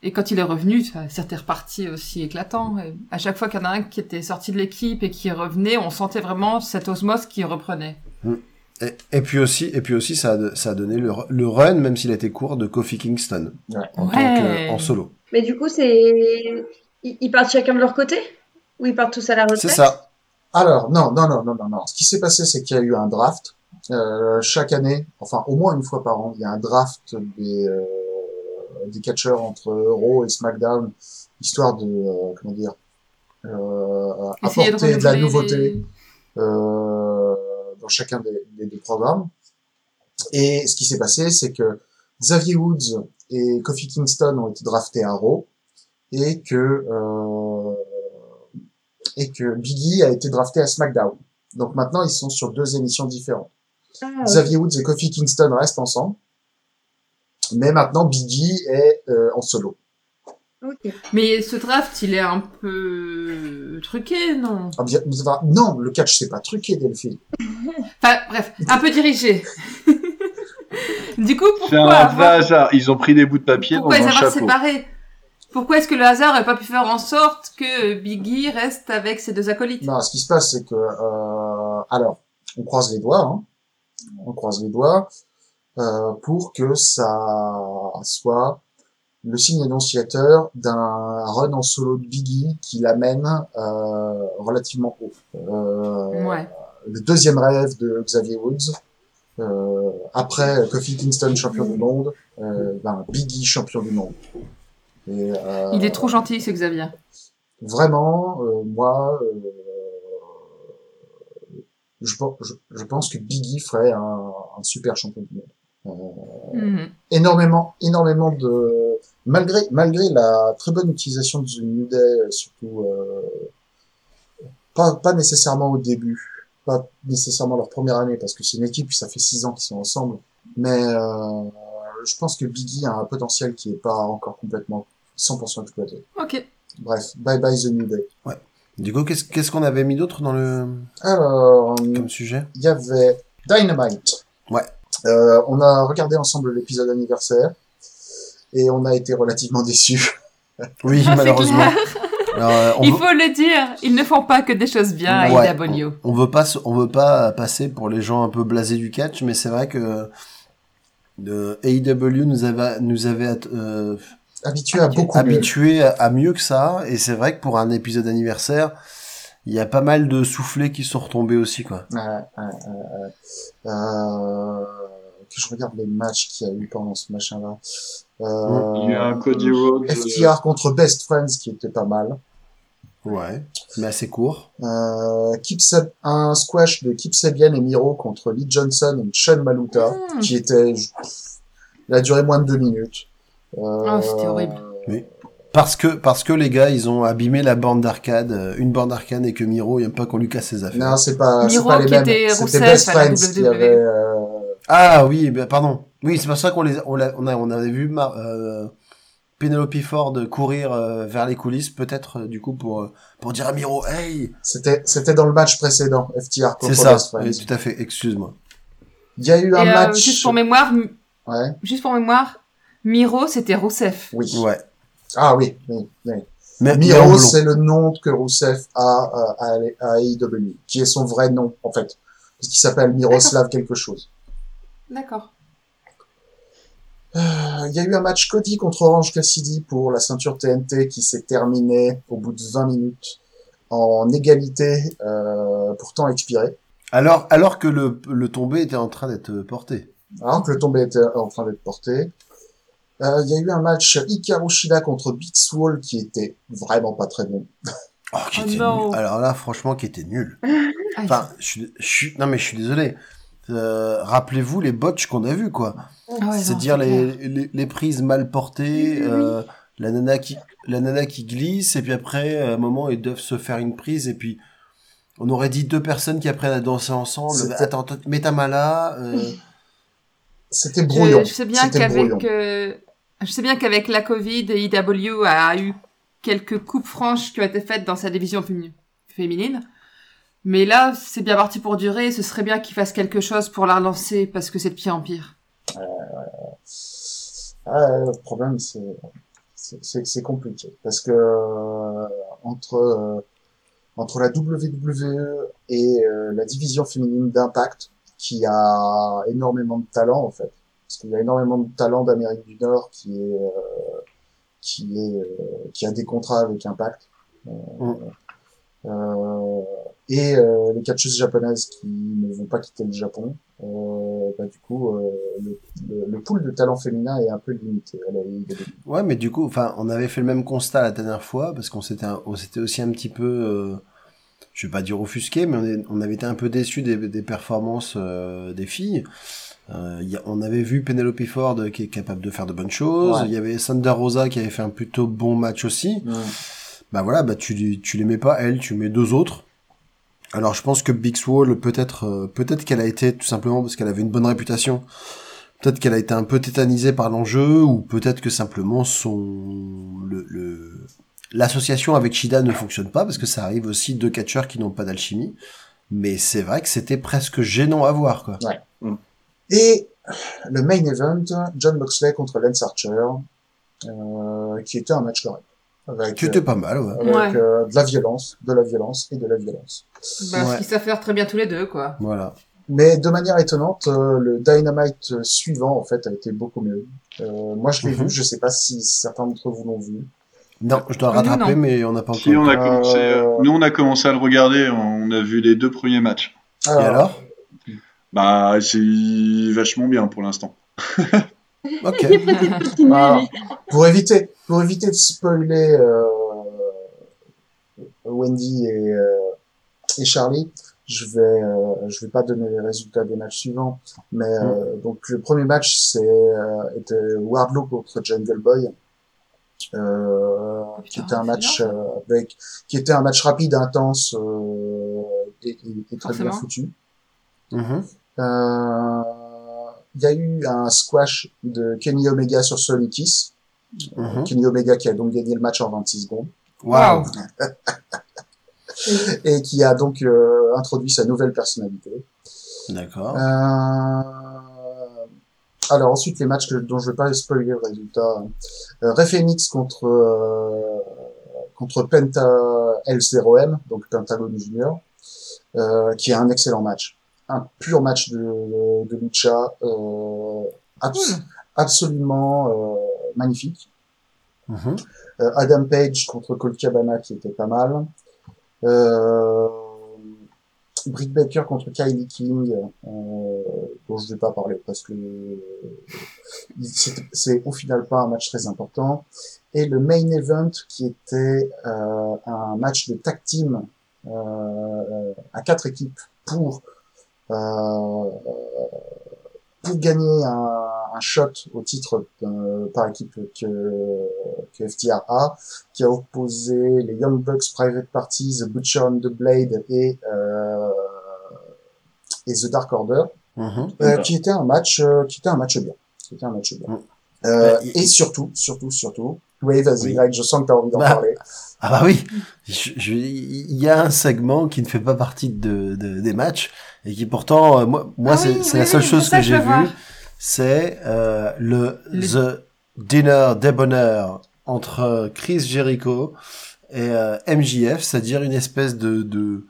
Et quand il est revenu, ça- c'était reparti aussi éclatant. Et à chaque fois qu'il y en a un qui était sorti de l'équipe et qui revenait, on sentait vraiment cette osmose qui reprenait. Et, et puis aussi, et puis aussi, ça a, ça a donné le, le run, même s'il été court, de Kofi Kingston en tant Ouais. que, en solo. Mais du coup, c'est. Ils ils partent chacun de leur côté? Ou ils partent tous à la retraite? C'est ça. Alors, non, non, non, non, non, non. Ce qui s'est passé, c'est qu'il y a eu un draft euh, chaque année, enfin au moins une fois par an, il y a un draft des euh, des catcheurs entre Raw et SmackDown, histoire de euh, comment dire euh, de apporter de la nouveauté les- euh, dans chacun des, des deux programmes. Et ce qui s'est passé, c'est que Xavier Woods et Kofi Kingston ont été draftés à Raw et que euh, et que Biggie a été drafté à SmackDown. Donc maintenant, ils sont sur deux émissions différentes. Ah, Xavier Woods et Kofi Kingston restent ensemble, mais maintenant Biggie est euh, en solo. ok. Mais ce draft, il est un peu truqué, non? Ah, bien- enfin, non, le catch c'est pas truqué, Delphine. Enfin, bref, un peu dirigé. du coup, C'est un pourquoi avoir, hasard. Ils ont pris des bouts de papier pourquoi dans les un avoir chapeau. séparés? Pourquoi est-ce que le hasard n'aurait pas pu faire en sorte que Biggie reste avec ses deux acolytes? Non, ce qui se passe, c'est que, euh, alors, on croise les doigts, hein, on croise les doigts, euh, pour que ça soit le signe annonciateur d'un run en solo de Biggie qui l'amène euh, relativement haut. Euh, Ouais. Le deuxième rêve de Xavier Woods, euh, après Kofi Kingston champion du monde, euh, ben, Biggie champion du monde. Et, euh, Il est trop gentil, ce Xavier. vraiment, euh, moi, euh, je, je, je pense que Biggie ferait un, un super champion du monde. Euh, Mhm. énormément, énormément de malgré malgré la très bonne utilisation de The New Day, surtout euh, pas pas nécessairement au début, pas nécessairement leur première année parce que c'est une équipe, ça fait six ans qu'ils sont ensemble, mais euh, je pense que Biggie a un potentiel qui est pas encore complètement 100% exploité. Ok. Bref, bye bye The New Day. Du coup, qu'est-ce qu'est-ce qu'on avait mis d'autre dans le Alors, comme sujet? il y avait Dynamite. Ouais. Euh, on a regardé ensemble l'épisode anniversaire et on a été relativement déçus. Oui, Ah, c'est malheureusement. Alors, euh, on Il veut- faut le dire, ils ne font pas que des choses bien à Ouais. IW. on veut pas se- on veut pas passer pour les gens un peu blasés du catch mais c'est vrai que de AEW nous avait nous avait euh, Habitués à beaucoup mieux. habitués à, mieux que ça et c'est vrai que pour un épisode anniversaire il y a pas mal de soufflets qui sont retombés aussi quoi Ouais, ouais, ouais, ouais. Euh, que je regarde les matchs qu'il y a eu pendant ce machin-là. Euh, Il y a un Cody Rhodes. euh, FTR contre Best Friends qui était pas mal. ouais mais assez court Euh, un squash de Kip Sabian et Miro contre Lee Johnson et Sean Maluta Hmm. qui était, il a duré moins de deux minutes. Euh, Oh, c'était horrible. Oui. parce que parce que les gars ils ont abîmé la borne d'arcade euh, une borne d'arcade et que Miro il aime pas qu'on lui casse ses affaires Non, c'est pas, c'est Miro pas les qui mêmes. était C'était Best Friends qui WWE. avait, euh, Ah oui, bah, pardon. Oui, c'est pour ça qu'on les, on, l'a- on, a, on avait vu Mar- euh, Penelope Ford courir euh, vers les coulisses, peut-être euh, du coup pour euh, pour dire à Miro, hey, c'était, c'était dans le match précédent, FTR contre c'est ça. Oui, tout à fait. Excuse-moi. Il y a eu un Et euh, match. juste pour mémoire, Ouais, juste pour mémoire, Miro, c'était Rousseff. oui. Ouais. Ah oui, oui, oui. Mais Miro, c'est le nom que Rousseff a euh, à, à AEW, qui est son vrai nom, en fait. Parce qu'il s'appelle Miroslav quelque chose. D'accord. Euh, Il y a eu un match Cody contre Orange Cassidy pour la ceinture TNT qui s'est terminé au bout de 20 minutes en égalité, euh, pourtant expiré. Alors alors que le le tombé était en train d'être porté. Alors que le tombé était en train d'être porté. Euh, Il y a eu un match Hikaru Shida contre Big Swole qui était vraiment pas très bon. Oh, qui Oh était non. nul. Alors là, franchement, qui était nul. Aïe. Enfin, je suis, non mais je suis désolé. Euh, Rappelez-vous les botches qu'on a vus, quoi. Ah ouais, C'est-à-dire c'est les, les, les prises mal portées, Oui, oui, euh, la nana qui la nana qui glisse et puis après à un moment ils doivent se faire une prise et puis on aurait dit deux personnes qui apprennent à danser ensemble. C'était- Attends, attends, mets ta main là. euh, C'était brouillon. Je, je sais bien qu'avec euh, je sais bien qu'avec la Covid, IW a eu quelques coupes franches qui ont été faites dans sa division fémi- féminine. Mais là, c'est bien parti pour durer. Ce serait bien qu'il fasse quelque chose pour la relancer parce que c'est de pire en pire. Ah, le problème, c'est compliqué. Parce que, euh, entre, euh, entre la WWE et euh, la division féminine d'Impact, qui a énormément de talent, en fait. Parce qu'il y a énormément de talent d'Amérique du Nord qui est, euh, qui est, euh, qui a des contrats avec Impact. Euh, Mm. euh, et euh, les catcheuses japonaises qui ne vont pas quitter le Japon. euh, bah, du coup, euh, le, le, le pool de talent féminin est un peu limité à la. Ouais, mais du coup, enfin, on avait fait le même constat la dernière fois parce qu'on s'était, on s'était aussi un petit peu, euh, je vais pas dire offusqué, mais on, est- on avait été un peu déçus des, des performances euh, des filles. Euh, y a- on avait vu Penelope Ford qui est capable de faire de bonnes choses. Ouais. Il y avait Sander Rosa qui avait fait un plutôt bon match aussi. Bah voilà, bah tu tu les mets pas elle, tu mets deux autres. Alors je pense que Big Swole peut-être euh, peut-être qu'elle a été tout simplement parce qu'elle avait une bonne réputation. Peut-être qu'elle a été un peu tétanisée par l'enjeu ou peut-être que simplement son le le- l'association avec Shida ne fonctionne pas parce que ça arrive aussi deux catcheurs qui n'ont pas d'alchimie. Mais c'est vrai que c'était presque gênant à voir quoi. Et le main event, John Moxley contre Lance Archer, euh, qui était un match correct. Avec, Tu étais pas mal ouais. avec Ouais. euh, de la violence, de la violence et de la violence. Bah, Ouais. Ce qu'ils savent faire très bien tous les deux, quoi. Voilà. Mais de manière étonnante, euh, le Dynamite suivant, en fait, a été beaucoup mieux. Euh, moi, je l'ai Mhm. vu, je sais pas si certains d'entre vous l'ont vu. Non, je dois Nous, rattraper non. mais on n'a pas encore. Si on a Euh, commencé, euh, nous on a commencé à le regarder, on a vu les deux premiers matchs. Et alors Bah c'est vachement bien pour l'instant. OK. Alors, pour éviter, pour éviter de spoiler euh, Wendy et, euh, et Charlie, je vais, euh, je vais pas donner les résultats des matchs suivants, mais euh, donc le premier match c'est euh, était Wardlow contre Jungle Boy, euh, qui était un match euh, avec, qui était un match rapide, intense euh, et, et- et très bien foutu. Mhm. Euh, Il y a eu un squash de Kenny Omega sur Sonic Kiss. Mhm. Kenny Omega qui a donc gagné le match en 26 secondes Waouh. et qui a donc euh, introduit sa nouvelle personnalité. D'accord. Euh, alors ensuite les matchs que- dont je vais pas spoiler le résultat. Euh, Ray Phoenix contre euh, contre Penta L0M donc Pentagon Junior euh, qui est un excellent match. Un pur match de, de lucha euh, abs- absolument euh, magnifique. Mhm. Euh, Adam Page contre Colt Cabana qui était pas mal. Euh, Britt Baker contre Kylie King, euh, dont je vais pas parler parce que c'est au final pas un match très important. Et le main event qui était euh, un match de tag team euh, à quatre équipes pour euh, pour gagner un, un shot au titre euh, par équipe que, que FTR a, qui a opposé les Young Bucks Private Party, The Butcher and the Blade et, euh, et The Dark Order, Mhm. euh, qui était un match, qui était un match bien, qui était un match bien. Mm. Euh, Euh, et surtout, surtout, surtout, oui, vas-y, Oui. Greg, je sens que t'as envie d'en Bah, parler. Ah bah oui, il y a un segment qui ne fait pas partie de, de- des matchs et qui pourtant, euh, moi, moi Ah c'est oui, c'est oui, la seule oui, chose que j'ai vue, c'est euh, le The Dinner Debonair entre Chris Jericho et euh, MJF, c'est-à-dire une espèce de, de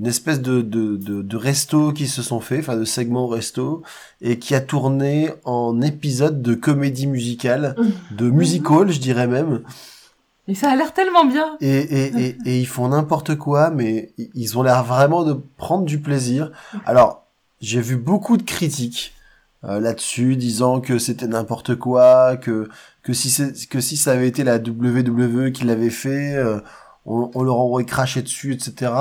une espèce de, de, de, de resto qui se sont faits, enfin de segment resto, et qui a tourné en épisode de comédie musicale, de musical, je dirais même. Et ça a l'air tellement bien. Et, et, et, et ils font n'importe quoi, mais ils ont l'air vraiment de prendre du plaisir. Alors, j'ai vu beaucoup de critiques euh, là-dessus, disant que c'était n'importe quoi, que que si c'est que si ça avait été la WWE qui l'avait fait, euh, on, on leur aurait craché dessus, etc.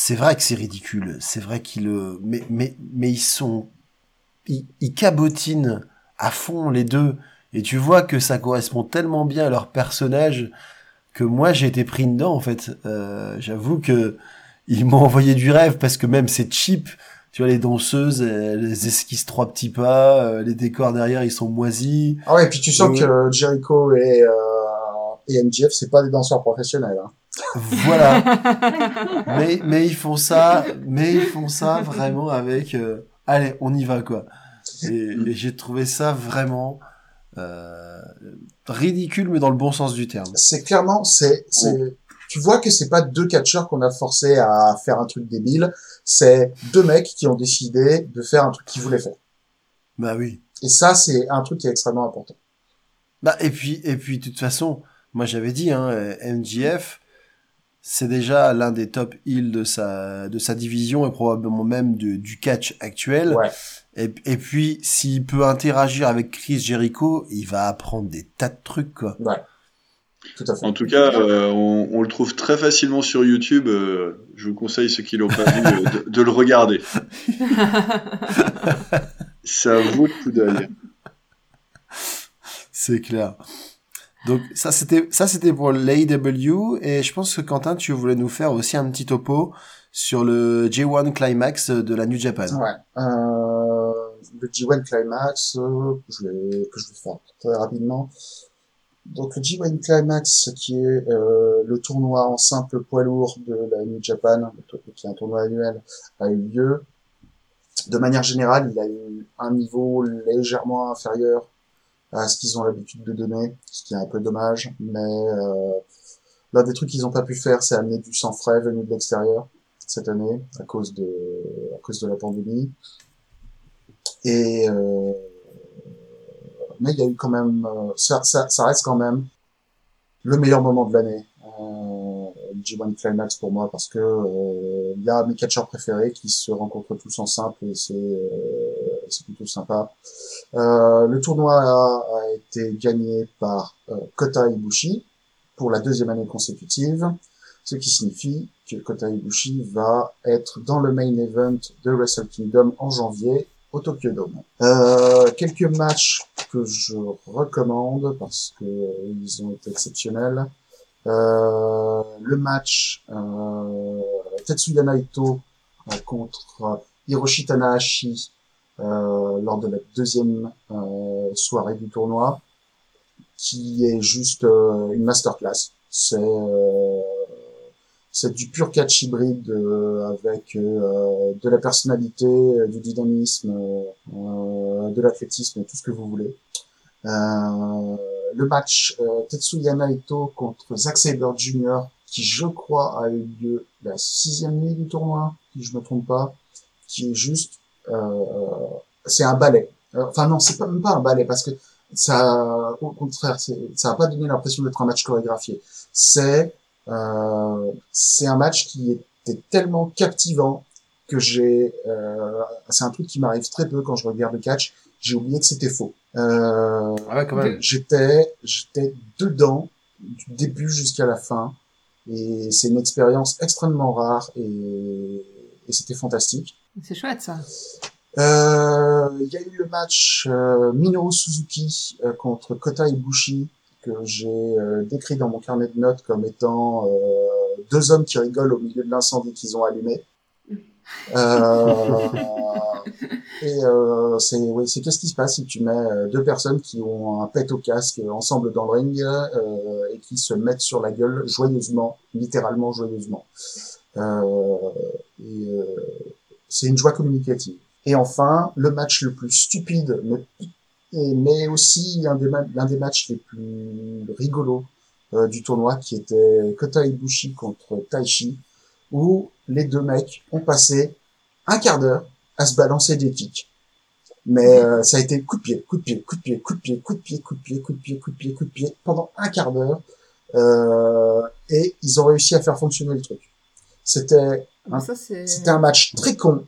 C'est vrai que c'est ridicule. C'est vrai qu'ils le, mais mais mais ils sont, ils, ils cabotinent à fond les deux. Et tu vois que ça correspond tellement bien à leur personnage que moi j'ai été pris dedans en fait. Euh, J'avoue que ils m'ont envoyé du rêve parce que même c'est cheap. Tu vois les danseuses, elles esquissent trois petits pas, euh, les décors derrière ils sont moisis. Ah ouais, et puis tu sens Ouais. que Jericho et, euh, et MJF, c'est pas des danseurs professionnels. Hein. Voilà. mais mais ils font ça, mais ils font ça vraiment avec. euh, allez, on y va quoi. Et, et j'ai trouvé ça vraiment euh, ridicule, mais dans le bon sens du terme. C'est clairement, c'est, c'est, tu vois que c'est pas deux catcheurs qu'on a forcé à faire un truc débile. C'est deux mecs qui ont décidé de faire un truc qu'ils voulaient faire. Bah oui. Et ça, c'est un truc qui est extrêmement important. Bah et puis et puis de toute façon, moi j'avais dit hein, euh, MJF, c'est déjà l'un des top heels de sa de sa division et probablement même du, du catch actuel. Ouais. Et, et puis s'il peut interagir avec Chris Jericho, il va apprendre des tas de trucs quoi. Ouais. Tout à fait. En tout cas, euh, on, on le trouve très facilement sur YouTube. euh, je vous conseille ceux qui l'ont pas vu euh, de, de le regarder. Ça vaut le coup d'œil. C'est clair. Donc ça c'était ça c'était pour l'AEW et je pense que Quentin tu voulais nous faire aussi un petit topo sur le J1 Climax de la New Japan. Ouais. Euh, le G1 Climax, euh, je vais, que je vais faire très rapidement. Donc le G1 Climax, qui est euh, le tournoi en simple poids lourd de la New Japan, qui est un tournoi annuel, a eu lieu. De manière générale, il a eu un niveau légèrement inférieur à ce qu'ils ont l'habitude de donner, ce qui est un peu dommage. Mais euh, l'un des trucs qu'ils n'ont pas pu faire, c'est amener du sang frais venu de l'extérieur cette année à cause de à cause de la pandémie. Et euh, mais il y a eu quand même euh, ça, ça, ça reste quand même le meilleur moment de l'année. Euh, le G1 Climax pour moi parce que euh, il y a mes catcheurs préférés qui se rencontrent tous en simple et c'est euh, c'est plutôt sympa. Euh, le tournoi a, été gagné par euh, Kota Ibushi pour la deuxième année consécutive, ce qui signifie que Kota Ibushi va être dans le main event de Wrestle Kingdom en janvier au Tokyo Dome. Euh, quelques matchs que je recommande parce que ils ont été exceptionnels. Le match Tetsuya Naito contre Hiroshi Tanahashi lors de la deuxième euh, soirée du tournoi, qui est juste euh, une masterclass. C'est euh, c'est du pur catch hybride euh, avec euh, de la personnalité, euh, du dynamisme, euh, de l'athlétisme, tout ce que vous voulez. Euh, le match euh, Tetsuya Naito contre Zack Sabre Jr. qui je crois a eu lieu la sixième nuit du tournoi, si je me trompe pas, qui est juste, euh, c'est un ballet. Euh, Enfin non, c'est pas même pas un ballet parce que ça, au contraire, ça a pas donné l'impression d'être un match chorégraphié. C'est euh, c'est un match qui était tellement captivant que j'ai, euh, c'est un truc qui m'arrive très peu quand je regarde le catch. J'ai oublié que c'était faux. Euh, Ouais quand même. j'étais j'étais dedans du début jusqu'à la fin et c'est une expérience extrêmement rare et, et c'était fantastique. C'est chouette ça. Euh, Il y a eu le match euh, Minoru Suzuki euh, contre Kota Ibushi que j'ai euh, décrit dans mon carnet de notes comme étant euh, deux hommes qui rigolent au milieu de l'incendie qu'ils ont allumé. Euh, et euh, c'est oui, c'est qu'est-ce qui se passe si tu mets deux personnes qui ont un pet au casque ensemble dans le ring euh, et qui se mettent sur la gueule joyeusement, littéralement joyeusement. Euh, et euh, c'est une joie communicative. Et enfin, le match le plus stupide, mais, aussi un des, l'un des matchs les plus rigolos euh, du tournoi, qui était Kota Ibushi contre Taichi, où les deux mecs ont passé un quart d'heure à se balancer des kicks. Mais euh, ça a été coup de pied, coup de pied, coup de pied, coup de pied, coup de pied, coup de pied, coup de pied, coup de pied, coup de pied, pendant un quart d'heure. Euh, et ils ont réussi à faire fonctionner le truc. C'était c'est... c'était un match très con,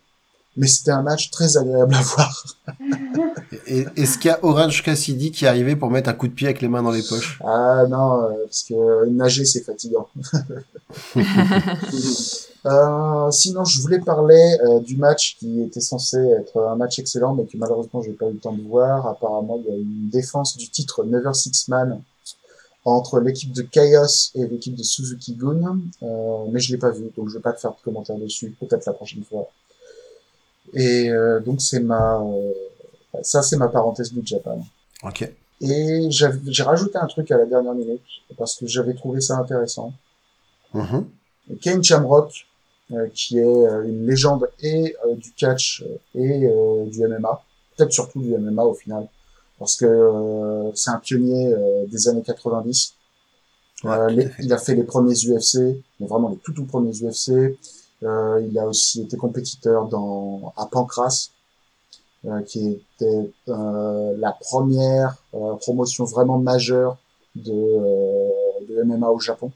mais c'était un match très agréable à voir. Et est-ce qu'il y a Orange Cassidy qui est arrivé pour mettre un coup de pied avec les mains dans les poches? Ah non, euh, parce que nager c'est fatigant. Euh, sinon, je voulais parler euh, du match qui était censé être un match excellent, mais que malheureusement j'ai pas eu le temps de voir. Apparemment, il y a eu une défense du titre Never Six Man entre l'équipe de Chaos et l'équipe de Suzuki Gun, euh, mais je l'ai pas vu, donc je vais pas te faire de commentaire dessus. Peut-être la prochaine fois. Et euh, donc c'est ma, euh, ça c'est ma parenthèse du Japan. Ok. Et j'ai rajouté un truc à la dernière minute parce que j'avais trouvé ça intéressant. Mhm. Kane Shamrock, euh, qui est euh, une légende et euh, du catch et du MMA, peut-être surtout du MMA au final, parce que euh, c'est un pionnier euh, des années 90. Ouais, Euh, les- il a fait les premiers UFC, mais vraiment les tout tout premiers UFC. Euh, il a aussi été compétiteur dans à Pancras, euh, qui était euh, la première euh, promotion vraiment majeure de, euh, de MMA au Japon.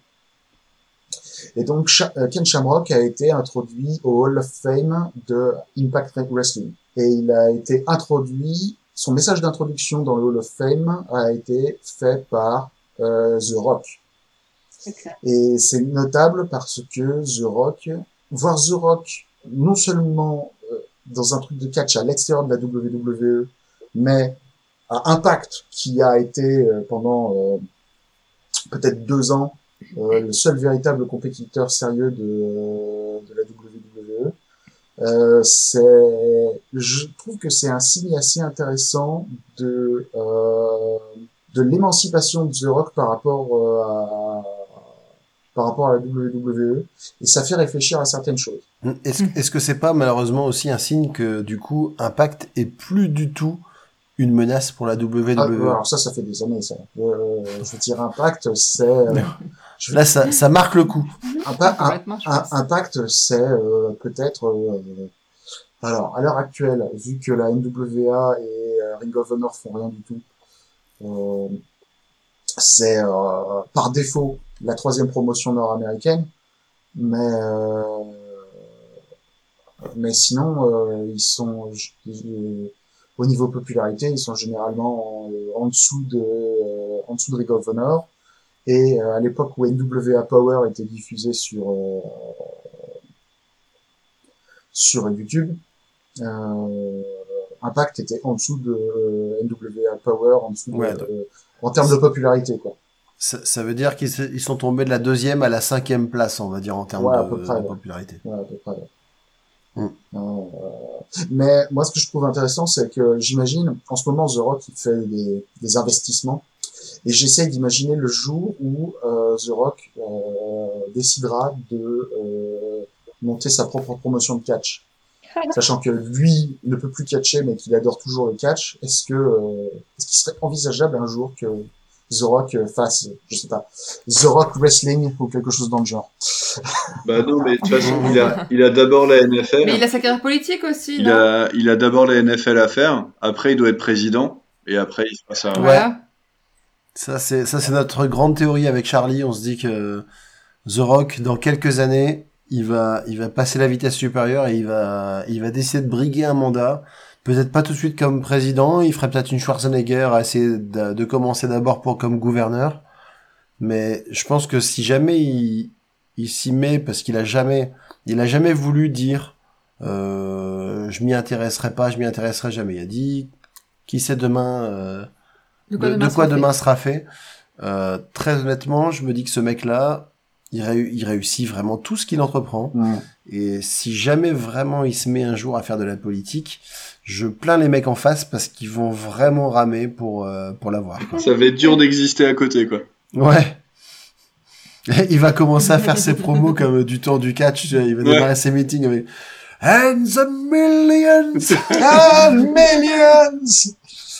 Et donc Ken Shamrock a été introduit au Hall of Fame de Impact Wrestling. Et il a été introduit, son message d'introduction dans le Hall of Fame a été fait par euh, The Rock. Et c'est notable parce que The Rock, voir The Rock non seulement euh, dans un truc de catch à l'extérieur de la WWE, mais à Impact, qui a été euh, pendant euh, peut-être deux ans euh, le seul véritable compétiteur sérieux de, euh, de la WWE. Euh, c'est, je trouve que c'est un signe assez intéressant de euh, de l'émancipation de The Rock par rapport euh, à par rapport à la WWE et ça fait réfléchir à certaines choses. Est-ce est-ce que c'est pas malheureusement aussi un signe que du coup Impact est plus du tout une menace pour la WWE Ah, alors ça, ça fait des années ça. Euh, je veux dire, Impact, c'est euh, Là, ça, ça marque le coup. Impa- un- Complètement, je un- pense. Impact, c'est euh, peut-être. euh, alors, à l'heure actuelle, vu que la NWA et euh, Ring of Honor font rien du tout, euh, c'est euh, par défaut la troisième promotion nord-américaine, mais euh, mais sinon euh, ils sont au niveau popularité, ils sont généralement en, en dessous de euh, en dessous de Ring of Honor. Et euh, à l'époque où NWA Power était diffusé sur euh, sur YouTube, euh, Impact était en dessous de NWA Power, en dessous de, en termes de popularité quoi. Ça, ça veut dire qu'ils sont tombés de la deuxième à la cinquième place, on va dire, en termes Ouais, à de, près, de ouais. popularité. Ouais, à peu près. Mm. Euh, mais moi, ce que je trouve intéressant, c'est que j'imagine, en ce moment, The Rock, il fait des, des investissements. Et j'essaie d'imaginer le jour où euh, The Rock euh, décidera de euh, monter sa propre promotion de catch. Sachant que lui ne peut plus catcher, mais qu'il adore toujours le catch, est-ce que euh, est-ce qu'il serait envisageable un jour que The Rock fasse, je sais pas, The Rock Wrestling ou quelque chose dans le genre? Bah non, mais de toute façon, il a, il a d'abord la NFL. Mais il a sa carrière politique aussi, Il non? a, il a d'abord la NFL à faire. Après, il doit être président. Et après, il fera ça. Voilà. Ça, c'est, ça, c'est notre grande théorie avec Charlie. On se dit que The Rock, dans quelques années, il va, il va passer la vitesse supérieure et il va, il va décider de briguer un mandat. Peut-être pas tout de suite comme président. Il ferait peut-être une Schwarzenegger à essayer de, commencer d'abord pour comme gouverneur. Mais je pense que si jamais il, il s'y met parce qu'il a jamais, il a jamais voulu dire, euh, je m'y intéresserai pas, je m'y intéresserai jamais. Il a dit, qui sait demain, euh, de, de quoi sera demain sera fait. Euh, très honnêtement, je me dis que ce mec-là, il, réu- il réussit vraiment tout ce qu'il entreprend. Et si jamais vraiment il se met un jour à faire de la politique, je plains les mecs en face parce qu'ils vont vraiment ramer pour euh, pour l'avoir. quoi. Ça va être dur d'exister à côté, quoi. Ouais. Il va commencer à faire ses promos comme du temps du catch. Il va Ouais. démarrer ses meetings avec And the millions. Ah, millions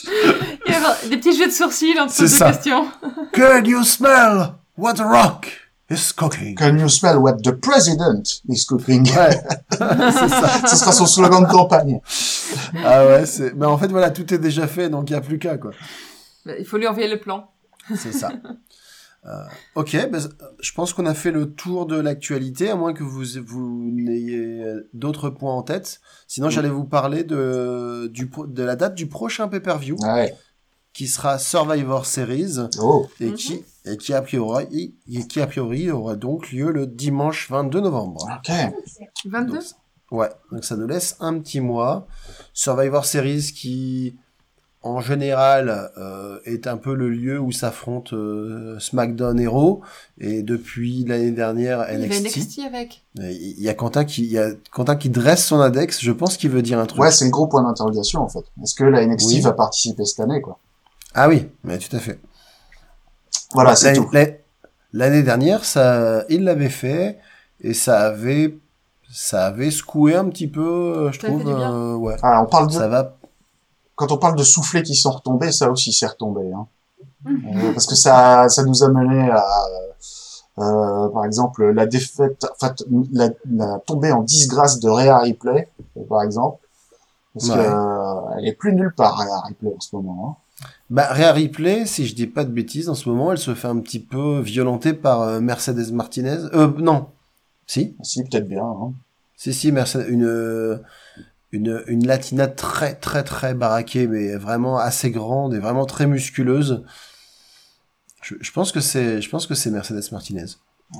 Il va y avoir des petits jeux de sourcils entre deux ça. questions. Can you smell what the rock is cooking? Can you smell what the president is cooking? Ouais. c'est ça. Ce sera son slogan de campagne. Ah ouais, c'est. Mais en fait, voilà, tout est déjà fait, donc il y a plus qu'à quoi. Bah, Il faut lui envoyer le plan. C'est ça. Euh, ok, ben, je pense qu'on a fait le tour de l'actualité, à moins que vous, vous n'ayez d'autres points en tête. Sinon, j'allais vous parler de, du, pro- de la date du prochain pay-per-view, Ouais. qui sera Survivor Series, Oh. et qui, et qui a priori, et qui a priori aura donc lieu le dimanche 22 novembre. Ok. 22 Donc, ouais, donc ça nous laisse un petit mois. Survivor Series qui, en général, euh, est un peu le lieu où s'affrontent euh, SmackDown et Raw. Et depuis l'année dernière, Il y avait NXT. NXT avec. Il y a Quentin qui, il y a Quentin qui dresse son index. Je pense qu'il veut dire un truc. Ouais, c'est le gros point d'interrogation, en fait. Est-ce que la NXT Oui. va participer cette année, quoi? Ah oui, mais tout à fait. Voilà, c'est L'année- tout. l'année- dernière, ça, il l'avait fait et ça avait, ça avait secoué un petit peu, euh, je trouve. euh, ouais. Ah, on parle de, Ça va quand on parle de soufflets qui sont retombés, ça aussi c'est retombé, hein. Euh, parce que ça, ça nous a mené à, euh, par exemple, la défaite, enfin, la, la tombée en disgrâce de Rhea Ripley, par exemple. Parce Ouais. que, euh, elle est plus nulle part, Rhea Ripley, en ce moment, hein. Bah, Rhea Ripley, si je dis pas de bêtises, en ce moment, elle se fait un petit peu violenter par euh, Mercedes Martinez. Euh, non. Si Si, peut-être bien. Hein. Si, si, Mercedes, une, une, une Latina très, très, très baraquée, mais vraiment assez grande et vraiment très musculeuse. Je, je pense que c'est, je pense que c'est Mercedes Martinez. Euh,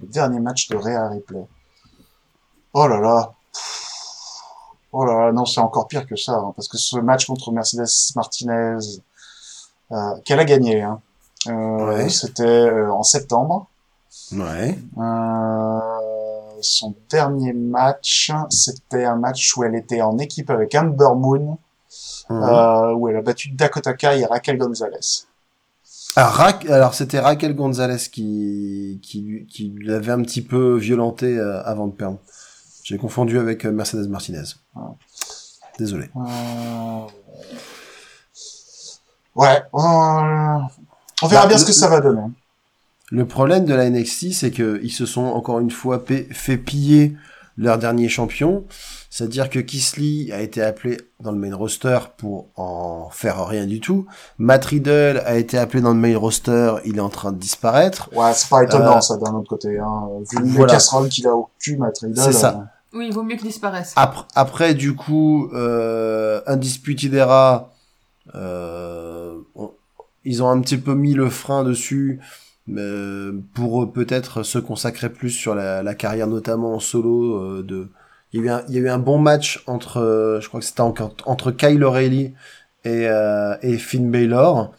le dernier match de Réa Replay. Oh là là. Oh là là, non, c'est encore pire que ça, hein, parce que ce match contre Mercedes Martinez, euh, qu'elle a gagné, hein, euh, Ouais. c'était en septembre. Ouais. Euh, son dernier match, c'était un match où elle était en équipe avec Amber Moon, Mhm. euh, où elle a battu Dakota Kai et Raquel Gonzalez. Ah, Ra- alors c'était Raquel Gonzalez qui, qui, lui- qui l'avait un petit peu violenté euh, avant de perdre. J'ai confondu avec euh, Mercedes Martinez. Désolé. Euh, Ouais, on verra Bah, bien ce que ça va donner. Le problème de la NXT, c'est que ils se sont encore une fois fait piller leur dernier champion. C'est-à-dire que Kisly a été appelé dans le main roster pour en faire rien du tout. Matt Riddle a été appelé dans le main roster, il est en train de disparaître. Ouais, c'est pas étonnant Euh, ça d'un autre côté. Hein. Vu les voilà. casseroles qu'il a au cul, Matt Riddle, C'est ça. euh, Oui, il vaut mieux qu'il disparaisse. Après, après du coup, euh, Undisputed Era, euh, on- ils ont un petit peu mis le frein dessus euh, pour euh, peut-être se consacrer plus sur la, la carrière, notamment en solo. euh, de, il y, a eu un, il y a eu un bon match entre, euh, je crois que c'était entre, entre Kyle O'Reilly et, euh, et Finn Balor.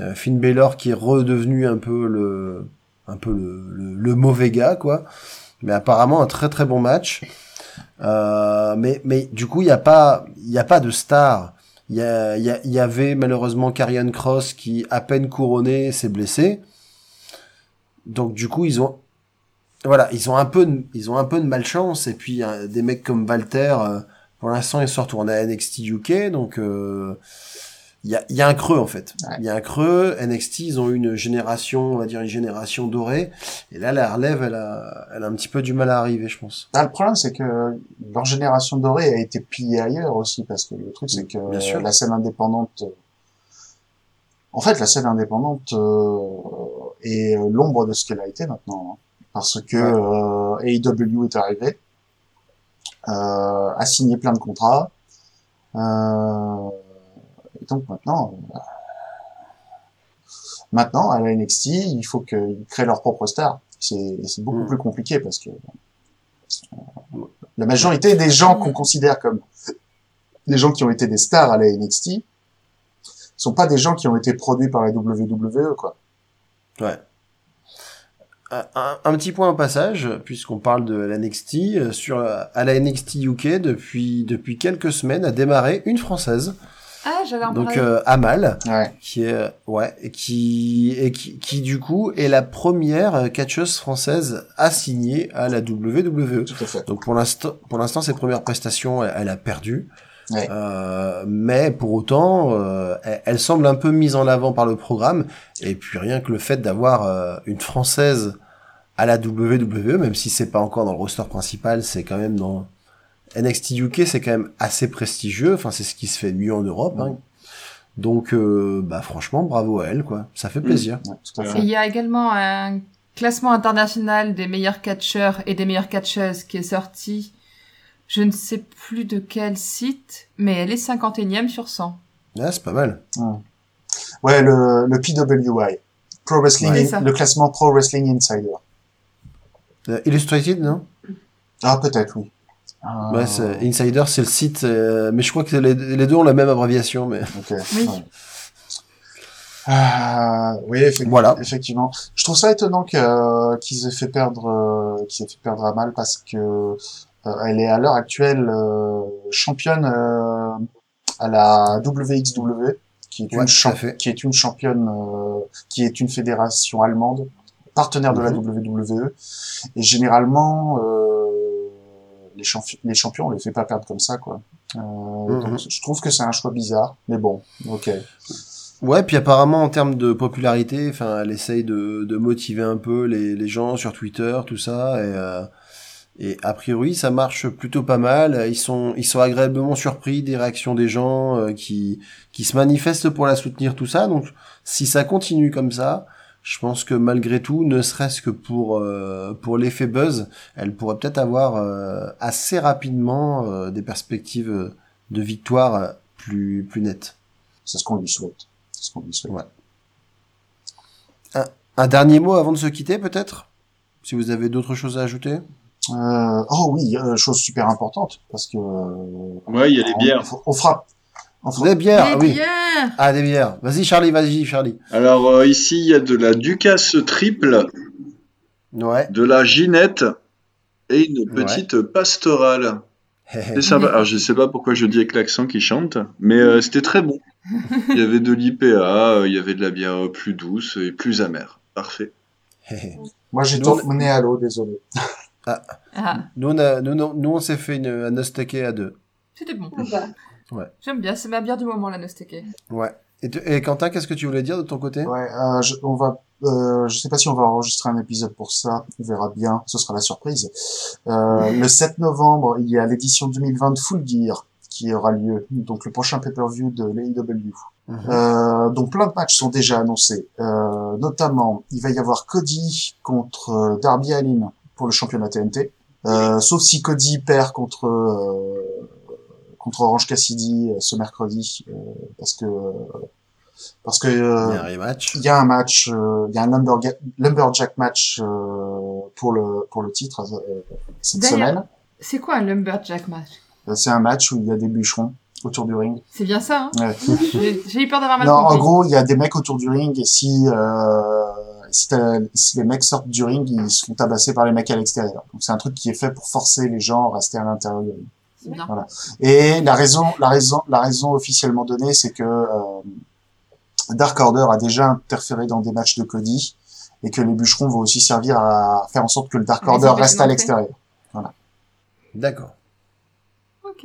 Euh, Finn Balor qui est redevenu un peu le, un peu le, le, mauvais gars, quoi. Mais apparemment un très très bon match. Euh, mais, mais du coup, il n'y a pas, il y a pas de star. Il y, a, y, y avait malheureusement Karrion Cross qui, à peine couronné, s'est blessé. Donc du coup, ils ont, voilà, ils ont un peu, de, ils ont un peu de malchance. Et puis euh, des mecs comme Walter, euh, pour l'instant, ils sont retournés à NXT UK, donc euh, il y a, il y a un creux en fait. Il Ouais. y a un creux. NXT, ils ont eu une génération, on va dire une génération dorée. Et là, la relève, elle a, elle a un petit peu du mal à arriver, je pense. Ah, le problème, c'est que leur génération dorée a été pillée ailleurs aussi, parce que le truc, c'est que Bien sûr. la scène indépendante, en fait, la scène indépendante euh, est euh, l'ombre de ce qu'elle a été maintenant, hein. parce que euh, AEW est arrivé, euh, a signé plein de contrats, euh, et donc maintenant, maintenant à la NXT, il faut qu'ils créent leur propre star. C'est c'est beaucoup Mm. plus compliqué parce que la majorité des gens qu'on considère comme des gens qui ont été des stars à la NXT sont pas des gens qui ont été produits par la WWE, quoi. Ouais. Un, petit point au passage, puisqu'on parle de la NXT, euh, sur à la NXT UK depuis depuis quelques semaines a démarré une française, Ah, j'allais en donc euh, Amal, Ouais. qui est euh, ouais et qui et qui, qui du coup est la première euh, catcheuse française à signer à la WWE. Tout à fait. Donc pour l'instant, pour l'instant, ses premières prestations, elle, elle a perdu. Ouais. Euh, mais pour autant, euh, elle, elle semble un peu mise en avant par le programme. Et puis rien que le fait d'avoir euh, une française à la WWE, même si c'est pas encore dans le roster principal, c'est quand même dans NXT UK, c'est quand même assez prestigieux. Enfin, c'est ce qui se fait de mieux en Europe. Hein. Donc, euh, bah franchement, bravo à elle, quoi. Ça fait plaisir. Et fait. il y a également un classement international des meilleurs catcheurs et des meilleures catcheuses qui est sorti. Je ne sais plus de quel site, mais elle est 51e sur 100. Ah, c'est pas mal. Ouais, le, le PWI. Pro Wrestling, Ouais, le classement Pro Wrestling Insider. Euh, Illustrated, non? Ah, peut-être, oui. Euh, Ouais, c'est- Insider, c'est le site, euh, mais je crois que les, les deux ont la même abréviation, mais ok. Oui. ouais. Ah, oui, effectivement. Voilà. effectivement. Je trouve ça étonnant que, euh, qu'ils aient fait perdre, qu'ils aient fait perdre à mal parce que euh, elle est à l'heure actuelle euh, championne euh, à la WXW, qui est une fait. qui est une championne, euh, qui est une fédération allemande, partenaire de la Mhm. WWE. Et généralement, euh, les, champi- les champions, on les fait pas perdre comme ça, quoi. Euh, Mhm. donc, je trouve que c'est un choix bizarre, mais bon, ok. ouais. Puis apparemment, en termes de popularité, enfin, elle essaye de, de motiver un peu les, les gens sur Twitter, tout ça, et, euh, et a priori, ça marche plutôt pas mal. Ils sont, ils sont agréablement surpris des réactions des gens euh, qui, qui se manifestent pour la soutenir, tout ça. Donc, si ça continue comme ça, je pense que malgré tout, ne serait-ce que pour euh, pour l'effet buzz, elle pourrait peut-être avoir euh, assez rapidement euh, des perspectives de victoire euh, plus plus nettes. C'est ce qu'on lui souhaite. C'est ce qu'on lui souhaite. Ouais. Un, un dernier mot avant de se quitter, peut-être? Si vous avez d'autres choses à ajouter? Euh, oh oui, chose super importante parce que. euh, Ouais, il y a les bières. On, fera. On fera Des bières, Les ah oui. bières Ah, des bières. Vas-y, Charlie, vas-y, Charlie. Alors euh, ici, il y a de la Ducasse triple, Ouais. de la Ginette et une Ouais. petite pastorale. Et ça va. Alors je sais pas pourquoi je dis avec l'accent qui chante, mais euh, c'était très bon. Il y avait de l'IPA, euh, il y avait de la bière plus douce et plus amère. Parfait. Moi, j'ai tourné à l'eau, désolé. Ah, nous, on a, nous, on s'est fait une, un nosteke à deux. c'était bon. Ouais. J'aime bien, c'est ma bière du moment, la Nosteke. Ouais. Et, te- et Quentin, qu'est-ce que tu voulais dire de ton côté? Ouais, euh, je, on va. Euh, je sais pas si on va enregistrer un épisode pour ça. On verra bien. Ce sera la surprise. Euh, le 7 novembre, il y a l'édition 2020 de Full Gear qui aura lieu. Donc le prochain pay-per-view de l'AEW. Mhm. Euh, donc plein de matchs sont déjà annoncés. Euh, notamment, il va y avoir Cody contre Darby Allin pour le championnat TNT. Euh, sauf si Cody perd contre euh, contre Orange Cassidy euh, ce mercredi, euh, parce que parce que euh, Il y a un rematch. il y a un match, euh, il y a un lumberga- lumberjack match euh, pour le pour le titre euh, cette D'ailleurs- semaine. C'est quoi un lumberjack match? Euh, C'est un match où il y a des bûcherons autour du ring. C'est bien ça, hein? Ouais. J'ai j'ai eu peur d'avoir mal Non, en gros, il y a des mecs autour du ring et si euh, si, t'as- si les mecs sortent du ring, ils seront tabassés par les mecs à l'extérieur. Donc c'est un truc qui est fait pour forcer les gens à rester à l'intérieur du ring. Bien. Et la raison, la raison, la raison officiellement donnée, c'est que euh, Dark Order a déjà interféré dans des matchs de Cody et que les bûcherons vont aussi servir à faire en sorte que le Dark Order reste à l'extérieur. D'accord. Ok.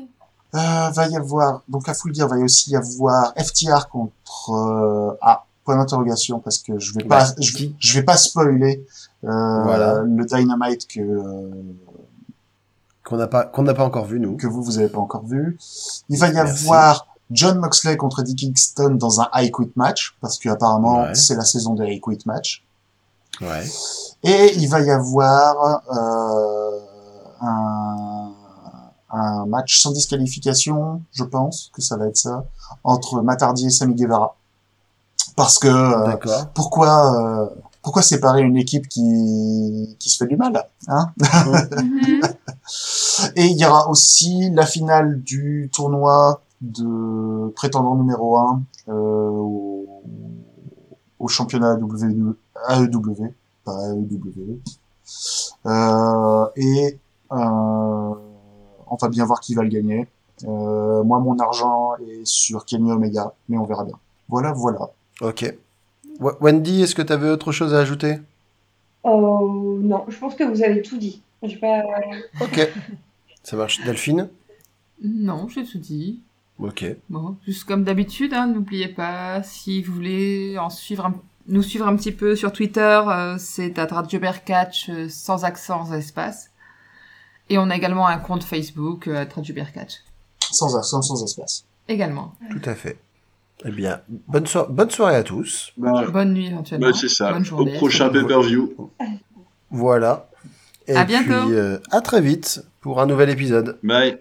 Euh, va y avoir, donc à Full Gear, va y aussi y avoir FTR contre, euh, ah, point d'interrogation parce que je vais pas, Bah, je, qui- je vais pas spoiler, euh, Voilà. le Dynamite que, euh, Qu'on n'a pas, qu'on n'a pas encore vu, nous. que vous, vous avez pas encore vu. Il va y Merci. avoir John Moxley contre Eddie Kingston dans un I Quit match, parce que apparemment Ouais. c'est la saison des I Quit match. Ouais. Et il va y avoir euh, un, un match sans disqualification, je pense que ça va être ça, entre Matardi et Sami Guevara. Parce que euh, pourquoi euh, pourquoi séparer une équipe qui qui se fait du mal, hein Mhm. Et il y aura aussi la finale du tournoi de prétendant numéro 1 euh, au, au championnat AEW, AEW pas AEW. Euh, et euh, on va bien voir qui va le gagner. Euh, moi, mon argent est sur Kenny Omega, mais on verra bien. Voilà, voilà. Ok. W- Wendy, est-ce que tu avais autre chose à ajouter? Oh non, je pense que vous avez tout dit. Pas. Ok. Ça marche. Delphine? Non, j'ai tout dit. Ok. Bon, juste comme d'habitude, hein, n'oubliez pas, si vous voulez en suivre un- nous suivre un petit peu sur Twitter, euh, c'est à Catch euh, sans accent, sans espace. Et on a également un compte Facebook, euh, Catch. Sans accent, sans espace. Également. Tout à fait. Eh bien, bonne, so- bonne soirée à tous. Bah, Bonne nuit éventuellement. bah, c'est ça. Bonne Au journée. prochain pay-per-view. Voilà. Et À bientôt. puis, euh, à très vite pour un nouvel épisode. Bye.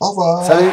Au revoir. Salut